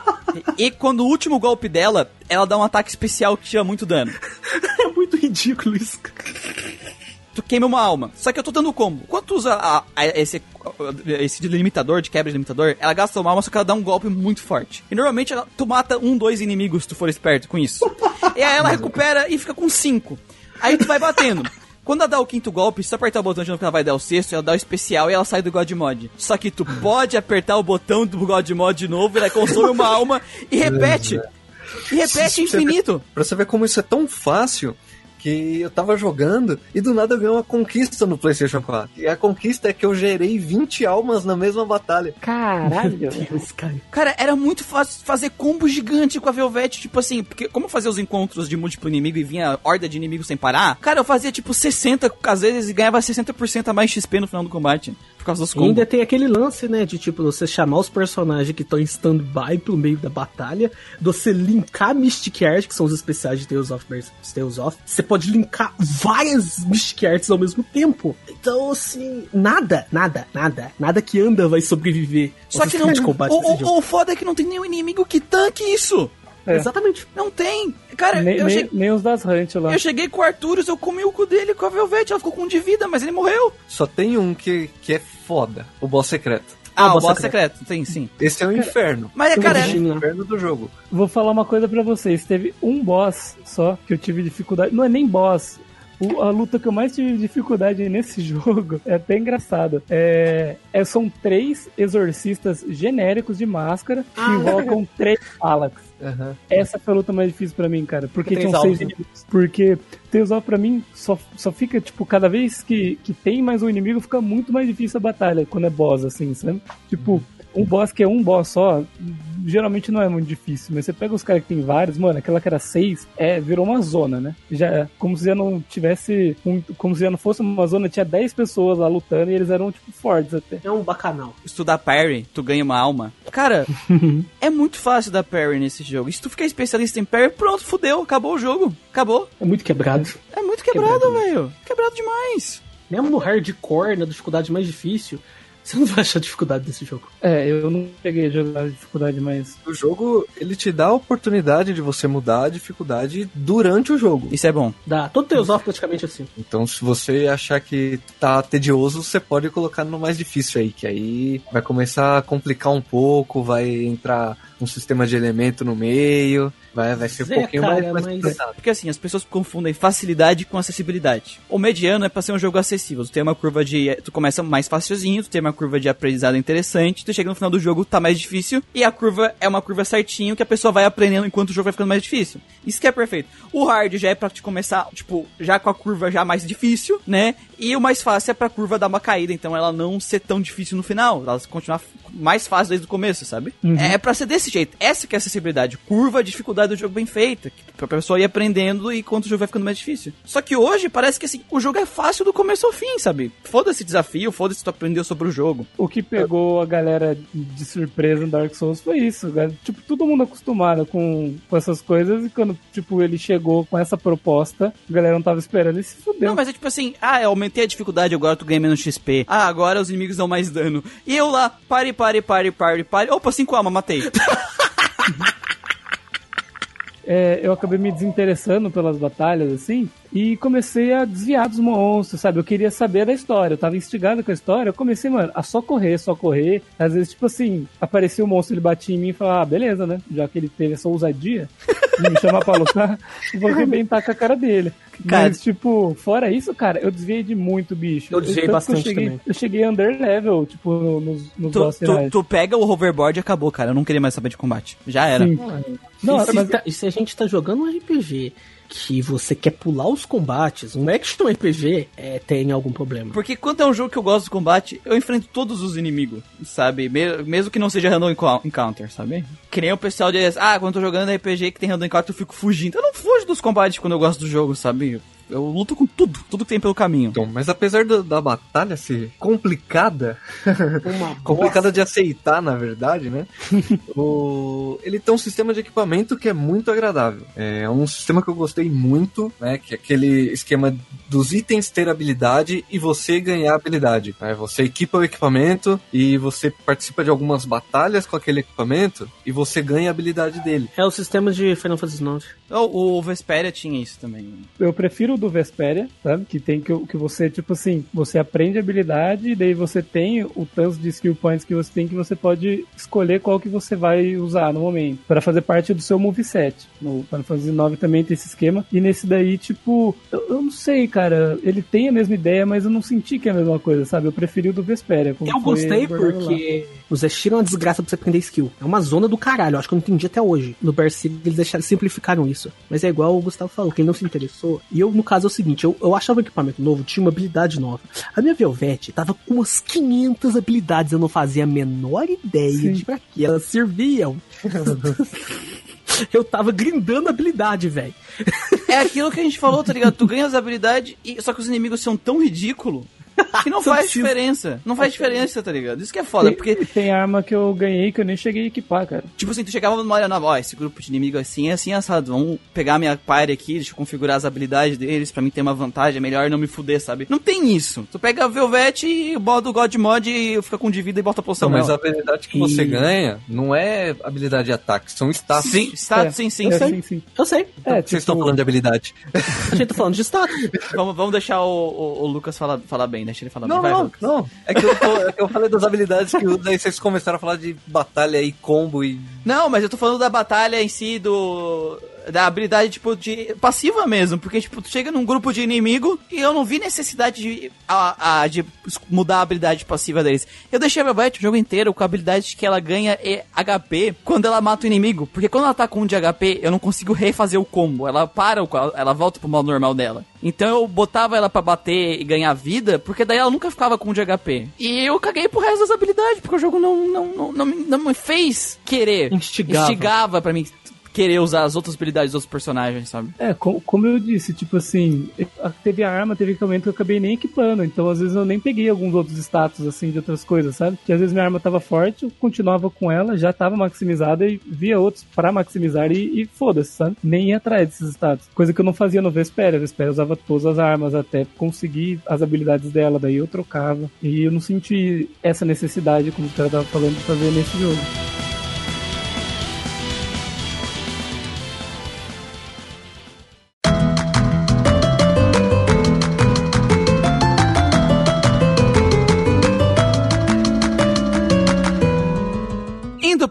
<laughs> e quando o último golpe dela, ela dá um ataque especial que tira muito dano. é muito ridículo isso tu queima uma alma. Só que eu tô dando combo. Quando tu usa a, a, esse, esse limitador, de quebra de limitador, ela gasta uma alma, só que ela dá um golpe muito forte. E normalmente ela, tu mata um, dois inimigos se tu for esperto com isso. e aí ela <laughs> recupera e fica com cinco. Aí tu vai batendo. Quando ela dá o quinto golpe, se tu apertar o botão de novo que ela vai dar o sexto, ela dá o especial e ela sai do God Mod. Só que tu <laughs> pode apertar o botão do God Mod de novo, ela consome uma alma e <laughs> repete. E repete infinito. Pra você ver como isso é tão fácil, que eu tava jogando e do nada eu ganhei uma conquista no PlayStation 4. E a conquista é que eu gerei 20 almas na mesma batalha. Caralho! Deus, cara. cara, era muito fácil fazer combo gigante com a Velvet, tipo assim, porque como fazer os encontros de múltiplo inimigo e vinha horda de inimigos sem parar, cara, eu fazia tipo 60 às vezes e ganhava 60% a mais XP no final do combate. Causa dos E ainda combos. tem aquele lance, né, de tipo, você chamar os personagens que estão em stand-by pro meio da batalha, você linkar Mystic Art, que são os especiais de Tales of, Bers- Tales of, você pode linkar várias Mystic Arts ao mesmo tempo. Então, assim, nada, nada, nada, nada que anda vai sobreviver. Só que não. de combate O, o, o foda é que não tem nenhum inimigo que tanque isso. É. Exatamente. Não tem. Cara, nem, eu, nem, che- nem os das Hunt lá. eu cheguei com o Arthurus, eu comi o cu dele com a Velvet, ela ficou com um de vida, mas ele morreu. Só tem um que, que é foda, o boss secreto. Ah, o o boss boss secreto, tem sim. Esse é o inferno. Mas é, cara, vou é- O inferno do jogo. Vou falar uma coisa pra vocês. Teve um boss só que eu tive dificuldade. Não é nem boss. O- a luta que eu mais tive dificuldade nesse <laughs> jogo é até engraçado. É, é- são três exorcistas genéricos de máscara que invocam três Palax. Essa foi a luta mais difícil pra mim, cara. Porque Porque tinham tem seis né? inimigos. Porque Tales of pra mim só, só fica, tipo, cada vez que, que tem mais um inimigo, fica muito mais difícil a batalha quando é boss, assim, sabe? Tipo, um boss que é um boss só, geralmente não é muito difícil, mas você pega os caras que tem vários, mano, aquela que era seis, é, virou uma zona, né? Já, como se já não tivesse, um, como se já não fosse uma zona, tinha 10 pessoas lá lutando e eles eram, tipo, fortes até. É um bacanal. estudar parry, tu ganha uma alma. Cara, <laughs> é muito fácil dar parry nesse jogo. E se tu ficar especialista em parry, pronto, fudeu, acabou o jogo. Acabou. É muito quebrado. É muito quebrado, Quebrado. velho. Quebrado demais. Mesmo no hardcore, na dificuldade mais difícil, você não vai achar dificuldade desse jogo. É, eu não peguei a jogar a dificuldade mais. O jogo, ele te dá a oportunidade de você mudar a dificuldade durante o jogo. Isso é bom. Dá. Todo Tales of praticamente assim. Então, se você achar que tá tedioso, você pode colocar no mais difícil aí, que aí vai começar a complicar um pouco, vai entrar um sistema de elemento no meio, vai, vai ser um Zé, pouquinho cara, mais, mais mas-. Porque assim, as pessoas confundem facilidade com acessibilidade. O mediano é pra ser um jogo acessível. Tu tem uma curva de. Tu começa mais facilzinho, tu tem uma curva de aprendizado interessante, tu chega no final do jogo, tá mais difícil, e a curva é uma curva certinho que a pessoa vai aprendendo enquanto o jogo vai ficando mais difícil. Isso que é perfeito. O hard já é pra te começar, tipo, já com a curva já mais difícil, né? E o mais fácil é pra curva dar uma caída, então ela não ser tão difícil no final. Ela continuar mais fácil desde o começo, sabe? É pra ser desse jeito. Essa que é a acessibilidade. Curva a dificuldade do jogo bem feita. que- Pra pessoa ir aprendendo e quanto o jogo vai ficando mais difícil. Só que hoje parece que assim, o jogo é fácil do começo ao fim, sabe? Foda-se desafio, foda-se tu aprendeu sobre o jogo. O que pegou a galera de surpresa no Dark Souls foi isso, cara. Tipo, todo mundo acostumado com, com essas coisas e quando, tipo, ele chegou com essa proposta, a galera não tava esperando e se fudeu. Não, mas é tipo assim, ah, eu aumentei a dificuldade, agora tu ganha menos XP. Ah, agora os inimigos dão mais dano. E eu lá, pare, pare, pare, pare, pare. Opa, 5 alma, matei. <laughs> é, eu acabei me desinteressando pelas batalhas, assim, e comecei a desviar dos monstros, sabe? Eu queria saber da história, eu tava instigado com a história, eu comecei, mano, a só correr, só correr. Às vezes, tipo assim, aparecia o monstro, ele batia em mim e falava, ah, beleza, né? Já que ele teve essa ousadia de me chamar pra lutar, <laughs> eu vou arrebentar com a cara dele. Cara- Mas, tipo, fora isso, cara, eu desviei de muito bicho. Eu desviei bastante eu cheguei, também. Eu cheguei under level, tipo, no- nos, nos tu, boss tu, tu pega o hoverboard e acabou, cara. Eu não queria mais saber de combate. Já era. Sim. Não, e, se mas tá- e se a gente tá jogando um RPG que você quer pular os combates, um action <laughs> RPG, é, tem algum problema. Porque quando é um jogo que eu gosto do combate, eu enfrento todos os inimigos, sabe? Me- mesmo que não seja random encou- encounter, sabe? Que nem o pessoal diz, ah, quando eu tô jogando RPG que tem random encounter, eu fico fugindo. Eu não fujo dos combates quando eu gosto do jogo, sabe? Eu luto com tudo, tudo que tem pelo caminho. Então, mas apesar do- da batalha ser complicada, Uma <laughs> complicada de aceitar, na verdade, né? <laughs> o... Ele tem um sistema de equipamento que é muito agradável. É um sistema que eu gostei muito, né? Que é aquele esquema dos itens ter habilidade e você ganhar habilidade. né? Você equipa o equipamento e você participa de algumas batalhas com aquele equipamento e você ganha a habilidade dele. É o sistema de Final Fantasy IX. O, o Vesperia tinha isso também. Eu prefiro do Vesperia, sabe? Que tem que, que você, tipo assim, você aprende habilidade e daí você tem o tanto de skill points que você tem que você pode escolher qual que você vai usar no momento. Pra fazer parte do seu moveset. No Final Fantasy IX também tem esse esquema. E nesse daí, tipo, eu, eu não sei, cara. Ele tem a mesma ideia, mas eu não senti que é a mesma coisa, sabe? Eu preferi o do Vesperia. Eu gostei abordado lá. Porque os Zeshiro é uma desgraça pra você aprender skill. É uma zona do caralho, eu acho que eu não entendi até hoje. No Berserk eles deixaram, simplificaram isso. Mas é igual o Gustavo falou, que ele não se interessou. E eu, no caso, é o seguinte, eu, eu achava o equipamento novo, tinha uma habilidade nova. A minha Velvet tava com umas 500 habilidades, eu não fazia a menor ideia Sim. de pra que elas serviam. <laughs> eu tava grindando habilidade, velho. É aquilo que a gente falou, tá ligado? Tu ganha as habilidades, e... só que os inimigos são tão ridículos E não faz precisa- diferença. Não faz diferença, tá ligado? Isso que é foda, Tem, porque, tem arma que eu ganhei que eu nem cheguei a equipar, cara. tipo assim, tu chegava numa área nova, ó, esse grupo de inimigo assim, é assim, assado. Vamos pegar minha party aqui, deixa eu configurar as habilidades deles pra mim ter uma vantagem, é melhor não me fuder, sabe? Não tem isso. Tu pega a Velvet e bota o God Mod e fica com de vida e bota a poção Não, mas a habilidade que você E- ganha não é habilidade de ataque, são status. Sim, status, É, sim, sim, é, sim. sim, sim. Eu sei. É, Vocês tipo, estão falando de habilidade. A gente tá falando de status. <laughs> Vamos, vamos deixar o, o- o Lucas falar, falar bem, deixa ele falar Não. Vai, não, não. É que eu, tô- é que eu falei das habilidades que usa, aí vocês começaram a falar de batalha e combo e. Não, mas eu tô falando da batalha em si, do. Da habilidade, tipo, de. passiva mesmo. Porque, tipo, tu chega num grupo de inimigo e eu não vi necessidade de, a, a- de mudar a habilidade passiva deles. Eu deixei a Velvet o jogo inteiro com a habilidade que ela ganha é HP quando ela mata o inimigo. Porque quando ela tá com um de HP, eu não consigo refazer o combo. Ela para, o, ela volta pro modo normal dela. Então eu botava ela pra bater e ganhar vida, porque daí ela nunca ficava com um de HP. E eu caguei pro resto das habilidades, porque o jogo não, não, não, não, me, não me fez querer. Instigava. Instigava pra mim querer usar as outras habilidades dos outros personagens, sabe? É, co- como eu disse, tipo assim, teve a arma, teve equipamento que eu acabei nem equipando, então às vezes eu nem peguei alguns outros status, assim, de outras coisas, sabe? Que às vezes minha arma tava forte, eu continuava com ela, já tava maximizada e via outros pra maximizar e, e foda-se, sabe? Nem ia atrás desses status. Coisa que eu não fazia no Vesperia, a Vesperia usava todas as armas até conseguir as habilidades dela, daí eu trocava. E eu não senti essa necessidade, como o cara tava falando, de fazer nesse jogo.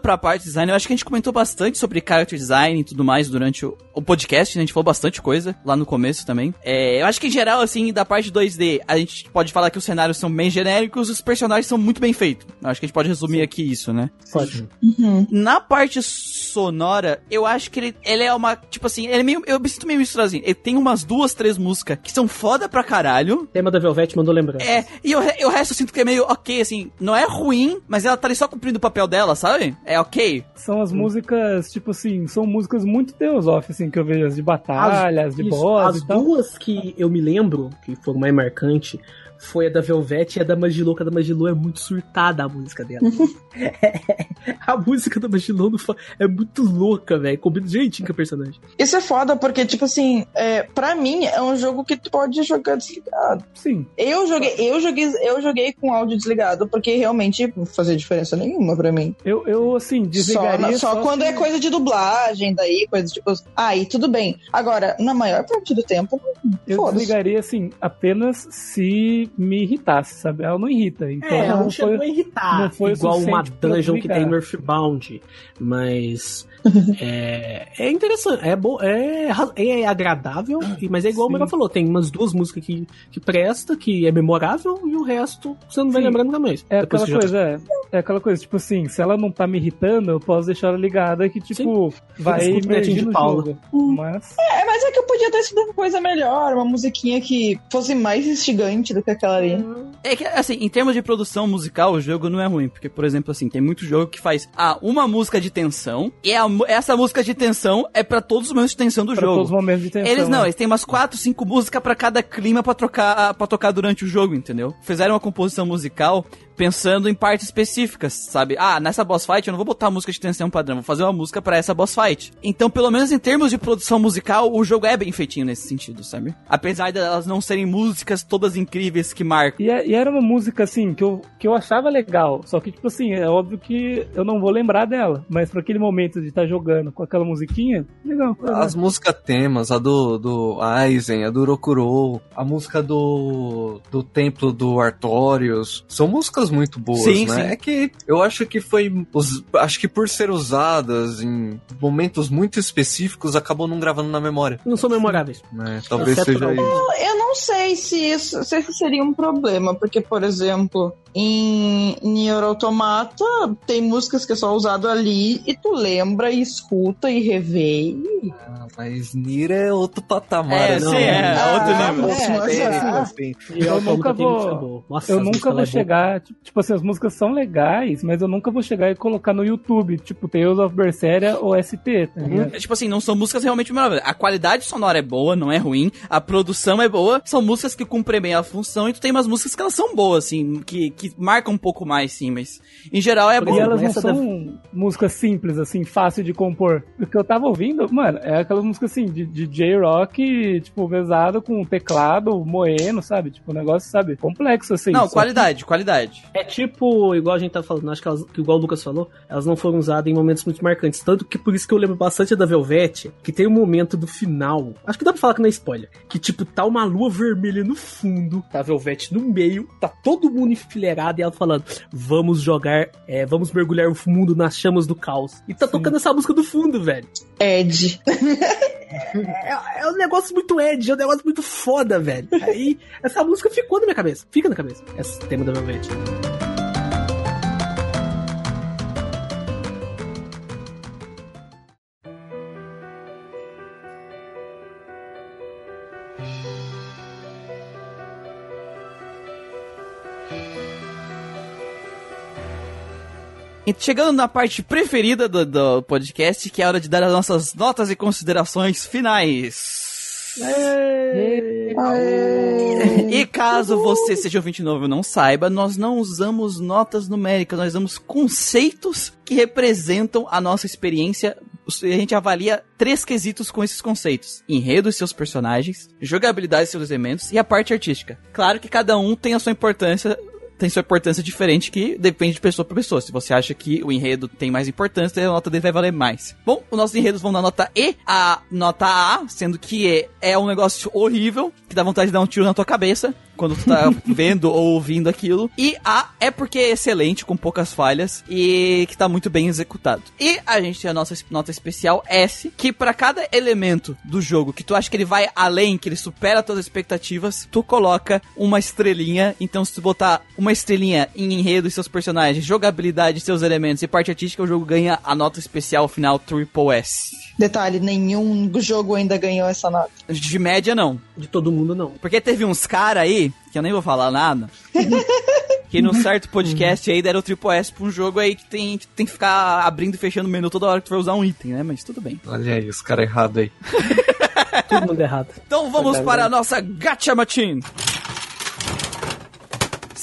Pra parte de design, eu acho que a gente comentou bastante sobre character design e tudo mais durante o, o podcast, né? A gente falou bastante coisa lá no começo também. É, eu acho que em geral, assim, da parte 2D, a gente pode falar que os cenários são bem genéricos, os personagens são muito bem feitos. Eu acho que a gente pode resumir aqui isso, né? Pode. Uhum. Na parte sonora, eu acho que ele, ele é uma. Tipo assim, ele é meio. Eu me sinto meio misturado assim. Ele tem umas duas, três músicas que são foda pra caralho. O tema da Velvet mandou lembrar. É, e o, e o resto eu sinto que é meio ok, assim. Não é ruim, mas ela tá ali só cumprindo o papel dela, sabe? É ok. São as músicas, tipo assim, são músicas muito Deus Off, assim, que eu vejo, as de batalhas, de Isso, boss As e tal. duas que eu me lembro, que foram mais marcantes, foi a da Velvet e a da Magilô, que a da Magilô é muito surtada a música dela. <laughs> a música da fa- é muito louca, velho. Combina direitinho com a personagem. Isso é foda, porque, tipo assim, é, pra mim é um jogo que tu pode jogar desligado. Sim. Eu joguei, eu joguei, eu joguei com áudio desligado, porque realmente não fazia diferença nenhuma pra mim. Eu, eu assim, Só, desligaria. na- só quando se- é coisa de dublagem, daí, coisa tipo. Aí, tudo bem. Agora, na maior parte do tempo, Eu desligaria, assim, apenas se me irritasse, sabe? Ela não irrita. Então é, não, não chegou foi. a irritar. não foi igual uma dungeon que tem no Earthbound. Mas. <laughs> é, é interessante. É, bo, é, é agradável, mas é igual Sim. o Mega falou: tem umas duas músicas que, que presta, que é memorável, e o resto você não vai Sim. lembrando nunca mais. É Depois aquela já- coisa, é, é aquela coisa, tipo assim, se ela não tá me irritando, eu posso deixar ela ligada que, tipo, vai o netinho emergir de no Paula. jogo. Mas, É, mas é que eu podia ter sido uma coisa melhor, uma musiquinha que fosse mais instigante do que aquela ali. É que, assim, em termos de produção musical, o jogo não é ruim. Porque, por exemplo, assim, tem muito jogo que faz, ah, uma música de tensão, e a essa música de tensão é pra todos os momentos de tensão do pra jogo. todos os momentos de tensão. Eles não, né? eles têm umas 4, 5 músicas pra cada clima pra trocar, para tocar durante o jogo, entendeu? Fizeram uma composição musical pensando em partes específicas, sabe? Ah, nessa boss fight eu não vou botar música de tensão padrão, vou fazer uma música pra essa boss fight. Então, pelo menos em termos de produção musical, o jogo é bem feitinho nesse sentido, sabe? Apesar delas não serem músicas todas incríveis que marcam. E, é- e era uma música, assim, que eu, que eu achava legal. Só que, tipo assim, é óbvio que eu não vou lembrar dela. Mas pra aquele momento de estar jogando com aquela musiquinha, legal. As músicas temas, a do, do Aizen, a do Rokuro, a música do, do Templo do Artorius, são músicas muito boas, Sim, né? sim. É que eu acho que foi. us- acho que por ser usadas em momentos muito específicos, acabou não gravando na memória. Não são memoráveis. Né? Talvez Exceto seja isso. Eu não sei se isso, se isso seria um problema, porque, por exemplo, Em Nier Automata, tem músicas que é só usado ali e tu lembra e escuta e revê. e- Ah, Mas Nier é outro patamar. É, né? sim, é, Ah, outro é, nível. mas- É, ah, assim, E Eu nunca vou-. Nossa, Eu nunca vou é boa. chegar, tipo, tipo assim, as músicas são legais, mas eu nunca vou chegar e colocar no YouTube, tipo, Tales of Berseria ou ST, tá ligado? É, tipo assim, não são músicas realmente maravilhosas. A qualidade sonora é boa, não é ruim. A produção é boa. São músicas que cumprem bem a função. E tu tem umas músicas que elas são boas, assim, que, que marcam um pouco mais, sim. Mas, em geral, é bom. E elas não são músicas simples, assim, fácil de compor. Porque eu tava ouvindo, mano, é aquelas músicas assim, de, de J-Rock, tipo, pesado com teclado, moeno, sabe? Tipo, um negócio, sabe, complexo, assim. Não, qualidade, qualidade. É tipo, igual a gente tá falando, acho que, elas, que igual o Lucas falou, elas não foram usadas em momentos muito marcantes. Tanto que por isso que eu lembro bastante da Velvet, que tem um momento do final. Acho que dá pra falar que não é spoiler. Que tipo, tá uma lua vermelha no fundo, tá a Velvet no meio, tá todo mundo e ela falando: Vamos jogar, é, vamos mergulhar o mundo nas chamas do caos. E tá tocando essa música do fundo, velho. Ed. É, é um negócio muito Ed, é um negócio muito foda, velho. Aí essa música ficou na minha cabeça. Fica na cabeça. Esse tema da Velvet. E chegando na parte preferida do, do podcast, que é a hora de dar as nossas notas e considerações finais. E caso você seja ouvinte novo e não saiba, nós não usamos notas numéricas, nós usamos conceitos que representam a nossa experiência. A gente avalia três quesitos com esses conceitos: enredo e seus personagens, jogabilidade e seus elementos e a parte artística. Claro que cada um tem a sua importância tem sua importância diferente que depende de pessoa para pessoa. Se você acha que o enredo tem mais importância, a nota dele vai valer mais. Bom, os nossos enredos vão da nota E a nota A, sendo que E é um negócio horrível, que dá vontade de dar um tiro na tua cabeça quando tu tá <laughs> vendo ou ouvindo aquilo. E A é porque é excelente, com poucas falhas e que tá muito bem executado. E a gente tem a nossa nota especial S, que para cada elemento do jogo que tu acha que ele vai além, que ele supera as tuas expectativas, tu coloca uma estrelinha. Então se tu botar uma estrelinha em enredo e seus personagens, jogabilidade, seus elementos e parte artística, o jogo ganha a nota especial final Triple S. Detalhe, nenhum jogo ainda ganhou essa nota. De média, não. De todo mundo, não. Porque teve uns caras aí, que eu nem vou falar nada, <laughs> que num certo podcast aí deram o Triple S pra um jogo aí que tem, que tem que ficar abrindo e fechando o menu toda hora que tu vai usar um item, né? Mas tudo bem. Olha aí, os caras errados aí. Todo mundo errado. Então vamos para a nossa Gacha Machine.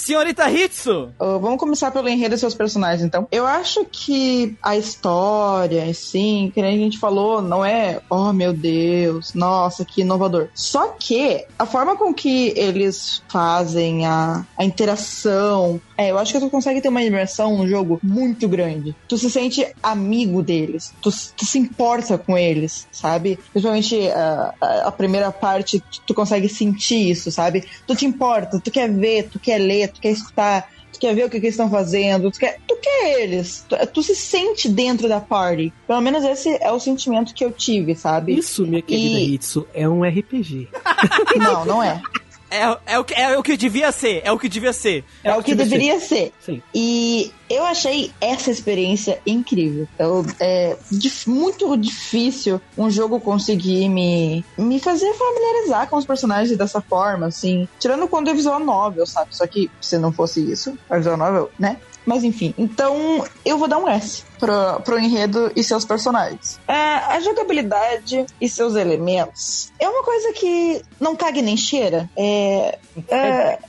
Senhorita Hitsu! Uh, vamos começar pelo enredo e seus personagens, então. Eu acho que a história, assim, que a gente falou, não é, oh meu Deus, nossa, que inovador. Só que a forma com que eles fazem a, a interação, é, eu acho que tu consegue ter uma imersão no jogo muito grande. Tu se sente amigo deles, tu, tu se importa com eles, sabe? Principalmente uh, a, a primeira parte, tu consegue sentir isso, sabe? Tu te importa, tu quer ver, tu quer ler, tu quer escutar, tu quer ver o que, que eles estão fazendo, tu quer, tu quer eles, tu, tu, se sente dentro da party. Pelo menos esse é o sentimento que eu tive, sabe? Isso, minha querida E- Hitsu, é um RPG. Não, não é. É, é, o que, é o que devia ser, é o que devia ser. É, o que devia ser. deveria ser. Sim. E eu achei essa experiência incrível. Eu, é dif- muito difícil um jogo conseguir me, me fazer familiarizar com os personagens dessa forma, assim. Tirando quando é visual novel, sabe? Só que se não fosse isso, a visual novel, né? Mas enfim, então eu vou dar um S pro, pro enredo e seus personagens. É, a jogabilidade e seus elementos é uma coisa que não cague nem cheira. É, é,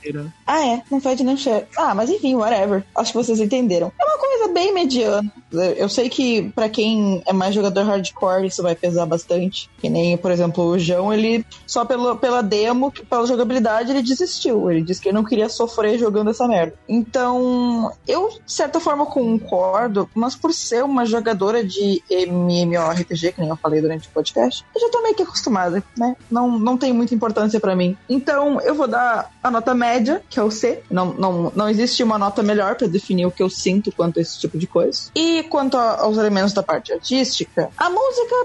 ah, é, não fede nem cheira. Ah, mas enfim, whatever. Acho que vocês entenderam. É uma coisa bem mediana. Eu sei que pra quem é mais jogador hardcore isso vai pesar bastante. Que nem, por exemplo, o João, ele só pelo, pela demo, pela jogabilidade, ele desistiu. Ele disse que ele não queria sofrer jogando essa merda. Então, eu, de certa forma, concordo, mas por ser uma jogadora de MMORPG, que nem eu falei durante o podcast, eu já tô meio que acostumada, né? Não, não tem muita importância pra mim. Então, eu vou dar a nota média, que é o C. Não, não, não existe uma nota melhor pra definir o que eu sinto quanto a esse tipo de coisa. E quanto a- aos elementos da parte artística, a música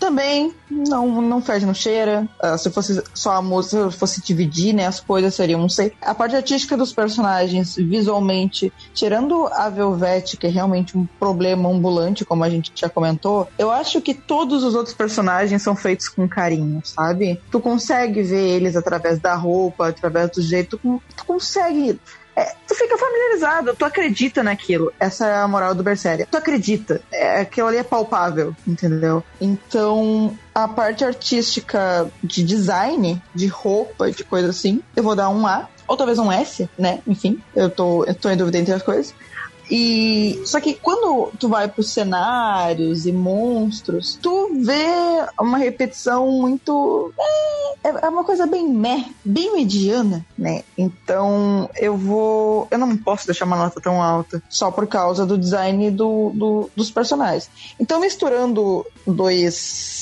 também não, não fede, não cheira. Uh, se fosse só a música, se fosse dividir, né, as coisas seriam, não sei. A parte artística dos personagens, visualmente, tirando a Velvet, que é realmente um problema ambulante, como a gente já comentou, eu acho que todos os outros personagens são feitos com carinho, sabe? Tu consegue ver eles através da roupa, através do jeito, tu, tu consegue é, tu fica familiarizado, tu acredita naquilo. Essa é a moral do Berseria. Tu acredita. É, aquilo ali é palpável, entendeu? Então, a parte artística de design, de roupa, de coisa assim, eu vou dar um A. Ou talvez um S, né? Enfim, eu tô, eu tô em dúvida entre as coisas. E só que quando tu vai pros cenários e monstros, tu vê uma repetição muito é, é uma coisa bem meh, bem mediana, né? Então eu vou, eu não posso deixar uma nota tão alta só por causa do design do, do dos personagens. Então misturando dois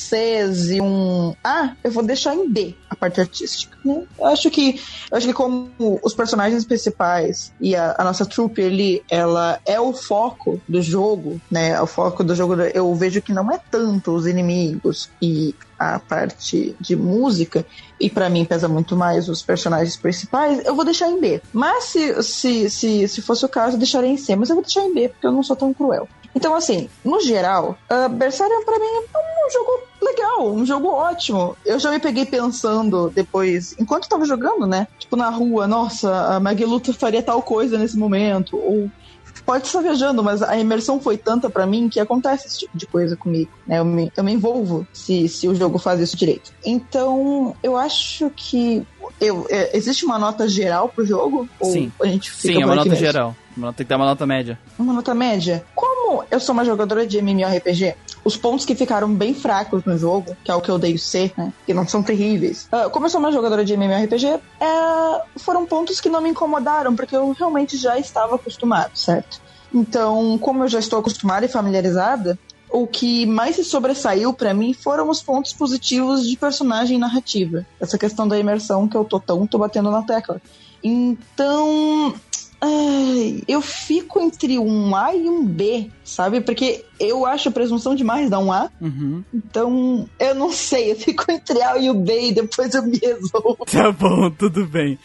Cs e um A, eu vou deixar em B a parte artística. Né? Eu acho que eu acho que como os personagens principais e a, a nossa trupe ele, ela é o foco do jogo, né? O foco do jogo, eu vejo que não é tanto os inimigos e a parte de música, e para mim pesa muito mais os personagens principais, eu vou deixar em B. Mas se, se, se, se fosse o caso, eu deixaria em C, mas eu vou deixar em B, porque eu não sou tão cruel. Então, assim, no geral, uh, Berseria pra mim é um jogo legal, um jogo ótimo. Eu já me peguei pensando depois, enquanto tava jogando, né? Tipo, na rua, nossa, a Mageluta faria tal coisa nesse momento, ou pode estar viajando, mas a imersão foi tanta para mim que acontece esse tipo de coisa comigo. Né? Eu, me, eu me envolvo se, se o jogo faz isso direito. Então, eu acho que eu, é, existe uma nota geral pro jogo? Sim. a gente fica Sim, é uma nota mesmo? geral. Uma nota, tem que dar uma nota média. Uma nota média? Como eu sou uma jogadora de MMORPG, os pontos que ficaram bem fracos no jogo, que é o que eu dei o C, né? Que não são terríveis. Uh, como eu sou uma jogadora de MMORPG, é, foram pontos que não me incomodaram, porque eu realmente já estava acostumado, certo? Então, como eu já estou acostumada e familiarizada, o que mais se sobressaiu para mim foram os pontos positivos de personagem e narrativa. Essa questão da imersão que eu tô tão tô batendo na tecla. Então, Ai, eu fico entre um A e um B, sabe? Porque eu acho a presunção demais dar um A. Uhum. Então, eu não sei, eu fico entre A e o B e depois eu me resolvo. <laughs> Tá bom, tudo bem.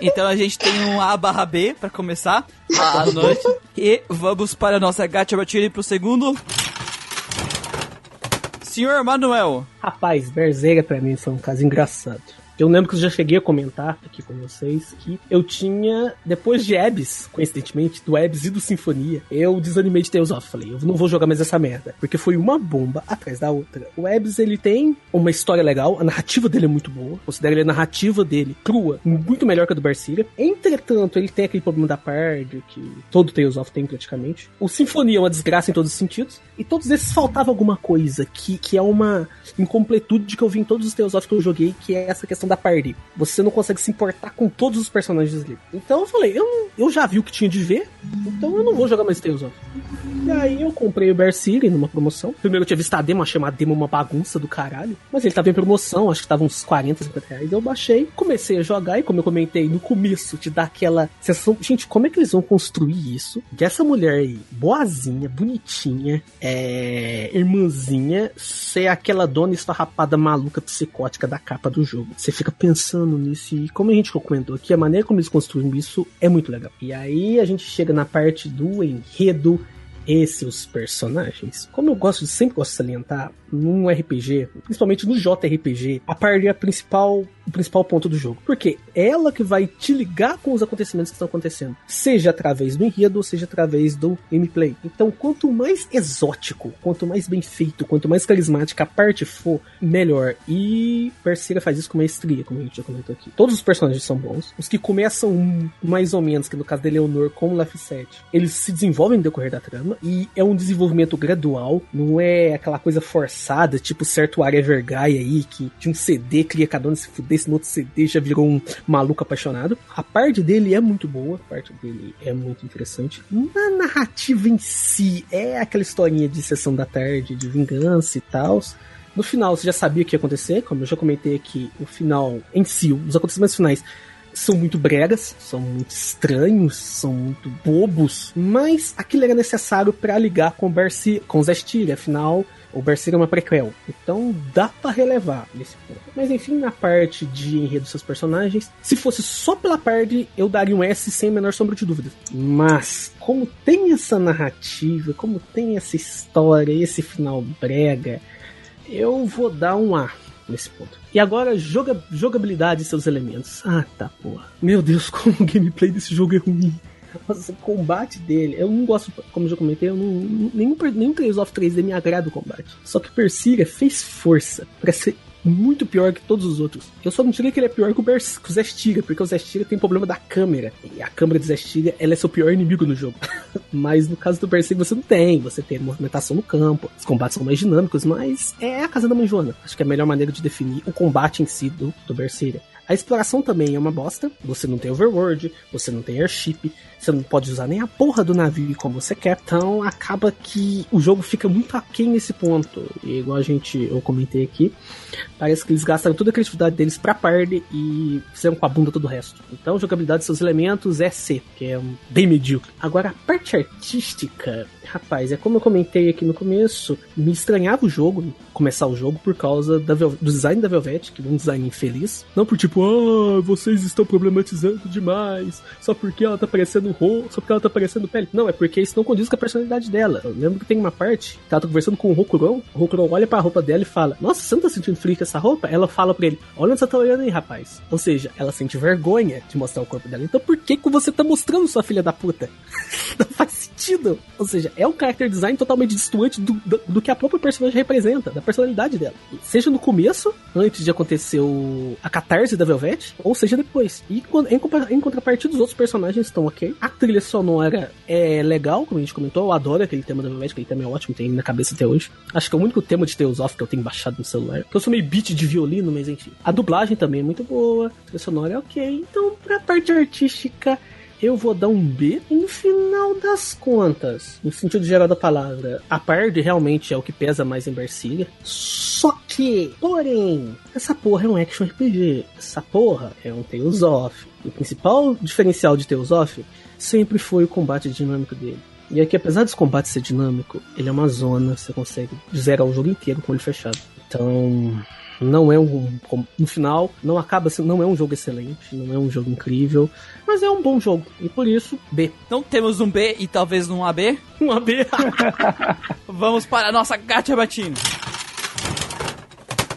então a gente tem um A barra B pra começar a noite. E vamos para a nossa gacha batida pro segundo. Senhor Manuel. Rapaz, Berserker pra mim foi um caso engraçado. Eu lembro que eu já cheguei a comentar aqui com vocês que eu tinha, depois de Ebs, coincidentemente, do Ebs e do Sinfonia, eu desanimei de Tales of. Falei, eu não vou jogar mais essa merda. Porque foi uma bomba atrás da outra. O Ebs, ele tem uma história legal, a narrativa dele é muito boa. Considero a narrativa dele crua, muito melhor que a do Berseria. Entretanto, ele tem aquele problema da Pard, que todo Tales of tem praticamente. O Sinfonia é uma desgraça em todos os sentidos. E todos esses faltava alguma coisa, que, que é uma incompletude que eu vi em todos os Tales of que eu joguei, que é essa questão da party. Você não consegue se importar com todos os personagens ali. Então eu falei, eu, eu já vi o que tinha de ver, então eu não vou jogar mais Tales of. E aí eu comprei o Bear City numa promoção. Primeiro eu tinha visto a demo, achei uma demo uma bagunça do caralho. Mas ele tava em promoção, acho que tava uns 40, 50 reais. Eu baixei, comecei a jogar e como eu comentei no começo, te dá aquela sensação. Gente, como é que eles vão construir isso? De essa mulher aí, boazinha, bonitinha, é. irmãzinha, ser aquela dona esfarrapada maluca psicótica da capa do jogo. Você fica pensando nisso e como a gente comentou aqui, a maneira como eles construíram isso é muito legal. E aí a gente chega na parte do enredo e seus personagens. Como eu gosto de sempre gosto de salientar, num RPG, principalmente no JRPG, a parte é principal o principal ponto do jogo. Porque ela que vai te ligar com os acontecimentos que estão acontecendo. Seja através do enredo, seja através do gameplay. Então, quanto mais exótico, quanto mais bem feito, quanto mais carismática a parte for, melhor. E Persega faz isso com maestria, como a gente já comentou aqui. Todos os personagens são bons. Os que começam mais ou menos, que no caso de Leonor, como Left 7, eles se desenvolvem no decorrer da trama. E é um desenvolvimento gradual, não é aquela coisa forçada, tipo certo área vergai aí, que de um CD cria cada um se fuder desse no outro CD já virou um maluco apaixonado. A parte dele é muito boa, a parte dele é muito interessante. Na narrativa em si, é aquela historinha de sessão da tarde, de vingança e tal. No final, você já sabia o que ia acontecer, como eu já comentei aqui, o final em si, os acontecimentos finais são muito bregas, são muito estranhos, são muito bobos, mas aquilo era necessário para ligar com o Bercy, com o Zestilha, afinal O Berserk é uma prequel. Então dá pra relevar nesse ponto. Mas enfim, na parte de enredo dos seus personagens, se fosse só pela parte, eu daria um S sem a menor sombra de dúvidas. Mas, como tem essa narrativa, como tem essa história, esse final brega, eu vou dar um A nesse ponto. E agora, joga, jogabilidade e seus elementos. Ah, tá, porra. Meu Deus, <laughs> como o gameplay desse jogo é ruim. <laughs> Nossa, o combate dele, eu não gosto, como já comentei, eu não, nenhum, nenhum Tales of 3D me agrada o combate. Só que o Persira fez força para ser muito pior que todos os outros. Eu só não diria que ele é pior que o, Bers que o Zestiga, porque o Zestiga tem problema da câmera. E a câmera do Zestiga, ela é seu pior inimigo no jogo. <laughs> mas no caso do Berserk você não tem. Você tem movimentação no campo, os combates são mais dinâmicos, mas é a casa da mãe Joana. Acho que é a melhor maneira de definir o combate em si do, do Berserk. A exploração também é uma bosta. Você não tem overworld, você não tem airship, você não pode usar nem a porra do navio como você quer. Então acaba que o jogo fica muito aquém nesse ponto. E igual a gente, eu comentei aqui, parece que eles gastaram toda a criatividade deles pra party e fizeram com a bunda todo o resto. Então, jogabilidade dos seus elementos é C, que é bem medíocre. Agora, a parte artística, rapaz, é como eu comentei aqui no começo, me estranhava o jogo, começar o jogo por causa da, do design da Velvet, que é um design infeliz. Não por tipo, ah, vocês estão problematizando demais, só porque ela tá parecendo rosto, só porque ela tá parecendo pele. Não, é porque isso não condiz com a personalidade dela. Eu lembro que tem uma parte que ela tá conversando com o Rokuron, o Rokuron olha pra roupa dela e fala, nossa, você não tá sentindo frio com essa roupa? Ela fala pra ele, olha onde você tá olhando aí, rapaz. Ou seja, ela sente vergonha de mostrar o corpo dela. Então por que que você tá mostrando sua filha da puta? <laughs> não faz sentido. Ou seja, é um character design totalmente distante do, do, do, que a própria personagem representa, da personalidade dela. Seja no começo, antes de acontecer o, a catarse da Velvet, ou seja depois. E em, em contrapartida, os outros personagens estão ok. A trilha sonora é legal, como a gente comentou. Eu adoro aquele tema da Velvet, aquele tema é ótimo, tem na cabeça até hoje. Acho que é o único tema de of que eu tenho baixado no celular. Eu sou meio beat de violino, mas enfim. A dublagem também é muito boa, a trilha sonora é ok. Então, pra parte artística, eu vou dar um B. no final das contas, no sentido geral da palavra, a parte realmente é o que pesa mais em Berseria. Só que, porém, essa porra é um action RPG. Essa porra é um Tales of. O principal diferencial de Tales of sempre foi o combate dinâmico dele. E aqui, apesar dos combates ser dinâmico, ele é uma zona, você consegue zerar o jogo inteiro com ele fechado. Então, não é um. No final, não acaba. Não é um jogo excelente, não é um jogo incrível, mas é um bom jogo. E por isso, B. Então temos um B e talvez um AB? <laughs> Um AB. <laughs> Vamos para a nossa Gacha Batino.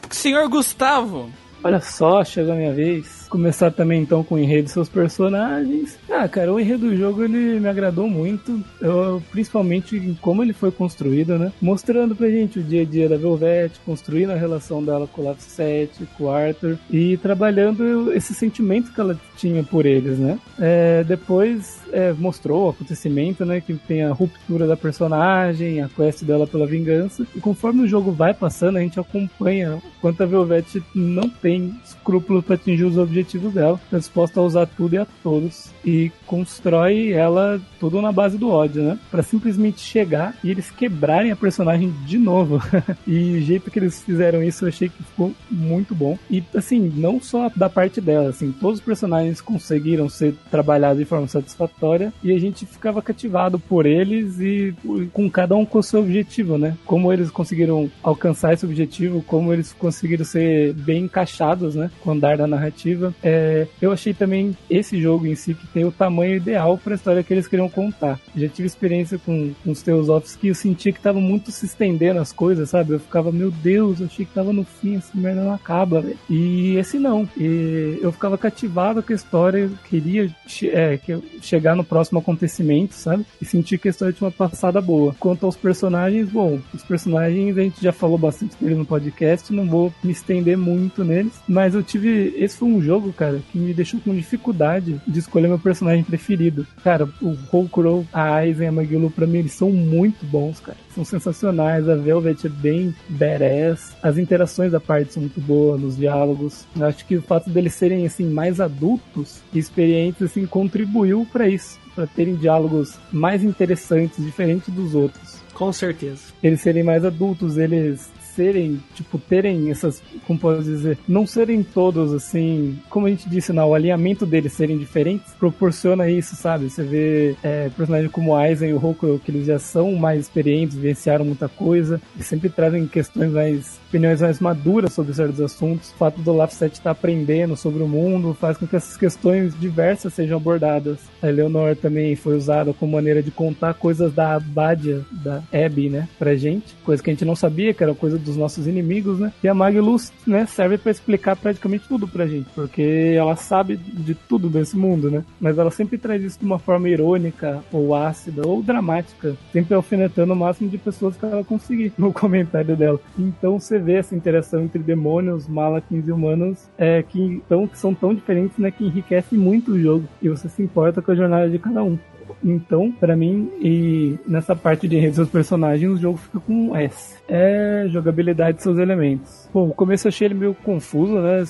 Senhor Gustavo. Olha só, chegou a minha vez. Começar também então com o enredo dos seus personagens. Ah, cara, o enredo do jogo ele me agradou muito, eu, principalmente em como ele foi construído, né? Mostrando pra gente o dia a dia da Velvet, construindo a relação dela com o Love 7, com o Arthur e trabalhando esse sentimento que ela tinha por eles, né? É, depois é, mostrou o acontecimento, né? Que tem a ruptura da personagem, a quest dela pela vingança. E conforme o jogo vai passando, a gente acompanha quanto a Velvet não tem escrúpulos para atingir os objetivos objetivos dela, tá disposta a usar tudo e a todos e constrói ela tudo na base do ódio, né? Para simplesmente chegar e eles quebrarem a personagem de novo. <laughs> e o jeito que eles fizeram isso eu achei que ficou muito bom. E assim, não só da parte dela, assim, todos os personagens conseguiram ser trabalhados de forma satisfatória e a gente ficava cativado por eles e com cada um com o seu objetivo, né? Como eles conseguiram alcançar esse objetivo, como eles conseguiram ser bem encaixados, né? Com o andar da narrativa é, eu achei também esse jogo em si que tem o tamanho ideal para a história que eles queriam contar. Já tive experiência com, com os Tales of que eu sentia que tava muito se estendendo as coisas, sabe? Eu ficava, meu Deus, eu achei que tava no fim, essa merda não acaba. E esse não. E eu ficava cativado com a história, eu queria é, que chegar no próximo acontecimento, sabe? E sentir que a história tinha uma passada boa. Quanto aos personagens, bom, os personagens a gente já falou bastante deles no podcast, não vou me estender muito neles, mas eu tive. Esse foi um jogo jogo, cara, que me deixou com dificuldade de escolher meu personagem preferido. Cara, o Hokuro, a Aizen e a Magilo, pra mim, eles são muito bons, cara. São sensacionais. A Velvet é bem badass. As interações da parte são muito boas nos diálogos. Eu acho que o fato deles serem, assim, mais adultos e experientes, assim, contribuiu para isso. para terem diálogos mais interessantes, diferentes dos outros. Com certeza. Eles serem mais adultos, eles serem, tipo, terem essas, como posso dizer, não serem todos assim, como a gente disse, não, o alinhamento deles serem diferentes proporciona isso, sabe? Você vê é, personagens como Aizen e o Roku, que eles já são mais experientes, vivenciaram muita coisa, e sempre trazem questões mais opiniões mais maduras sobre certos assuntos. O fato do Lafset estar tá aprendendo sobre o mundo faz com que essas questões diversas sejam abordadas. A Eleanor também foi usada como maneira de contar coisas da Abadia, da Abby, né, pra gente, coisa que a gente não sabia, que era coisa dos nossos inimigos, né? E a Maglus, né, serve para explicar praticamente tudo pra gente, porque ela sabe de tudo desse mundo, né? Mas ela sempre traz isso de uma forma irônica, ou ácida, ou dramática, sempre alfinetando o máximo de pessoas que ela conseguir <laughs> no comentário dela. Então você vê essa interação entre demônios, malakins e humanos é, que, tão, que são tão diferentes, né, que enriquece muito o jogo. E você se importa com a jornada de cada um. Então, para mim, e nessa parte de redes dos personagens, o jogo fica com um S. É jogabilidade de seus elementos. Bom, no começo eu achei ele meio confuso, né?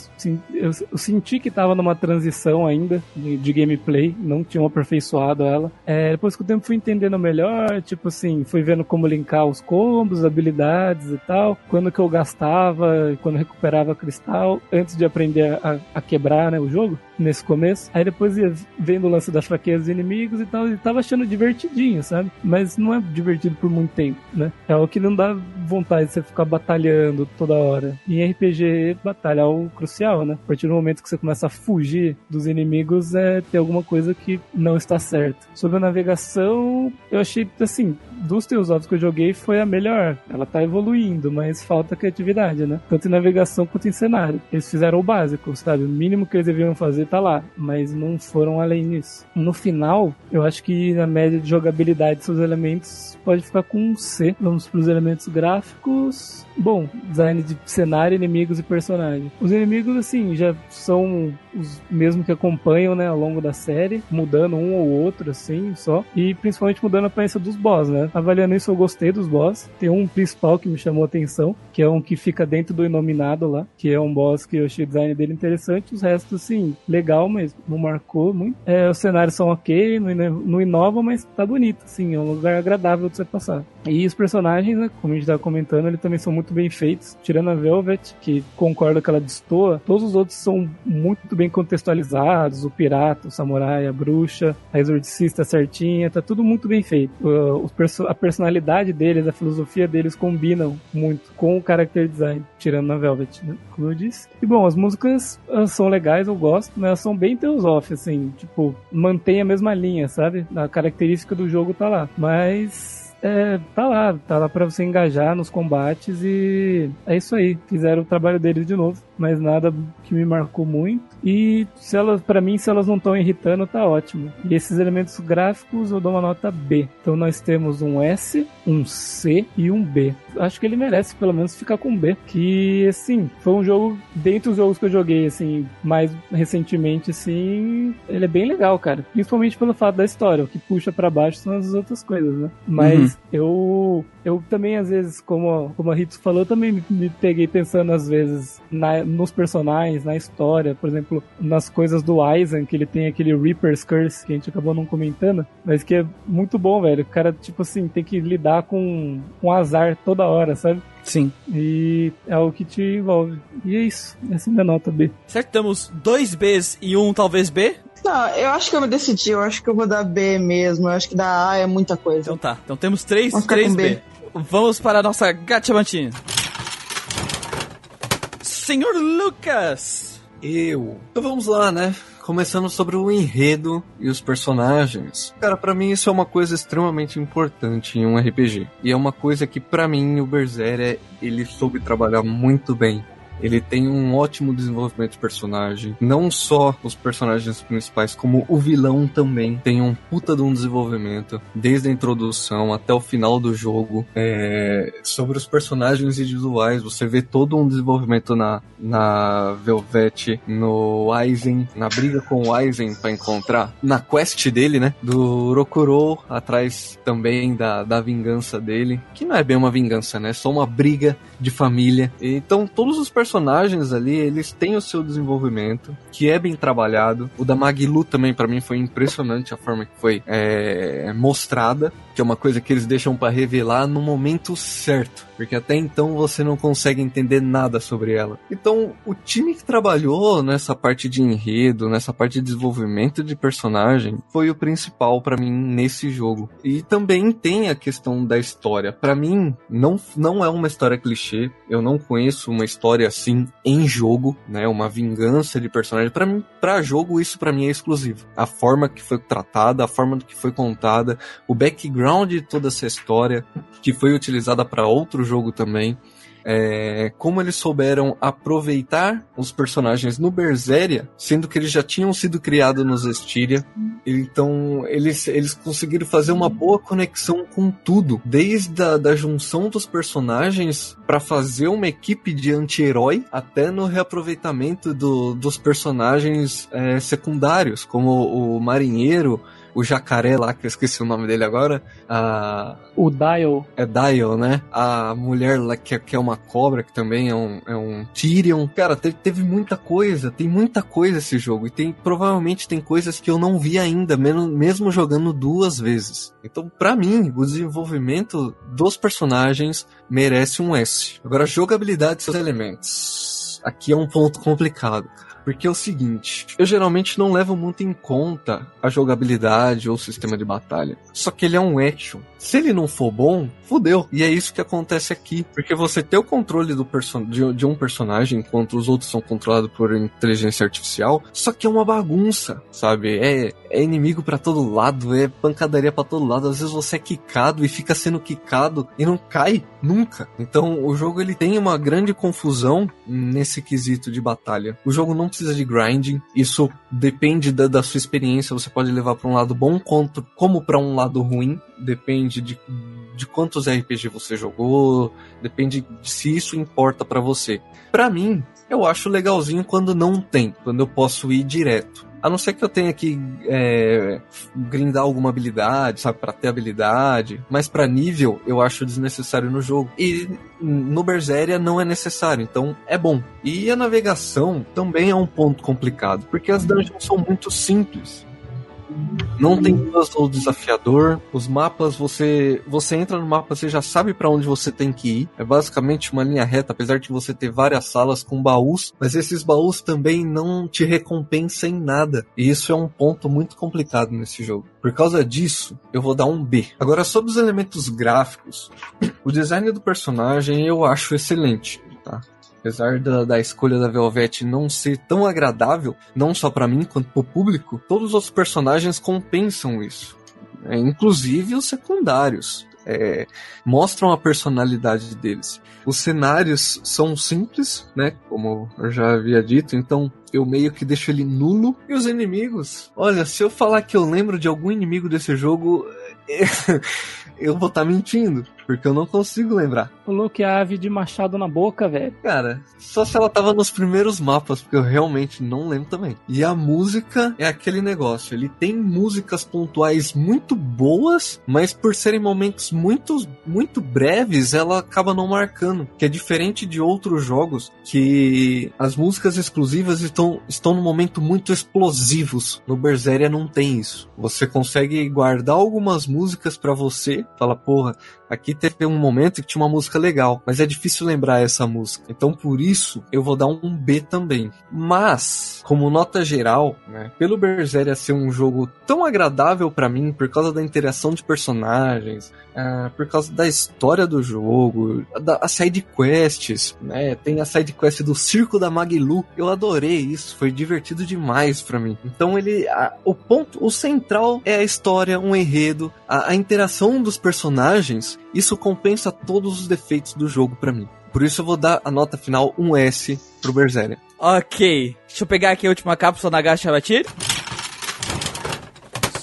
Eu senti que tava numa transição ainda de, de gameplay, não tinham aperfeiçoado ela. É, depois que o tempo fui entendendo melhor, tipo assim, fui vendo como linkar os combos, habilidades e tal, quando que eu gastava, quando recuperava cristal, antes de aprender a, a quebrar né, o jogo, nesse começo. Aí depois ia vendo o lance das fraquezas dos inimigos e tal, e tava achando divertidinho, sabe? Mas não é divertido por muito tempo, né? É o que não dá vontade de você ficar batalhando toda hora. E em RPG, batalha é o crucial, né? A partir do momento que você começa a fugir dos inimigos, é ter alguma coisa que não está certa. Sobre a navegação, eu achei, assim, dos Tales of que eu joguei foi a melhor. Ela tá evoluindo, mas falta criatividade, né? Tanto em navegação quanto em cenário. Eles fizeram o básico, sabe? O mínimo que eles deviam fazer tá lá, mas não foram além disso. No final, eu acho que na média de jogabilidade seus elementos pode ficar com um C. Vamos para os elementos gráficos. Bom, design de cenário, inimigos e personagem. Os inimigos, assim, já são os mesmos que acompanham, né, ao longo da série, mudando um ou outro, assim, só. E principalmente mudando a aparência dos boss, né? Avaliando isso, eu gostei dos boss. Tem um principal que me chamou a atenção, que é um que fica dentro do Inominado lá, que é um boss que eu achei o design dele interessante. Os restos, assim, legal, mas não marcou muito. É, os cenários são ok, não, inova, mas tá bonito, assim, é um lugar agradável de você passar. E os personagens, né, como a gente tava comentando, eles também são muito bem feitos. Tirando a Velvet, que concordo que ela destoa, todos os outros são muito bem contextualizados. O pirata, o samurai, a bruxa, a exorcista certinha, tá tudo muito bem feito. a personalidade deles, a filosofia deles combinam muito com o character design, tirando a Velvet, né, como eu disse. E bom, as músicas são legais, eu gosto, mas elas são bem Tales assim, tipo, mantém a mesma linha, sabe? A característica do jogo tá lá. Mas é, tá lá, tá lá para você engajar nos combates e é isso aí. Fizeram o trabalho deles de novo, mas nada que me marcou muito. E se elas, para mim, se elas não estão irritando, tá ótimo. E esses elementos gráficos eu dou uma nota B. Então nós temos um S, um C e um B. Acho que ele merece pelo menos ficar com B. Que assim, foi um jogo dentre os jogos que eu joguei assim mais recentemente assim, ele é bem legal, cara. Principalmente pelo fato da história, o que puxa para baixo são as outras coisas, né? Mas uhum. eu eu também às vezes, como como a Ritsu falou, também me, me peguei pensando às vezes na, nos personagens, na história, por exemplo nas coisas do Aizen, que ele tem aquele Reaper's Curse, que a gente acabou não comentando, mas que é muito bom, velho. O cara, tipo assim, tem que lidar com, com azar toda hora, sabe? Sim. E é o que te envolve. E é isso. Essa é a minha nota B. Certo, temos dois Bs e um talvez B. Não, eu acho que eu me decidi. Eu acho que eu vou dar B mesmo. Eu acho que dar A é muita coisa. Então tá. Então temos três, três B. B. Vamos para a nossa Gacha Senhor Lucas! Eu. Então vamos lá, né? Começando sobre o enredo e os personagens. Cara, para mim isso é uma coisa extremamente importante em um RPG. E é uma coisa que para mim o Berserker ele soube trabalhar muito bem. Ele tem um ótimo desenvolvimento de personagem. Não só os personagens principais, como o vilão também tem um puta de um desenvolvimento. Desde a introdução até o final do jogo. É... Sobre os personagens individuais, você vê todo um desenvolvimento na, na Velvet, no Aizen, na briga com o Aizen para encontrar. Na quest dele, né? Do Rokuro, atrás também da, da vingança dele. Que não é bem uma vingança, né? É só uma briga de família. Então, todos os personagens personagens ali, eles têm o seu desenvolvimento, que é bem trabalhado. O da Maglu também, para mim, foi impressionante a forma que foi é, mostrada que é uma coisa que eles deixam para revelar no momento certo, porque até então você não consegue entender nada sobre ela. Então, o time que trabalhou nessa parte de enredo, nessa parte de desenvolvimento de personagem, foi o principal para mim nesse jogo. E também tem a questão da história. Para mim, não, não é uma história clichê. Eu não conheço uma história assim em jogo, né? Uma vingança de personagem. Para mim, para jogo, isso para mim é exclusivo. A forma que foi tratada, a forma que foi contada, o background de toda essa história que foi utilizada para outro jogo também. É, como eles souberam aproveitar os personagens no Berseria, sendo que eles já tinham sido criados nos Estiria. Então, eles, eles conseguiram fazer uma boa conexão com tudo, desde a da junção dos personagens para fazer uma equipe de anti-herói, até no reaproveitamento do, dos personagens é, secundários, como o marinheiro, o jacaré lá, que eu esqueci o nome dele agora, a... O Dial. É Dial, né? A mulher lá que, é, que é uma cobra, que também é um, é um Tyrion. Cara, teve, teve muita coisa, tem muita coisa esse jogo. E tem provavelmente tem coisas que eu não vi ainda, mesmo, mesmo jogando duas vezes. Então, para mim, o desenvolvimento dos personagens merece um S. Agora, jogabilidade e seus elementos. Aqui é um ponto complicado, cara. Porque é o seguinte, eu geralmente não levo muito em conta a jogabilidade ou o sistema de batalha. Só que ele é um action. Se ele não for bom, fudeu. E é isso que acontece aqui. Porque você tem o controle do de, de um personagem, enquanto os outros são controlados por inteligência artificial. Só que é uma bagunça, sabe? É, é inimigo para todo lado, é pancadaria para todo lado. Às vezes você é quicado e fica sendo quicado e não cai nunca. Então o jogo ele tem uma grande confusão nesse quesito de batalha. O jogo não precisa de grinding, isso depende da, da sua experiência. Você pode levar para um lado bom quanto, como para um lado ruim. Depende de, de quantos RPG você jogou, depende de se isso importa para você. Para mim, eu acho legalzinho quando não tem, quando eu posso ir direto. A não ser que eu tenha que é, grindar alguma habilidade, sabe, para ter habilidade. Mas para nível, eu acho desnecessário no jogo. E no Berseria não é necessário, então é bom. E a navegação também é um ponto complicado, porque as dungeons são muito simples. Não tem puzzle desafiador. Os mapas, você você entra no mapa, você já sabe para onde você tem que ir. É basicamente uma linha reta, apesar de você ter várias salas com baús, mas esses baús também não te recompensam em nada. E isso é um ponto muito complicado nesse jogo. Por causa disso, eu vou dar um B. Agora, sobre os elementos gráficos, o design do personagem eu acho excelente, tá? Apesar da, da escolha da Velvet não ser tão agradável, não só para mim quanto pro público, todos os personagens compensam isso. É, inclusive os secundários. É, mostram a personalidade deles. Os cenários são simples, né? Como eu já havia dito, então eu meio que deixo ele nulo. E os inimigos? Olha, se eu falar que eu lembro de algum inimigo desse jogo, <laughs> eu vou estar tá mentindo, porque eu não consigo lembrar. Coloque a ave de machado na boca, velho. Cara, só se ela tava nos primeiros mapas, porque eu realmente não lembro também. E a música é aquele negócio, ele tem músicas pontuais muito boas, mas por serem momentos muito, muito breves, ela acaba não marcando. Que é diferente de outros jogos que as músicas exclusivas estão, estão num momento muito explosivos. No Berseria não tem isso. Você consegue guardar algumas músicas para você, fala, porra, aqui teve um momento que tinha uma música legal, mas é difícil lembrar essa música. Então por isso eu vou dar um B também. Mas, como nota geral, né, pelo Berseria ser um jogo tão agradável para mim por causa da interação de personagens, uh, por causa da história do jogo, da, a side quests, né, tem a side quest do Circo da Maglu. Eu adorei isso, foi divertido demais para mim. Então ele, a, o ponto, o central é a história, um enredo, a, a interação dos personagens. Isso compensa todos os defeitos do jogo para mim. Por isso eu vou dar a nota final um S pro Berseria. Ok, deixa eu pegar aqui a última cápsula da Gacha Batir.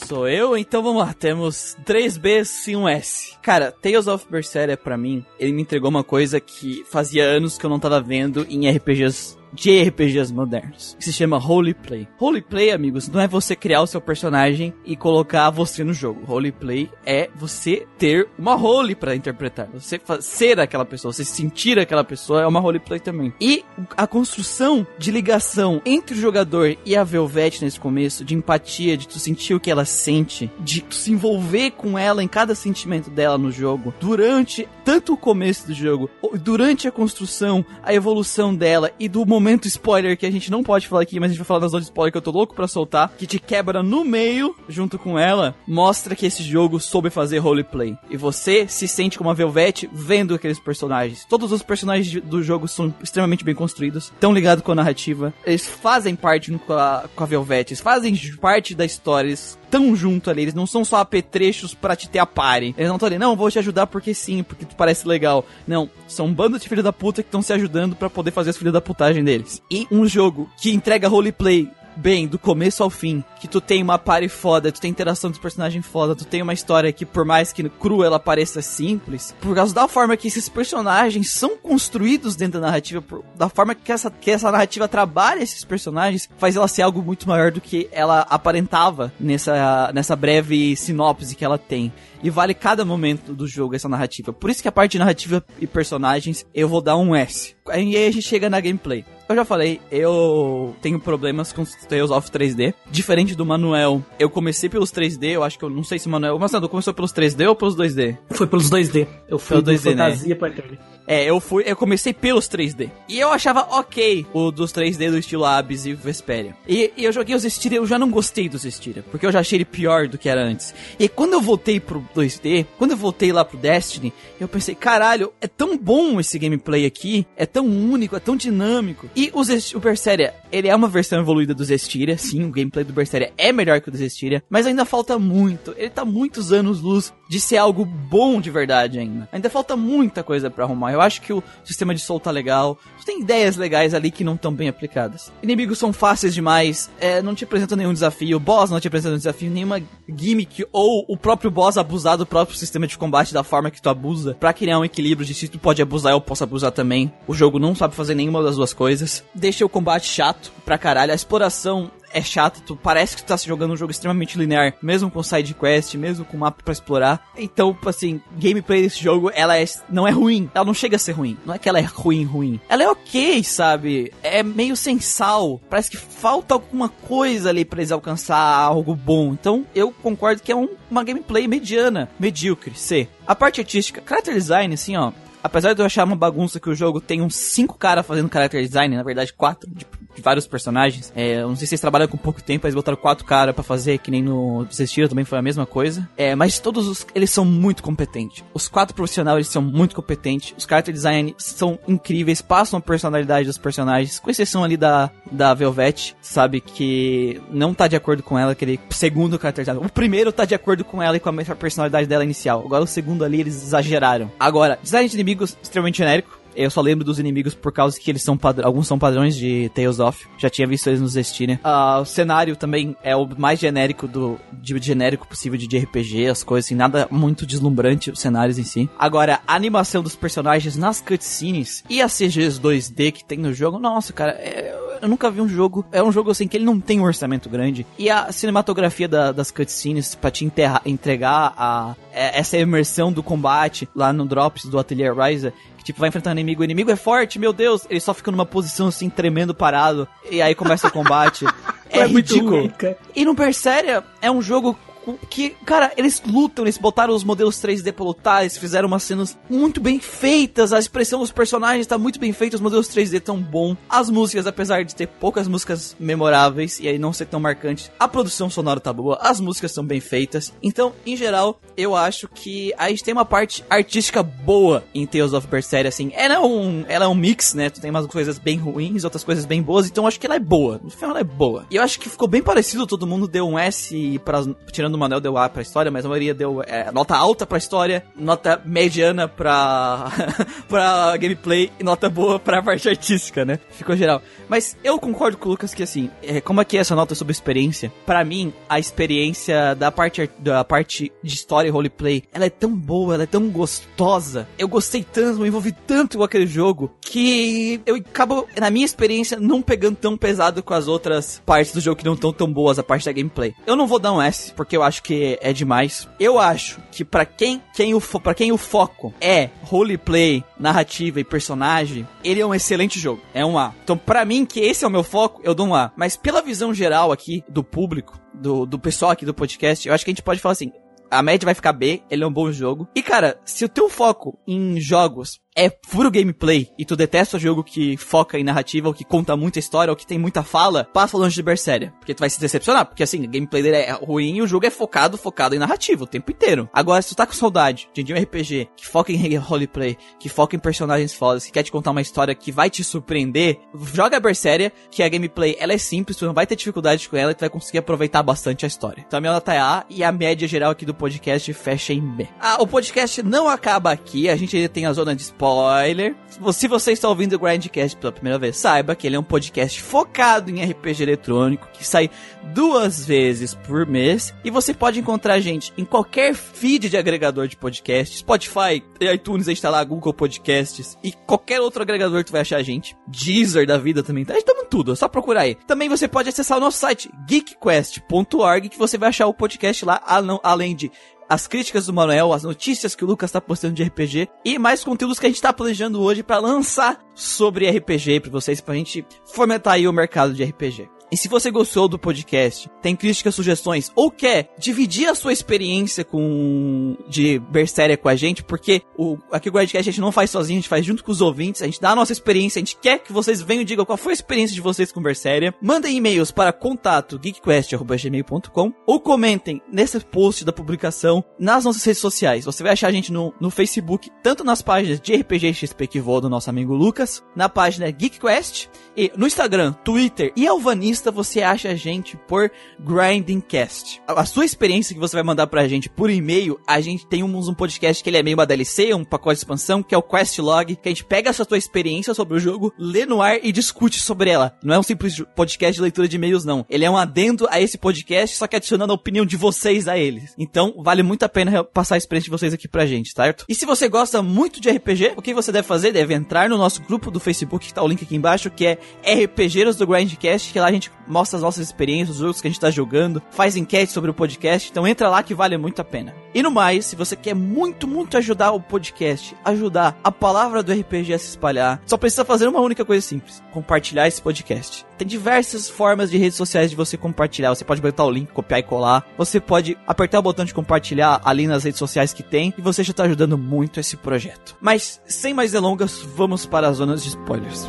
Sou eu, então vamos lá. Temos 3 Bs e um S. Cara, Tales of Berseria, pra mim, ele me entregou uma coisa que fazia anos que eu não tava vendo em RPGs de RPGs modernos, que se chama roleplay. Roleplay, amigos, não é você criar o seu personagem e colocar você no jogo. Roleplay é você ter uma role para interpretar, você ser aquela pessoa, você sentir aquela pessoa é uma roleplay também. E a construção de ligação entre o jogador e a Velvet nesse começo, de empatia, de tu sentir o que ela sente, de tu se envolver com ela em cada sentimento dela no jogo, durante tanto o começo do jogo, durante a construção, a evolução dela e do momento spoiler que a gente não pode falar aqui, mas a gente vai falar das zonas de spoiler que eu tô louco pra soltar, que te quebra no meio junto com ela, mostra que esse jogo soube fazer roleplay. E você se sente como a Velvet vendo aqueles personagens. Todos os personagens do jogo são extremamente bem construídos, estão ligados com a narrativa, eles fazem parte com a, com a Velvet, eles fazem parte da história, eles tão junto ali. Eles não são só apetrechos para te ter a pare. Eles não estão ali, não, vou te ajudar porque sim, porque tu parece legal. Não, são um bando de filhos da puta que estão se ajudando para poder fazer as filhas da putagem E um jogo que entrega roleplay bem, do começo ao fim, que tu tem uma pare foda, tu tem interação dos personagens foda, tu tem uma história que, por mais que crua ela pareça simples, por causa da forma que esses personagens são construídos dentro da narrativa, por, da forma que essa, que essa narrativa trabalha esses personagens, faz ela ser algo muito maior do que ela aparentava nessa, nessa breve sinopse que ela tem. E vale cada momento do jogo essa narrativa. Por isso que a parte de narrativa e personagens eu vou dar um S. Aí a gente chega na gameplay. Eu já falei, eu tenho problemas com Tales of 3D. Diferente do Manuel, eu comecei pelos 3D, eu acho que eu não sei se o Manuel. Mas não, começou pelos 3D ou pelos 2D? Foi pelos 2D. Eu fui do 2D, né? fantasia pra 3D. É, eu fui, eu comecei pelos 3D. E eu achava ok o dos 3D do estilo Abyss e Vesperia. E, e eu joguei os Styria, eu já não gostei dos Styria, porque eu já achei ele pior do que era antes. E quando eu voltei pro 2D, quando eu voltei lá pro Destiny, eu pensei, caralho, é tão bom esse gameplay aqui, é tão único, é tão dinâmico. E os, o Berseria, ele é uma versão evoluída dos Styria, sim, o gameplay do Berseria é melhor que o dos Styria, mas ainda falta muito. Ele tá muitos anos luz de ser algo bom de verdade ainda. Ainda falta muita coisa pra arrumar. Eu acho que o sistema de sol tá legal. Tem ideias legais ali que não estão bem aplicadas. Inimigos são fáceis demais. É, não te apresentam nenhum desafio. O boss não te apresenta nenhum desafio. Nenhuma gimmick. Ou o próprio boss abusar do próprio sistema de combate da forma que tu abusa. Pra criar um equilíbrio de se tu pode abusar, eu posso abusar também. O jogo não sabe fazer nenhuma das duas coisas. Deixa o combate chato pra caralho. A exploração é chato, tu parece que tu tá jogando um jogo extremamente linear, mesmo com side quest, mesmo com mapa pra explorar. Então, assim, gameplay desse jogo, ela é, não é ruim, ela não chega a ser ruim. Não é que ela é ruim, ruim. Ela é ok, sabe? É meio sem sal. Parece que falta alguma coisa ali pra eles alcançar algo bom. Então, eu concordo que é um- uma gameplay mediana, medíocre, C. A parte artística, character design, assim, ó, Apesar de eu achar uma bagunça que o jogo tem uns cinco caras fazendo character design, na verdade quatro, de, de vários personagens. É, eu não sei se vocês trabalham com pouco tempo, eles botaram quatro caras pra fazer, que nem no Desistira também foi a mesma coisa. É, mas todos os, eles são muito competentes. Os quatro profissionais, eles são muito competentes. Os character design são incríveis, passam a personalidade dos personagens, com exceção ali da, da Velvet, sabe, que não tá de acordo com ela, aquele segundo character design. O primeiro tá de acordo com ela e com a personalidade dela inicial. Agora o segundo ali, eles exageraram. Agora, design de extremamente genérico. Eu só lembro dos inimigos por causa que eles são alguns são padrões de Tales of. Já tinha visto eles nos Destiny. Ah, o cenário também é o mais genérico do de genérico possível de RPG, as coisas assim, nada muito deslumbrante os cenários em si. Agora, a animação dos personagens nas cutscenes e as CGs 2D que tem no jogo, nossa, cara, é- eu nunca vi um jogo. É um jogo assim que ele não tem um orçamento grande. E a cinematografia da- das cutscenes pra te enterra- entregar a, essa imersão do combate lá no Drops do Atelier Ryza. Que tipo, vai enfrentar o inimigo, o inimigo é forte, meu Deus! Ele só fica numa posição assim, tremendo, parado. E aí começa o combate. <laughs> é, muito ridículo. ruim, cara. E no Berseria é um jogo que, cara, eles lutam, eles botaram os modelos 3D pra lutar, eles fizeram umas cenas muito bem feitas, a expressão dos personagens tá muito bem feita, os modelos 3D tão bom. As músicas, apesar de ter poucas músicas memoráveis e aí não ser tão marcantes, a produção sonora tá boa, as músicas são bem feitas. Então, em geral, eu acho que a gente tem uma parte artística boa em Tales of Berseria, assim. Ela é um, ela é um mix, né? Tu tem umas coisas bem ruins, outras coisas bem boas, então eu acho que ela é boa. No final ela é boa. E eu acho que ficou bem parecido, todo mundo deu um S pra, tirando do Manuel deu A pra história, mas a maioria deu é, nota alta pra história, nota mediana pra, <laughs> pra gameplay e nota boa pra parte artística, né? Ficou geral. Mas eu concordo com o Lucas que, assim, é, como aqui é essa nota sobre experiência, pra mim, a experiência da parte, da parte de história e roleplay, ela é tão boa, ela é tão gostosa. Eu gostei tanto, me envolvi tanto com aquele jogo, que eu acabo, na minha experiência, não pegando tão pesado com as outras partes do jogo que não estão tão boas, a parte da gameplay. Eu não vou dar um S, porque eu acho que é demais. Eu acho que para quem, quem o, para quem o foco é roleplay, narrativa e personagem, ele é um excelente jogo. É um A. Então, para mim, que esse é o meu foco, eu dou um A. Mas pela visão geral aqui do público, do, do pessoal aqui do podcast, eu acho que a gente pode falar assim: a média vai ficar B, ele é um bom jogo. E cara, se o teu foco em jogos é puro gameplay e tu detesta o jogo que foca em narrativa, ou que conta muita história, ou que tem muita fala, passa longe de Berseria. Porque tu vai se decepcionar. Porque assim, o gameplay dele é ruim e o jogo é focado, focado em narrativa o tempo inteiro. Agora, se tu tá com saudade de um RPG que foca em <laughs> roleplay, que foca em personagens fodas, que quer te contar uma história que vai te surpreender, joga Berseria, que a gameplay ela é simples, tu não vai ter dificuldade com ela e tu vai conseguir aproveitar bastante a história. Então a minha nota é A e a média geral aqui do podcast fecha em B. Ah, o podcast não acaba aqui, a gente ainda tem a zona de spoiler spoiler. Se você está ouvindo o Grindcast pela primeira vez, saiba que ele é um podcast focado em RPG eletrônico, que sai duas vezes por mês. E você pode encontrar a gente em qualquer feed de agregador de podcast, Spotify, iTunes, tá lá, Google Podcasts e qualquer outro agregador que tu vai achar a gente. Deezer da vida também. A gente tá tudo, é só procurar aí. Também você pode acessar o nosso site, geekquest.org, que você vai achar o podcast lá, além de as críticas do Manuel, as notícias que o Lucas tá postando de RPG e mais conteúdos que a gente tá planejando hoje para lançar sobre RPG para vocês, pra gente fomentar aí o mercado de RPG. E se você gostou do podcast, tem críticas, sugestões ou quer dividir a sua experiência com de Berseria com a gente, porque o aqui o Guardcast a gente não faz sozinho, a gente faz junto com os ouvintes, a gente dá a nossa experiência, a gente quer que vocês venham e digam qual foi a experiência de vocês com Berseria. Mandem e-mails para contato geekquest@gmail.com ou comentem nesse post da publicação nas nossas redes sociais. Você vai achar a gente no, no Facebook, tanto nas páginas de RPG XP que voa do nosso amigo Lucas, na página GeekQuest e no Instagram, Twitter e Alvanista você acha a gente por Grindingcast. A, a sua experiência que você vai mandar pra gente por e-mail, a gente tem um, um podcast que ele é meio uma DLC, um pacote de expansão, que é o Questlog, que a gente pega essa tua experiência sobre o jogo, lê no ar e discute sobre ela. Não é um simples podcast de leitura de e-mails, não. Ele é um adendo a esse podcast, só que adicionando a opinião de vocês a eles. Então, vale muito a pena passar a experiência de vocês aqui pra gente, certo? E se você gosta muito de RPG, o que você deve fazer? Deve entrar no nosso grupo do Facebook, que tá o link aqui embaixo, que é RPGeiros do Grindcast, que lá a gente gente mostra as nossas experiências, os jogos que a gente tá jogando, faz enquete sobre o podcast, então entra lá que vale muito a pena. E no mais, se você quer muito, muito ajudar o podcast, ajudar a palavra do RPG a se espalhar, só precisa fazer uma única coisa simples: compartilhar esse podcast. Tem diversas formas de redes sociais de você compartilhar. Você pode botar o link, copiar e colar. Você pode apertar o botão de compartilhar ali nas redes sociais que tem. E você já está ajudando muito esse projeto. Mas, sem mais delongas, vamos para as zonas de spoilers.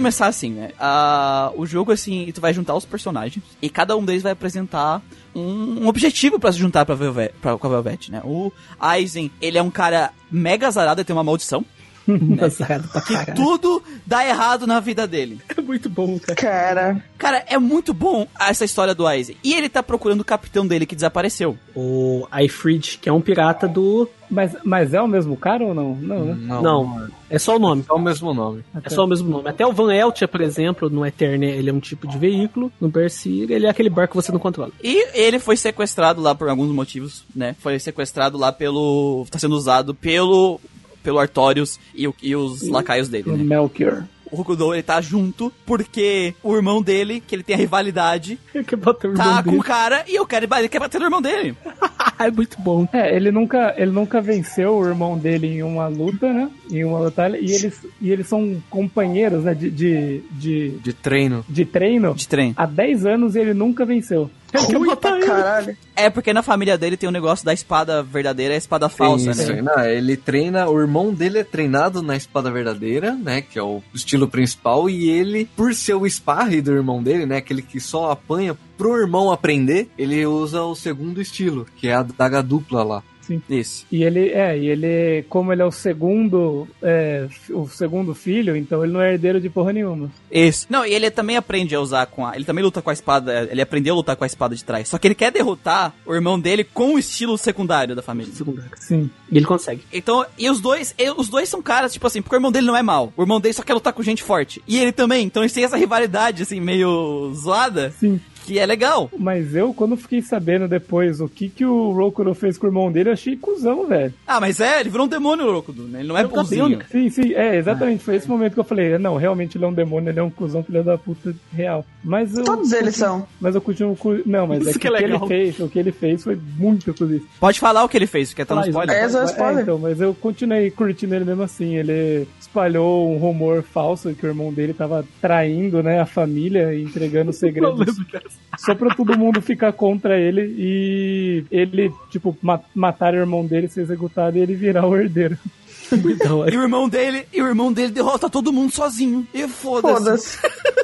Começar assim, né? Uh, o jogo, assim, tu vai juntar os personagens e cada um deles vai apresentar um, um objetivo para se juntar pra, Velvet, pra, com a Velvet, né? O Aizen, ele é um cara mega azarado, ele tem uma maldição. Né? que tudo dá errado na vida dele. É muito bom, cara. Cara. Cara, é muito bom essa história do Aizen. E ele tá procurando o capitão dele que desapareceu. O Ifrid, que é um pirata do mas, mas é o mesmo cara ou não? Não, né? não, não. É só o nome. É o mesmo nome. Até. É só o mesmo nome. Até o Van Eltia, por exemplo, no Eterne, ele é um tipo de veículo. No Berseer, ele é aquele barco que você não controla. E ele foi sequestrado lá por alguns motivos, né? Foi sequestrado lá pelo... Tá sendo usado pelo... Pelo Artorius e, e os e lacaios dele, né? Melchior o Hokudo, ele tá junto porque o irmão dele, que ele tem a rivalidade, <laughs> quer bater o tá com o cara e eu quero, ele quer bater no irmão dele. <laughs> é muito bom. É, ele nunca, ele nunca venceu o irmão dele em uma luta, né? Em uma batalha. E eles, e eles são companheiros, né? De, de, de, de treino. De treino. De treino. Há 10 anos ele nunca venceu. Ruim pra caralho. É porque na família dele tem um negócio da espada verdadeira e a espada falsa, Isso, né? não, ele treina, o irmão dele é treinado na espada verdadeira, né? Que é o estilo principal, e ele, por ser o sparre do irmão dele, né? Aquele que só apanha pro irmão aprender, ele usa o segundo estilo, que é a daga dupla lá. Isso. E ele, é, e ele, como ele é o segundo, é, o segundo filho, então ele não é herdeiro de porra nenhuma. Isso. Não, e ele também aprende a usar com a. Ele também luta com a espada. Ele aprendeu a lutar com a espada de trás. Só que ele quer derrotar o irmão dele com o estilo secundário da família. Secundário. Sim. E ele consegue. Então, e os dois, e os dois são caras, tipo assim, porque o irmão dele não é mal. O irmão dele só quer lutar com gente forte. E ele também. Então eles têm essa rivalidade, assim, meio zoada. Sim. Que é legal. Mas eu, quando fiquei sabendo depois o que que o Rokuro fez com o irmão dele, eu achei cuzão, velho. Ah, mas é, ele virou um demônio, Rokudo, né? Ele não é é bonzinho. Sim, sim, é, exatamente. Foi esse momento que eu falei, não, realmente ele é um demônio, ele é um cuzão, filho da puta real. Mas eu, Todos eles são. Mas eu continuo. Não, mas é que, que é o que ele fez, o que ele fez foi muito cuzão. Pode falar o que ele fez, quer estar no Fala, spoiler? É, só É, spoiler. então, mas eu continuei curtindo ele mesmo assim. Ele espalhou um rumor falso que o irmão dele tava traindo, né, a família e entregando <laughs> segredos só pra todo mundo ficar contra ele e ele, tipo, ma matar o irmão dele, ser executado e ele virar o herdeiro. <laughs> Então, E o irmão dele, e o irmão dele derrota todo mundo sozinho. E foda-se. Foda-se. <laughs>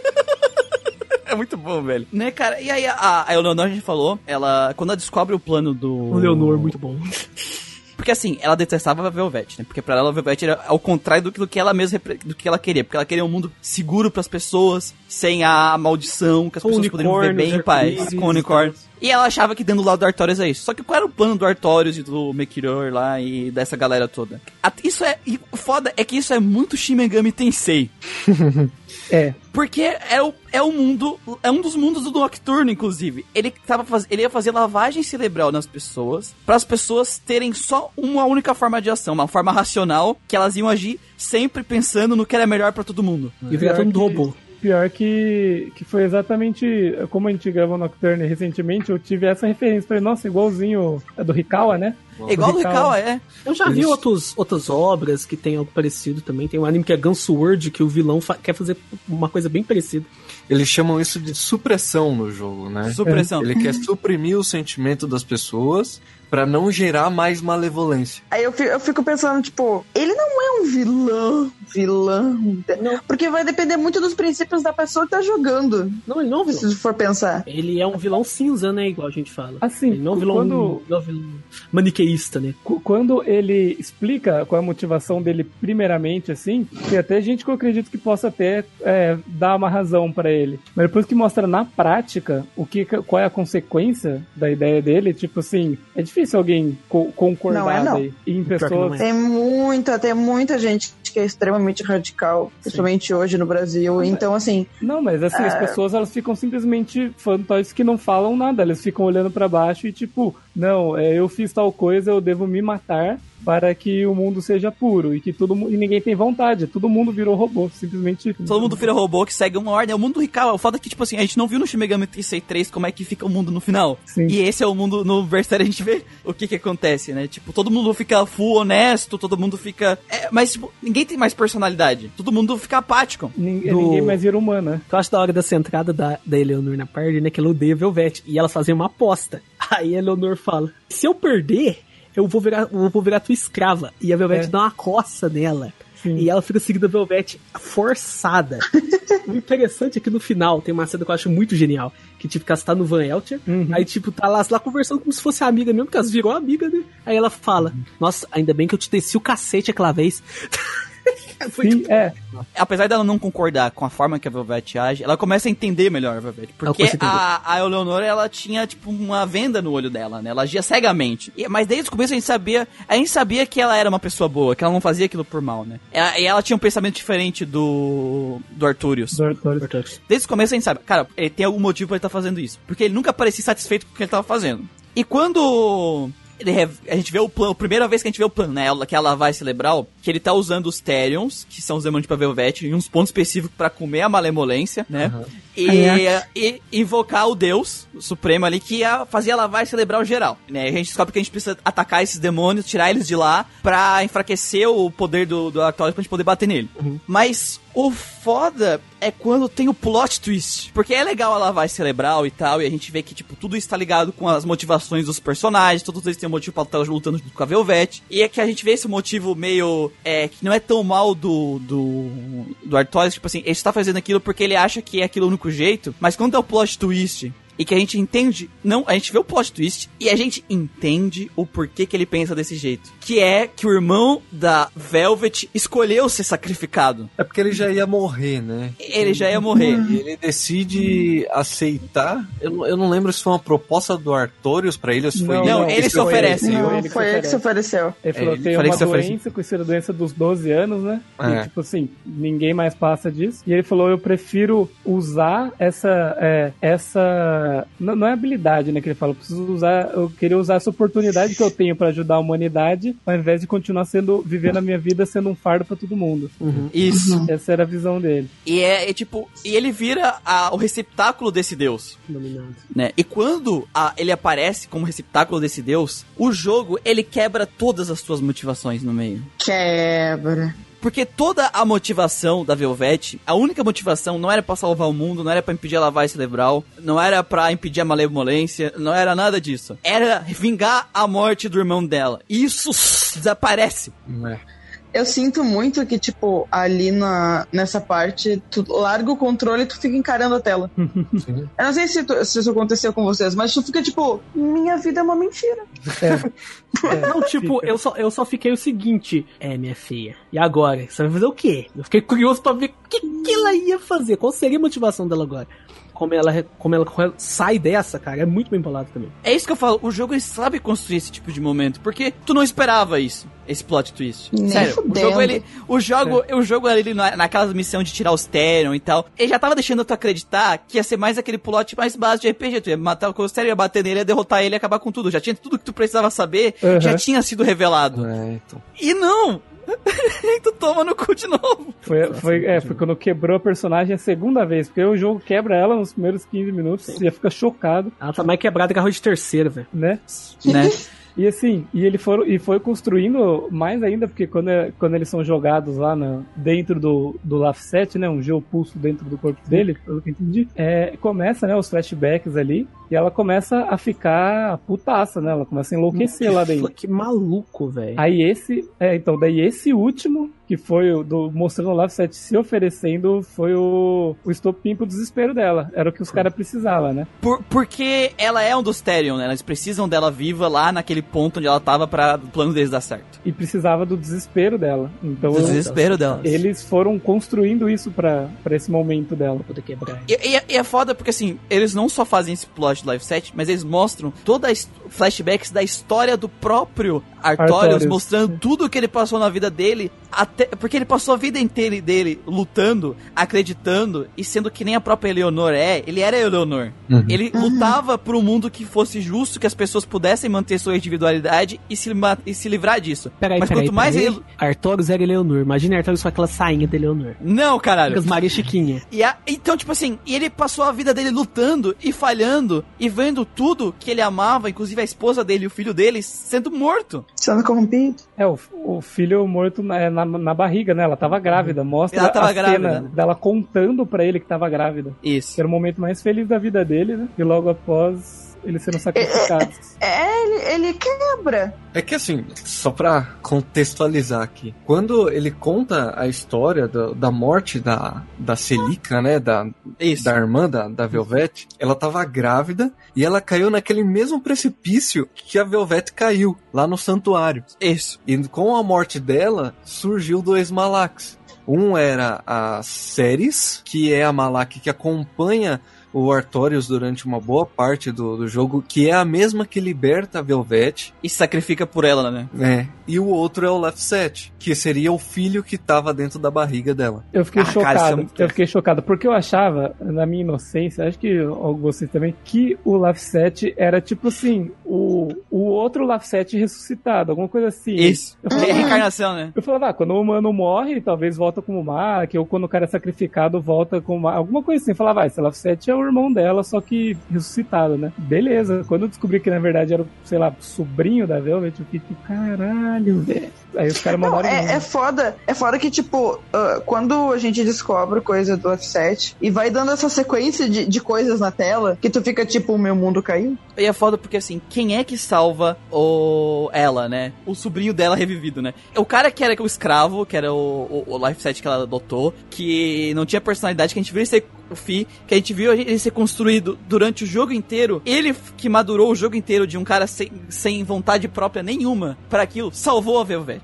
É muito bom, velho. Né, cara? E aí a, a Eleonor, a gente falou, ela, quando ela descobre o plano do... o Leonor, muito bom. <laughs> Porque assim, ela detestava a Velvet, né? Porque pra ela a Velvet era ao contrário do que, do que ela mesma do que ela queria. Porque ela queria um mundo seguro pras pessoas, sem a maldição, que as pessoas poderiam viver bem em paz, com unicórnios. E ela achava que dentro do lado do Artorias é isso. Só que qual era o plano do Artorias e do Mekiror lá e dessa galera toda? Isso é. E o foda é que isso é muito Shin Megami Tensei. <laughs> É. Porque é o, é o mundo. É um dos mundos do Nocturno, inclusive. Ele, tava faz, ele ia fazer lavagem cerebral nas pessoas. para as pessoas terem só uma única forma de ação, uma forma racional, que elas iam agir sempre pensando no que era melhor pra todo mundo. E virar todo mundo robô. Pior que, que foi exatamente como a gente gravou Nocturne recentemente, eu tive essa referência. Falei, nossa, igualzinho a do Rikawa, né? É igual do Rikawa. Rikawa, é. Eu já vi outros, outras obras que tem algo parecido também. Tem um anime que é Gunsword, que o vilão fa- quer fazer uma coisa bem parecida. Eles chamam isso de supressão no jogo, né? Supressão. Ele quer suprimir o sentimento das pessoas pra não gerar mais malevolência. Aí eu fico, eu fico pensando, tipo, ele não é um vilão, vilão. Porque vai depender muito dos princípios da pessoa que tá jogando. Não, ele não é um vilão. Se for pensar. Ele é um vilão cinza, né? Igual a gente fala. Assim, ele não é um vilão, quando- não é um vilão maniqueísta, né? Qu- Quando ele explica qual é a motivação dele, primeiramente, assim, tem até gente que eu acredito que possa até é, dar uma razão pra ele. Mas depois que mostra na prática o que, qual é a consequência da ideia dele, tipo assim, é difícil alguém co- concordar Não é, não. em não pessoas. é. Tem muita, tem muita gente que é extremamente radical, principalmente hoje no Brasil. Então, assim, Não, mas assim, as É. pessoas elas ficam simplesmente fantoches que não falam nada, elas ficam olhando pra baixo e tipo, não, é, eu fiz tal coisa, eu devo me matar para que o mundo seja puro e que todo mundo e ninguém tem vontade, todo mundo virou robô, simplesmente. Todo mundo vira robô que segue uma ordem. É o mundo do Rikawa. O foda é que, tipo assim, a gente não viu no Shin Megami Tensei 3 como é que fica o mundo no final. Sim. E esse é o mundo, no Berserk a gente vê o que que acontece, né? Tipo, todo mundo fica full honesto, todo mundo fica... É, mas, tipo, ninguém tem mais personalidade. Todo mundo fica apático. Ninguém, Do- ninguém mais vira humano, né? Eu acho da hora dessa entrada da, da Eleanor na party, né? Que ela odeia Velvet. E elas fazem uma aposta. Aí a Eleanor fala: se eu perder, eu vou virar, eu vou virar tua escrava. E a Velvet É. dá uma coça nela. Sim. E ela fica seguindo a Velvet forçada. <laughs> o interessante é que no final tem uma cena que eu acho muito genial. Que tipo, que ela tá no Van Elter. Uhum. Aí, tipo, tá lá, lá conversando como se fosse amiga mesmo, que elas virou amiga, né? Aí ela fala: Nossa, ainda bem que eu te desci o cacete aquela vez. <laughs> <laughs> Foi Sim, tipo, é. Apesar dela não concordar com a forma que a Velvet age, ela começa a entender melhor a Velvet. Porque a a, Eleonora, ela tinha, tipo, uma venda no olho dela, né? Ela agia cegamente. E- mas desde o começo a gente sabia... A gente sabia que ela era uma pessoa boa, que ela não fazia aquilo por mal, né? E ela tinha um pensamento diferente do... Do Arturius. Dortores. Desde o começo a gente sabe, cara, ele tem algum motivo pra ele estar fazendo isso. Porque ele nunca parecia satisfeito com o que ele tava fazendo. E quando a gente vê o plano, primeira vez que a gente vê o plano, né, ela- que é a lavagem cerebral, que ele tá usando os Therions, que são os demônios pra Velvet, em uns pontos específicos pra comer a malemolência, né? E, e invocar o Deus Supremo ali que ia fazer a lavagem cerebral geral, né? A gente descobre que a gente precisa atacar esses demônios, tirar eles de lá pra enfraquecer o poder do, do Artorias pra gente poder bater nele. Mas o foda é quando tem o plot twist. Porque é legal a lavagem cerebral e tal, e a gente vê que, tipo, tudo está ligado com as motivações dos personagens, todos eles têm um motivo pra estar lutando junto com a Velvet. E é que a gente vê esse motivo meio. É, que não é tão mal do. do. do Artorias, tipo assim, ele está fazendo aquilo porque ele acha que é aquilo o único jeito, mas quando é o plot twist e que a gente entende, não, a gente vê o plot twist e a gente entende o porquê que ele pensa desse jeito, que é que o irmão da Velvet escolheu ser sacrificado. É porque ele já ia morrer, né? Ele já ia morrer. E ele decide aceitar. Eu, não- eu não lembro se foi uma proposta do Artorius pra ele ou se foi Não, ele. Não, que ele se oferece. Não, foi ele que se ofereceu. Ele falou, ele- tem uma que você oferece- doença, conhecida doença dos 12 anos, né? É. E, tipo assim, ninguém mais passa disso. E ele falou, eu prefiro usar essa... é, essa... Não, não é habilidade, né, que ele fala. Eu preciso usar... Eu queria usar essa oportunidade que eu tenho pra ajudar a humanidade, ao invés de continuar sendo... Vivendo a minha vida sendo um fardo pra todo mundo. Isso. Essa era a visão dele. E é, é tipo, e ele vira a- o receptáculo desse deus. Né? E quando a- ele aparece como receptáculo desse deus, o jogo ele quebra todas as suas motivações no meio. Quebra. Porque toda a motivação da Velvet, a única motivação não era pra salvar o mundo, não era pra impedir a lavagem cerebral, não era pra impedir a malemolência, não era nada disso. Era vingar a morte do irmão dela. Isso desaparece. É. Eu sinto muito que, tipo, ali na, nessa parte, tu larga o controle e tu fica encarando a tela. Sim. Eu não sei se, tu- se isso aconteceu com vocês, mas tu fica tipo, minha vida é uma mentira. <laughs> Não, tipo, eu só, eu só fiquei o seguinte. É, minha filha. E agora? Você vai fazer o quê? Eu fiquei curioso pra ver o que, que ela ia fazer. Qual seria a motivação dela agora? Como ela, como ela sai dessa, cara, é muito bem bolado também. É isso que eu falo, o jogo ele sabe construir esse tipo de momento, porque tu não esperava isso, esse plot twist. Nem Sério, o fudendo. jogo ele, o jogo, o jogo ali na, naquela missão de tirar os Therion e tal, ele já tava deixando tu acreditar que ia ser mais aquele plot mais básico de RPG, tu ia matar o Therion, ia bater nele, ia derrotar ele e acabar com tudo. Já tinha tudo que tu precisava saber, Uhum. já tinha sido revelado. É, então. E não! <laughs> e tu toma no cu de novo. Foi, foi, é, foi quando quebrou a personagem a segunda vez, porque o jogo quebra ela nos primeiros 15 minutos, você já fica chocado, Ela tá mais quebrada que arroz de terceira, velho. né? Né? <laughs> E assim, e ele for, e foi construindo mais ainda, porque quando, é- quando eles são jogados lá na, dentro do, do Lafset, né? Um geopulso dentro do corpo dele, pelo que eu entendi. É, começa, né, os flashbacks ali, e ela começa a ficar putaça, né? Ela começa a enlouquecer lá dentro. Que maluco, velho. Aí esse, é, então, daí esse último, que foi o do, mostrando o Lafset se oferecendo, foi o, o estopim pro desespero dela. Era o que os caras precisavam, né? Por- porque ela é um dos Therion, né? Eles precisam dela viva lá naquele ponto onde ela tava pra o plano deles dar certo. E precisava do desespero dela. Então, O desespero dela. eles foram construindo isso pra, pra esse momento dela. Poder quebrar. E, e- e é foda porque, assim, eles não só fazem esse plot de live set, mas eles mostram toda a his- flashbacks da história do próprio Artorius, Artorius. mostrando tudo que ele passou na vida dele, até porque ele passou a vida inteira dele lutando, acreditando e sendo que nem a própria Eleonor é, ele era Eleonor. Uhum. Ele lutava por um mundo que fosse justo, que as pessoas pudessem manter sua individualidade e se, e se livrar disso. Peraí, mas peraí, quanto mais peraí. ele. Artorius era Eleonor. Imagina Artorius com aquela sainha de Eleonor. Não, caralho. Com as Maria Chiquinha. E a- então, tipo assim, e ele passou a vida dele lutando e falhando e vendo tudo que ele amava, inclusive a esposa dele e o filho dele, sendo morto. Sendo corrompido. É, o, o filho morto na, na, na barriga, né? Ela tava grávida. Mostra Ela tava a grávida, cena dela contando pra ele que tava grávida. Que Isso. era o momento mais feliz da vida dele, né? E logo após eles sendo sacrificados. É, ele, ele quebra. É que assim, só pra contextualizar aqui, quando ele conta a história do- da morte da, da Celica, né, da, Isso. da irmã da, da Velvet, ela tava grávida e ela caiu naquele mesmo precipício que a Velvet caiu, lá no santuário. Isso. E com a morte dela, surgiu dois Malaks. Um era a Ceres, que é a Malak que acompanha o Artorius durante uma boa parte do, do jogo, que é a mesma que liberta a Velvet. E sacrifica por ela, né? É. E o outro é o Left Set, que seria o filho que tava dentro da barriga dela. Eu fiquei Ah, cara, é chocado. muito eu fiquei chocado, porque eu achava, na minha inocência, acho que vocês também, que o Lafset era tipo assim, o, o outro Lafset ressuscitado, alguma coisa assim. Isso. Eu É a falava, reencarnação, né? eu falava, ah, quando o humano morre, talvez volta como Mark, ou quando o cara é sacrificado, volta como Mark, alguma coisa assim. Eu falava, ah, esse Lafset é o irmão dela, só que ressuscitado, né? Beleza. Quando eu descobri que na verdade era, sei lá, sobrinho da Velvet, eu fiquei, caralho, velho. Aí os caras mandaram. é, é foda. É foda que, tipo, ah, quando a gente descobre coisa do F7 e vai dando essa sequência de, de coisas na tela, que tu fica tipo, o meu mundo caiu. E é foda porque assim, quem é que salva o ela, né? O sobrinho dela revivido, né? O cara que era o escravo, que era o, o, o life set que ela adotou, que não tinha personalidade, que a gente viu ele ser o Fi, que a gente viu ele ser construído durante o jogo inteiro. Ele que madurou o jogo inteiro de um cara sem, sem vontade própria nenhuma para aquilo, salvou a Velvet.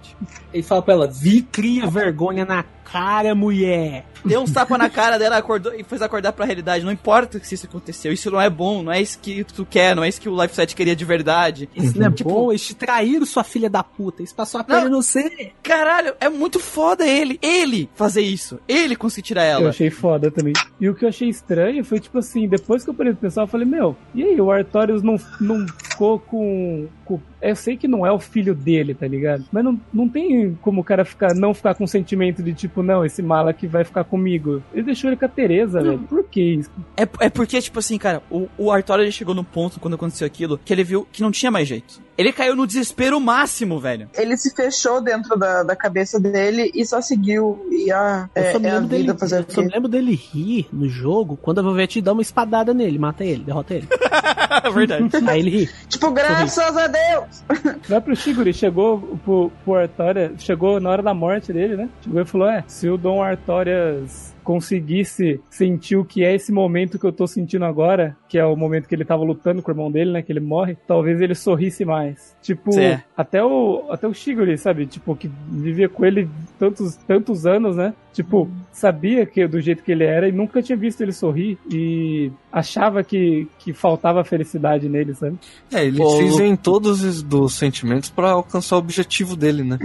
Ele fala pra ela, vi, cria vergonha na cara, mulher. Deu um tapa na cara dela acordou, e fez acordar pra realidade. Não importa se isso aconteceu, isso não é bom, não é isso que tu quer, não é isso que o Life Set queria de verdade. Isso não é Tipo, bom, eles te traíram, sua filha da puta. Isso passou a perna no você. Caralho, é muito foda ele, ele fazer isso. Ele conseguir tirar Eu ela. achei foda também. E o que eu achei estranho foi, tipo assim, depois que eu parei de pensar, eu falei, meu, e aí, o Artorius não, não ficou com, com- Eu sei que não é o filho dele, tá ligado? Mas não, não tem como o cara ficar, não ficar com sentimento de tipo, não, esse mala que vai ficar comigo. Ele deixou ele com a Tereza, velho. Por que isso? É, é porque, tipo assim, cara, o, o Arthur ele chegou no ponto, quando aconteceu aquilo, que ele viu que não tinha mais jeito. Ele caiu no desespero máximo, velho. Ele se fechou dentro da, da cabeça dele e só seguiu. E a, Eu é, só me é a lembro dele, fazer o eu só me lembro dele rir no jogo quando a Velvet dá uma espadada nele, mata ele, derrota ele. É <laughs> verdade. Aí ele ri. Tipo, graças a Deus! O próprio Shiguri chegou pro, pro Artorias, chegou na hora da morte dele, né? Chegou e falou: É, se o Dom Artorias conseguisse sentir o que é esse momento que eu tô sentindo agora, que é o momento que ele tava lutando com o irmão dele, né? Que ele morre, talvez ele sorrisse mais. Tipo, Sim. até o, até o Shiguri, sabe? Tipo, que vivia com ele tantos, tantos anos, né? Tipo, sabia que do jeito que ele era e nunca tinha visto ele sorrir e achava que, que faltava felicidade nele, sabe? É, ele Pô, fez Lu- em todos os dos sentimentos pra alcançar o objetivo dele, né?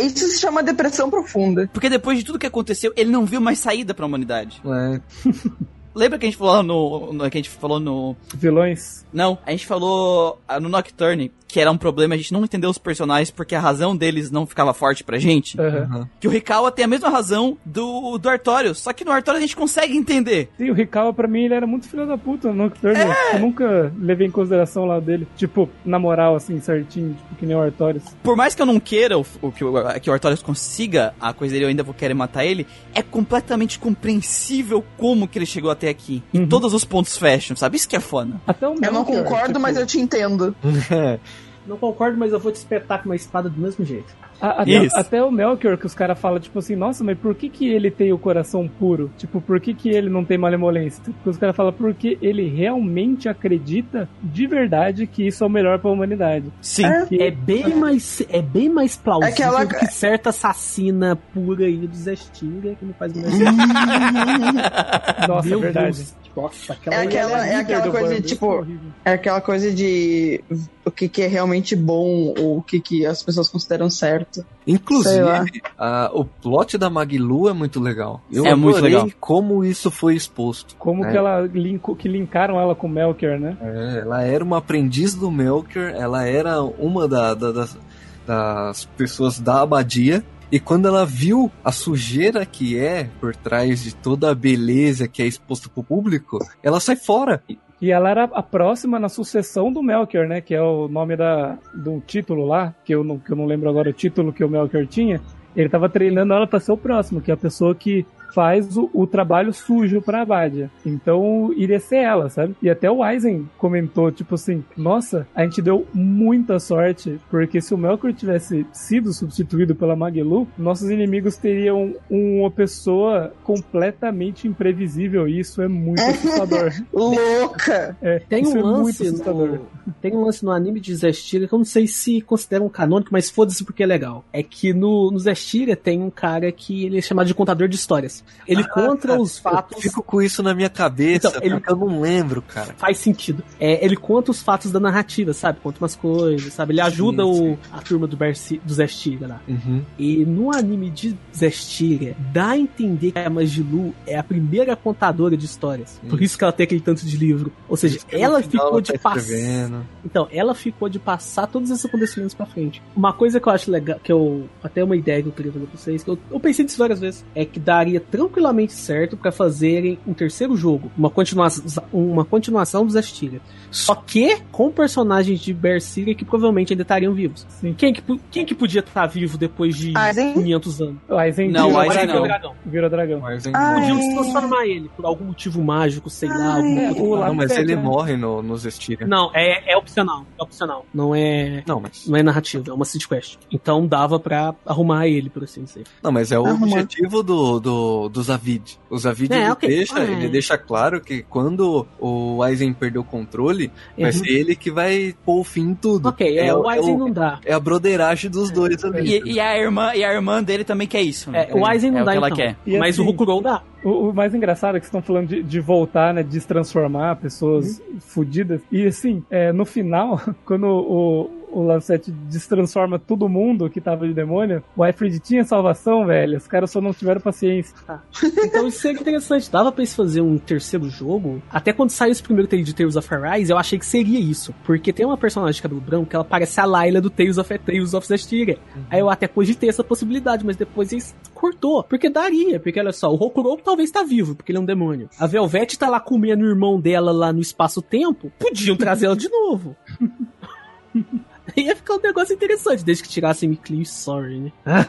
Isso se chama depressão profunda. Porque depois de tudo que aconteceu, ele não viu mais saída pra humanidade. É, <laughs> Lembra que a gente falou no, no- que a gente falou no Vilões. Não, a gente falou ah, no Nocturne que era um problema a gente não entender os personagens porque a razão deles não ficava forte pra gente. Aham. Que o Rikawa tem a mesma razão do, do Artorius, só que no Artorius a gente consegue entender. Sim, o Rikawa pra mim ele era muito filho da puta no Nocturne. Eu nunca levei em consideração lá dele. Tipo, na moral, assim, certinho, tipo, que nem o Artorias. Por mais que eu não queira o, o que, o, que o Artorius consiga a coisa dele, eu ainda vou querer matar ele, é completamente compreensível como que ele chegou até aqui. Em Uhum. todos os pontos fashion, sabe? Isso que é foda. Até o Eu não concordo, tipo, mas eu te entendo. <laughs> Não concordo, mas eu vou te espetar com uma espada do mesmo jeito. A- até, até o Melchior, que os caras falam, tipo assim, nossa, mas por que que ele tem o coração puro? Tipo, por que que ele não tem malemolência? Porque os caras falam, porque ele realmente acredita de verdade que isso é o melhor pra humanidade. Sim. Que- É bem mais, é bem mais plausível Aquela- do que certa assassina pura aí do Zé Stinger que não faz o <laughs> Nossa, é Meu verdade. Deus. Nossa, aquela É aquela- ela é líder aquela coisa bando, de, tipo, é horrível. É aquela coisa de o que, que é realmente bom ou o que, que as pessoas consideram certo. Inclusive, a- o plot da Maglu é muito legal. Eu É muito adorei legal. como isso foi exposto. Como É. que ela linko, que linkaram ela com o Melchior, né? É, ela era uma aprendiz do Melchior, ela era uma da- da- das, das pessoas da abadia. E quando ela viu a sujeira que é por trás de toda a beleza que é exposta pro público, ela sai fora. E ela era a próxima na sucessão do Melchior, né? Que é o nome da, do título lá, que eu, não, que eu não lembro agora o título que o Melchior tinha. Ele tava treinando ela pra ser o próximo, que é a pessoa que faz o, o trabalho sujo pra Abadia. Então iria ser ela, sabe? E até o Aizen comentou, tipo assim, nossa, a gente deu muita sorte, porque se o Melkor tivesse sido substituído pela Magelu, nossos inimigos teriam uma pessoa completamente imprevisível, e isso é muito <laughs> assustador. Louca! É, Tem isso um é muito lance assustador. no, tem um lance no anime de Zestiria que eu não sei se consideram canônico, mas foda-se porque é legal. É que no, no Zestiria tem um cara que ele é chamado de contador de histórias. Ele conta os Eu fatos. fico com isso na minha cabeça, Então, ele- porque eu não lembro, cara. Faz sentido. É, ele conta os fatos da narrativa, sabe? Conta umas coisas, sabe? Ele ajuda Sim, o, a turma do, Berci, do Zestiria lá. Uhum. E no anime de Zestiria, dá a entender que a Magilu é a primeira contadora de histórias. Por isso que ela tem aquele tanto de livro. Ou seja, ela ficou de tá passar. Então, ela ficou de passar todos esses acontecimentos pra frente. Uma coisa que eu acho legal, que eu. Até uma ideia que eu queria fazer pra vocês, que eu, eu pensei nisso várias vezes, é que daria tranquilamente certo pra fazerem um terceiro jogo, uma continuação, uma continuação do Zestiria. Só que com personagens de Berseria que provavelmente ainda estariam vivos. Sim. Quem que, quem que podia estar vivo depois de Aizen? 500 anos? O Aizen Não, virou o Aizen dragão. não. Dragão. Virou dragão. Podiam se transformar ele por algum motivo mágico, sei lá. Ai. alguma coisa. o Não, mas ele morre no, nos Estiria. Não, é, é opcional. É opcional. Não é. Não, mas. Não é narrativa, é uma side quest. Então dava pra arrumar ele, por assim dizer. Não, mas é o Arrumar. objetivo do, do, do Zavid. O Zavid É, ele, ok. deixa, Ah, é. ele deixa claro que quando o Aizen perder o controle, vai Uhum. ser ele que vai pôr o fim em tudo. Ok, é, o Aizen é não dá. é a broderagem dos dois ali. E, e a irmã, e a irmã dele também quer isso. né? É, o Aizen não é dá o que ela então. quer. E Mas assim- o Rokurou dá. O, o mais engraçado é que vocês estão falando de, de voltar, né? De se transformar pessoas fodidas. E assim, é, no final, <laughs> quando o, o Lavset destransforma todo mundo que tava de demônio, o Alfred tinha salvação, velho. Os caras só não tiveram paciência. <laughs> Então isso seria interessante. Dava pra eles fazer um terceiro jogo. Até quando saiu esse primeiro trailer de Tales of Arise, eu achei que seria isso. Porque tem uma personagem de cabelo branco que ela parece a Layla do Tales of, Tales of Zestiria. Aí eu até cogitei essa possibilidade, mas depois eles cortou. Porque daria. Porque olha só, o Rokurou talvez tá vivo, porque ele é um demônio. A Velvet tá lá comendo o irmão dela lá no espaço-tempo. Podiam trazer ela de novo. <laughs> <laughs> Ia ficar um negócio interessante, desde que tirassem Clean Sorry, né? <laughs> Ah.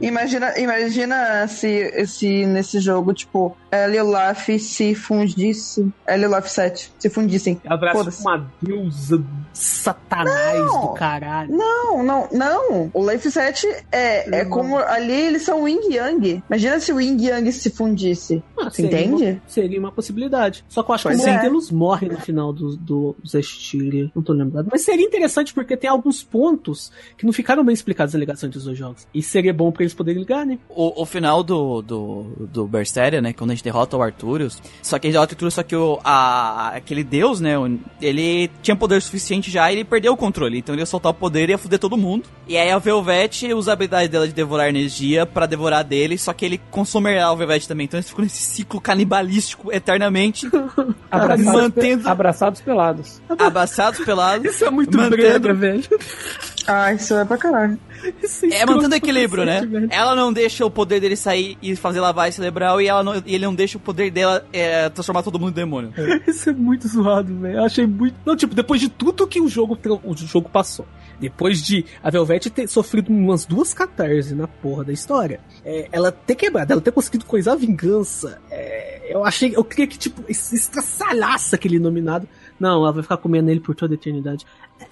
Imagina, imagina se, se nesse jogo, tipo, ela e o Laf se fundisse. Ela e o Laf 7 se fundissem. Foda-se. uma deusa satanás Não. do caralho. Não, não, não. O Life 7 é, é como. Ali eles são Wing Yang. Imagina se o Wing Yang se fundisse. Ah, Você seria entende? Uma, seria uma possibilidade. Só que eu acho Pois que o é. Mendelos morre no final do, do Zestiria. Não tô lembrado. Mas seria interessante porque tem alguns pontos que não ficaram bem explicados na ligação entre os dois jogos. E seria bom pra eles poderem ligar, né? O, o final do, do, do Berseria, né? Quando a gente derrota o Arthurius. Só que a gente derrota o só que o, a, aquele deus, né? o- Ele tinha poder suficiente já e ele perdeu o controle. Então ele ia soltar o poder e ia fuder todo mundo. E aí a Velvet usa a habilidade dela de devorar energia pra devorar dele. Só que ele consome a Velvet também. Então eles ficam nesse ciclo canibalístico eternamente. <laughs> Abraçados, mantendo- abraçados pelados. abraçados pelados. Isso é muito Mantendo- brega, velho. <laughs> Ah, isso é pra caralho. Isso É escroto mantendo equilíbrio, né? Ela não deixa o poder dele sair e fazer lavagem cerebral e, ela não- e ele não deixa o poder dela é, transformar todo mundo em demônio. <laughs> Isso é muito zoado, velho. Eu achei muito. Não, tipo, depois de tudo que o jogo, o jogo passou. Depois de a Velvet ter sofrido umas duas catarses na porra da história. é, ela ter quebrado, ela ter conseguido coisar a vingança. é, eu achei. Eu queria que, tipo, es- estraçalhasse aquele nominado. Não, ela vai ficar comendo ele por toda a eternidade.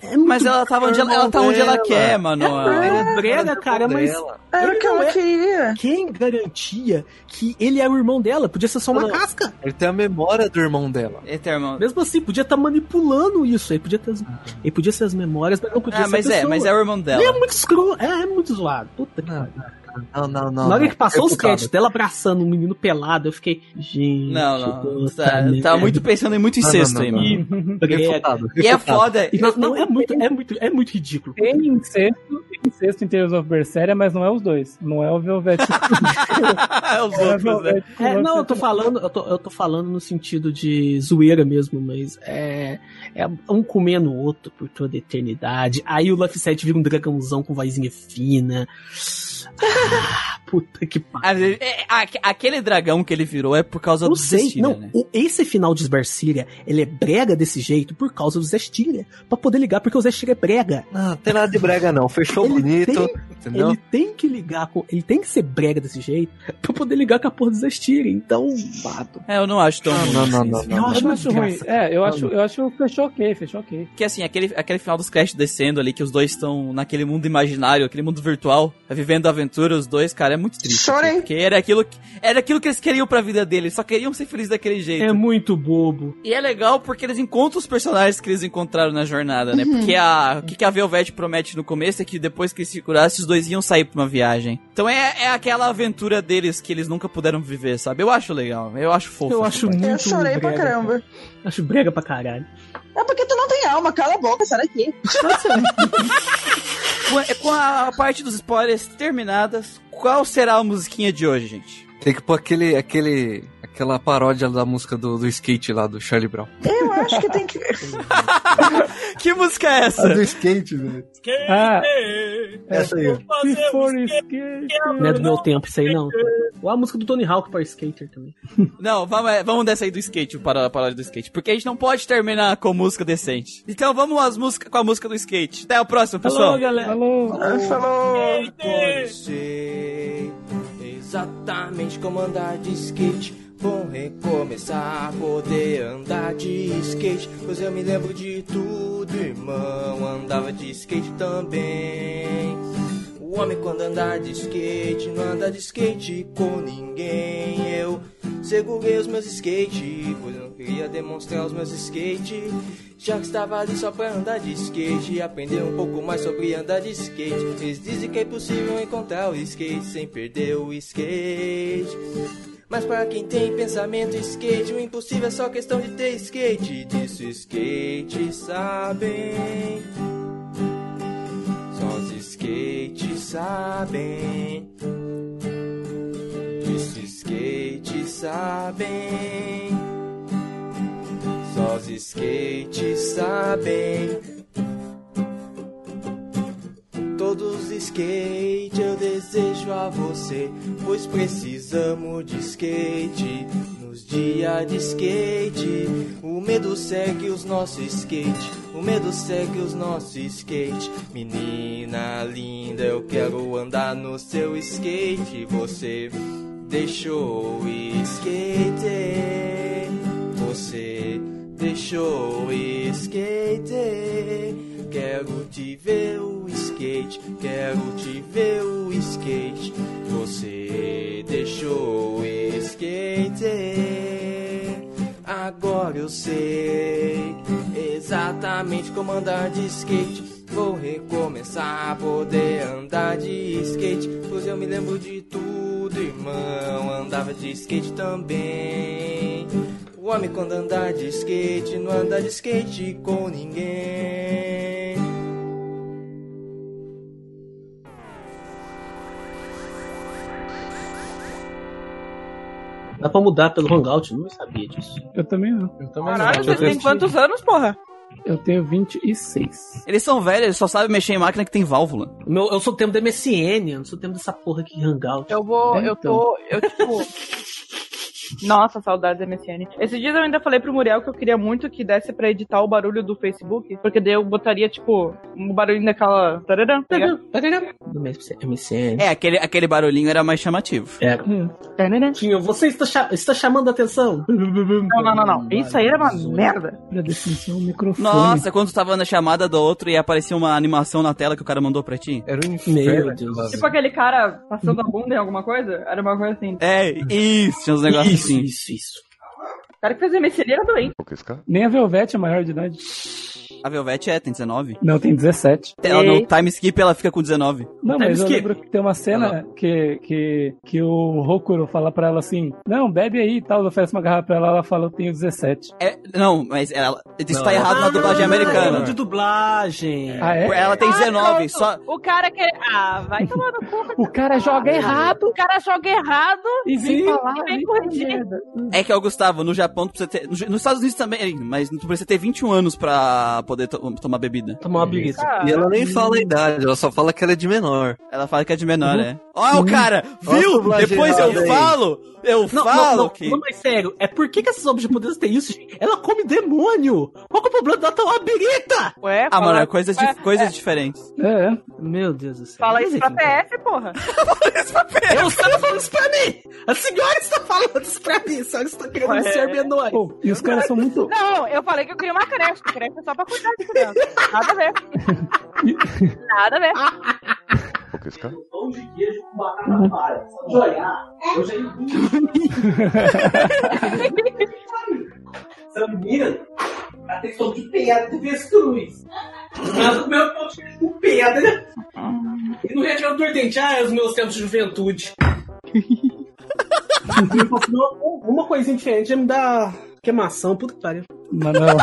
É muito Mas ela tava onde ela, ela tá onde ela quer, mano. É brega, cara, mas Dela. Era Ele o que ela é- queria. quem garantia que ele é o irmão dela? Podia ser só uma Não. casca. Ele tem a memória do irmão dela. Eita, irmão. Mesmo assim, podia estar manipulando isso. Ele podia ter as, ele podia ser as memórias, mas não podia Ah, ser mas a é, mas é o irmão Ele dela. é muito escroto. É, é muito zoado. Puta que pariu. Não, não, não. Na hora não. que passou os créditos dela abraçando um menino pelado, eu fiquei. Gente. Não, não. Tá, tá muito pensando em muito incesto aí, mano. brega. Refutado, E é foda. E Não, não, é muito, é muito, é muito ridículo. Tem incesto, tem incesto em Tales of Berseria, mas não é os dois. Não é o Velvet. <laughs> É os É o outros, né? É, não, eu tô falando, eu tô, eu tô falando no sentido de zoeira mesmo, mas é, é um comendo o outro por toda a eternidade. Aí o Luffy 7 vira um dragãozão com vozinha fina. Ah, <laughs> puta que pariu. Ah, é, aque- Aquele dragão que ele virou é por causa Eu do sei, Zestiria, não, né? o- esse final de Sbarcília, ele é brega desse jeito por causa do Zestiria. Pra poder ligar, porque o Zestiria é brega. Não, tem nada de brega não. Fechou Ele bonito, tem- entendeu? Ele tem que ligar com. Ele tem que ser brega desse jeito pra poder ligar com a porra do Zestiria. Então, bato. É, eu não acho tão Não, ruim não, não, assim, não, assim. Eu Eu acho não acho ruim. É, eu acho, eu acho que fechou ok, fechou ok. Porque assim, aquele, aquele final dos créditos descendo ali, que os dois estão naquele mundo imaginário, aquele mundo virtual, vivendo a aventura, os dois, cara, é muito triste. Chorei. assim, porque era aquilo, que, era aquilo que eles queriam pra vida deles, só queriam ser felizes daquele jeito. É muito bobo. E é legal porque eles encontram os personagens que eles encontraram na jornada, né? Porque a, o que, a Velvet promete no começo é que depois que eles se curassem, os dois iam sair pra uma viagem. Então é, é aquela aventura deles que eles nunca puderam viver, sabe? Eu acho legal, eu acho fofo. Eu acho muito Eu chorei pra caramba. Acho brega pra caralho. É porque tu não tem alma, cala a boca, sai daqui. Com, com a parte dos spoilers terminadas, qual será a musiquinha de hoje, gente? Tem que pôr aquele, aquele, aquela paródia da música do, do skate lá, do Charlie Brown. Eu acho que tem que. <laughs> Que música é A essa? do skate, velho. Ah, Essa aí, ó. Before Skate. Não é do meu tempo isso aí, não. Ou a música do Tony Hawk para skater também. <laughs> Não, vamos, é, vamos dessa aí do skate, para a paródia do skate. Porque a gente não pode terminar com música decente. Então vamos às músicas com a música do skate. Até o próximo, pessoal. Falou, galera. Falou. Falou! Eu sei exatamente como andar de skate. Vou recomeçar poder andar de skate. Pois eu me lembro de tudo, irmão. Andava de skate também. O homem quando andar de skate, não anda de skate com ninguém. Eu segurei os meus skate, pois eu não queria demonstrar os meus skate. Já que estava ali só pra andar de skate e aprender um pouco mais sobre andar de skate. Eles dizem que é possível encontrar o skate sem perder o skate. Mas para quem tem pensamento skate, o impossível é só questão de ter skate. Disso skate sabem. Só os skates sabem. Disso skate sabem. Só os skates sabem. Todos skate eu desejo a você, pois precisamos de skate. Nos dias de skate, o medo segue os nossos skate, o medo segue os nossos skate. Menina linda, eu quero andar no seu skate. Você deixou o skate, você deixou o skate. Quero te ver o skate, quero te ver o skate. Você deixou o skate. Agora eu sei exatamente como andar de skate. Vou recomeçar a poder andar de skate. Pois eu me lembro de tudo, irmão. Andava de skate também. O homem quando anda de skate, não anda de skate com ninguém. Dá pra mudar pelo Hangout, eu não sabia disso. Eu também não. Eu também Caralho, não. você tem quantos anos, porra? Eu tenho 26. Eles são velhos, eles só sabem mexer em máquina que tem válvula. Meu, eu sou o tempo do MSN, eu não sou o tempo dessa porra aqui Hangout. Eu vou, É, eu tô, eu tipo. Nossa, saudades da MSN. Esses dias eu ainda falei pro Muriel que eu queria muito que desse pra editar o barulho do Facebook, porque daí eu botaria, tipo, um barulhinho daquela. Tararã, tá ligado? Do MSN. É, aquele, aquele barulhinho era mais chamativo. Era. Tararã. Tinha, você está, cha- está chamando a atenção. Não, não, não, não. Isso aí era uma merda. Pra definição, o microfone. Nossa, quando tu tava na chamada do outro e aparecia uma animação na tela que o cara mandou pra ti. Era um Meu inferno. Deus. aquela- Tipo aquele cara passando a bunda em alguma coisa? Era uma coisa assim. É, isso, tinha uns negócios Isso, isso, isso. O cara que fez MSN era doente. Nem a Velvet é maior de idade. A Velvet é, tem 19. Não, tem 17. Ela, no time skip ela fica com 19. Não, Time mas eu skip. lembro que tem uma cena que, que, que o Rokuro fala pra ela assim: Não, bebe aí e tal. Oferece uma garrafa pra ela, ela fala: Eu tenho 17. É, não, mas ela, isso Não, tá é- errado na dublagem Ah, americana. de dublagem. Ah, é? Ela tem 19, só. O cara que. Ah, vai tomar no cu. <laughs> O cara joga errado O cara joga errado. e vem falar. e vem corrigir. É que, ó, Gustavo, no Japão, tu precisa ter. no- Nos Estados Unidos também, mas tu precisa ter 21 anos pra poder to- tomar bebida. Tomar uma. Ah, E ela nem fala a idade, ela só fala que ela é de menor. Ela fala que é de menor, né? Ó, o cara, Olha a viu? Depois eu errada aí. falo, eu Não, falo não, não, que. não, mas sério, é por que, que essas obras japonesas têm isso? gente? Ela come demônio! Qual que é o problema dela tomar uma birita? Ué, Ah, fala- mano, é coisas, Ué, dif- coisas diferentes. É, é. Meu Deus do céu. Fala isso pra. PF, porra. <laughs> Eu estava falando isso pra mim! A senhora está falando isso pra mim! A senhora está querendo Ué. ser menor. Pô, e os caras são muito. Não, eu falei que eu queria uma creche. Creche é só pra cuidar de criança. Nada a ver. <laughs> Nada a ver. <laughs> Pão de queijo com batata palha. Só de olhar. Eu já <laughs> Essa menina, ela tem som de pedra de avestruz. Mas o meu pão de queijo com pedra. E no região do dente, ah, é os meus tempos de juventude. <laughs> uma, coisinha diferente já me dá queimação, puta que pariu. Manuel.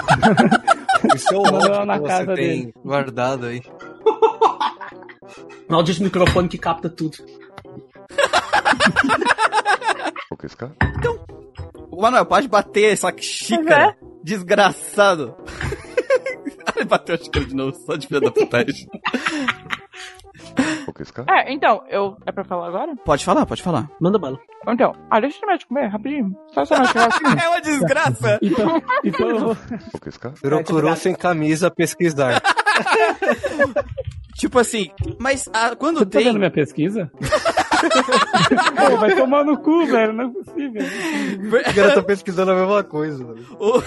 Isso é o áudio na que casa você tem dele. guardado aí. Áudio de microfone que capta tudo. <laughs> Manuel, pode bater essa xícara. Desgraçado. <laughs> Ele bateu a xícara de novo, só de filha da putagem. É, então, eu. É pra falar agora? Pode falar, pode falar. Manda bala. Então, ah, deixa eu terminar de comer, rapidinho. Só só não chegar assim. <laughs> É uma desgraça. Então, então eu vou- Procurou sem camisa pesquisar. Tipo assim, mas ah, quando Você tá tem. vendo minha pesquisa? <laughs> Pô, vai tomar no cu, velho. Não é possível. O cara tá pesquisando a mesma coisa. o-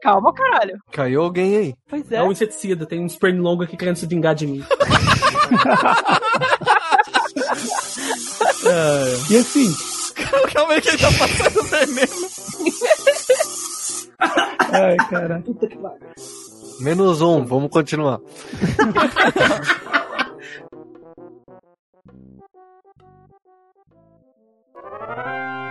Calma, caralho. Caiu alguém aí. Pois É é. um inseticida, tem uns pernilongos aqui querendo se vingar de mim. <laughs> E assim, Calma aí que ele tá passando veneno. Ai, cara. Menos um, vamos continuar. <laughs>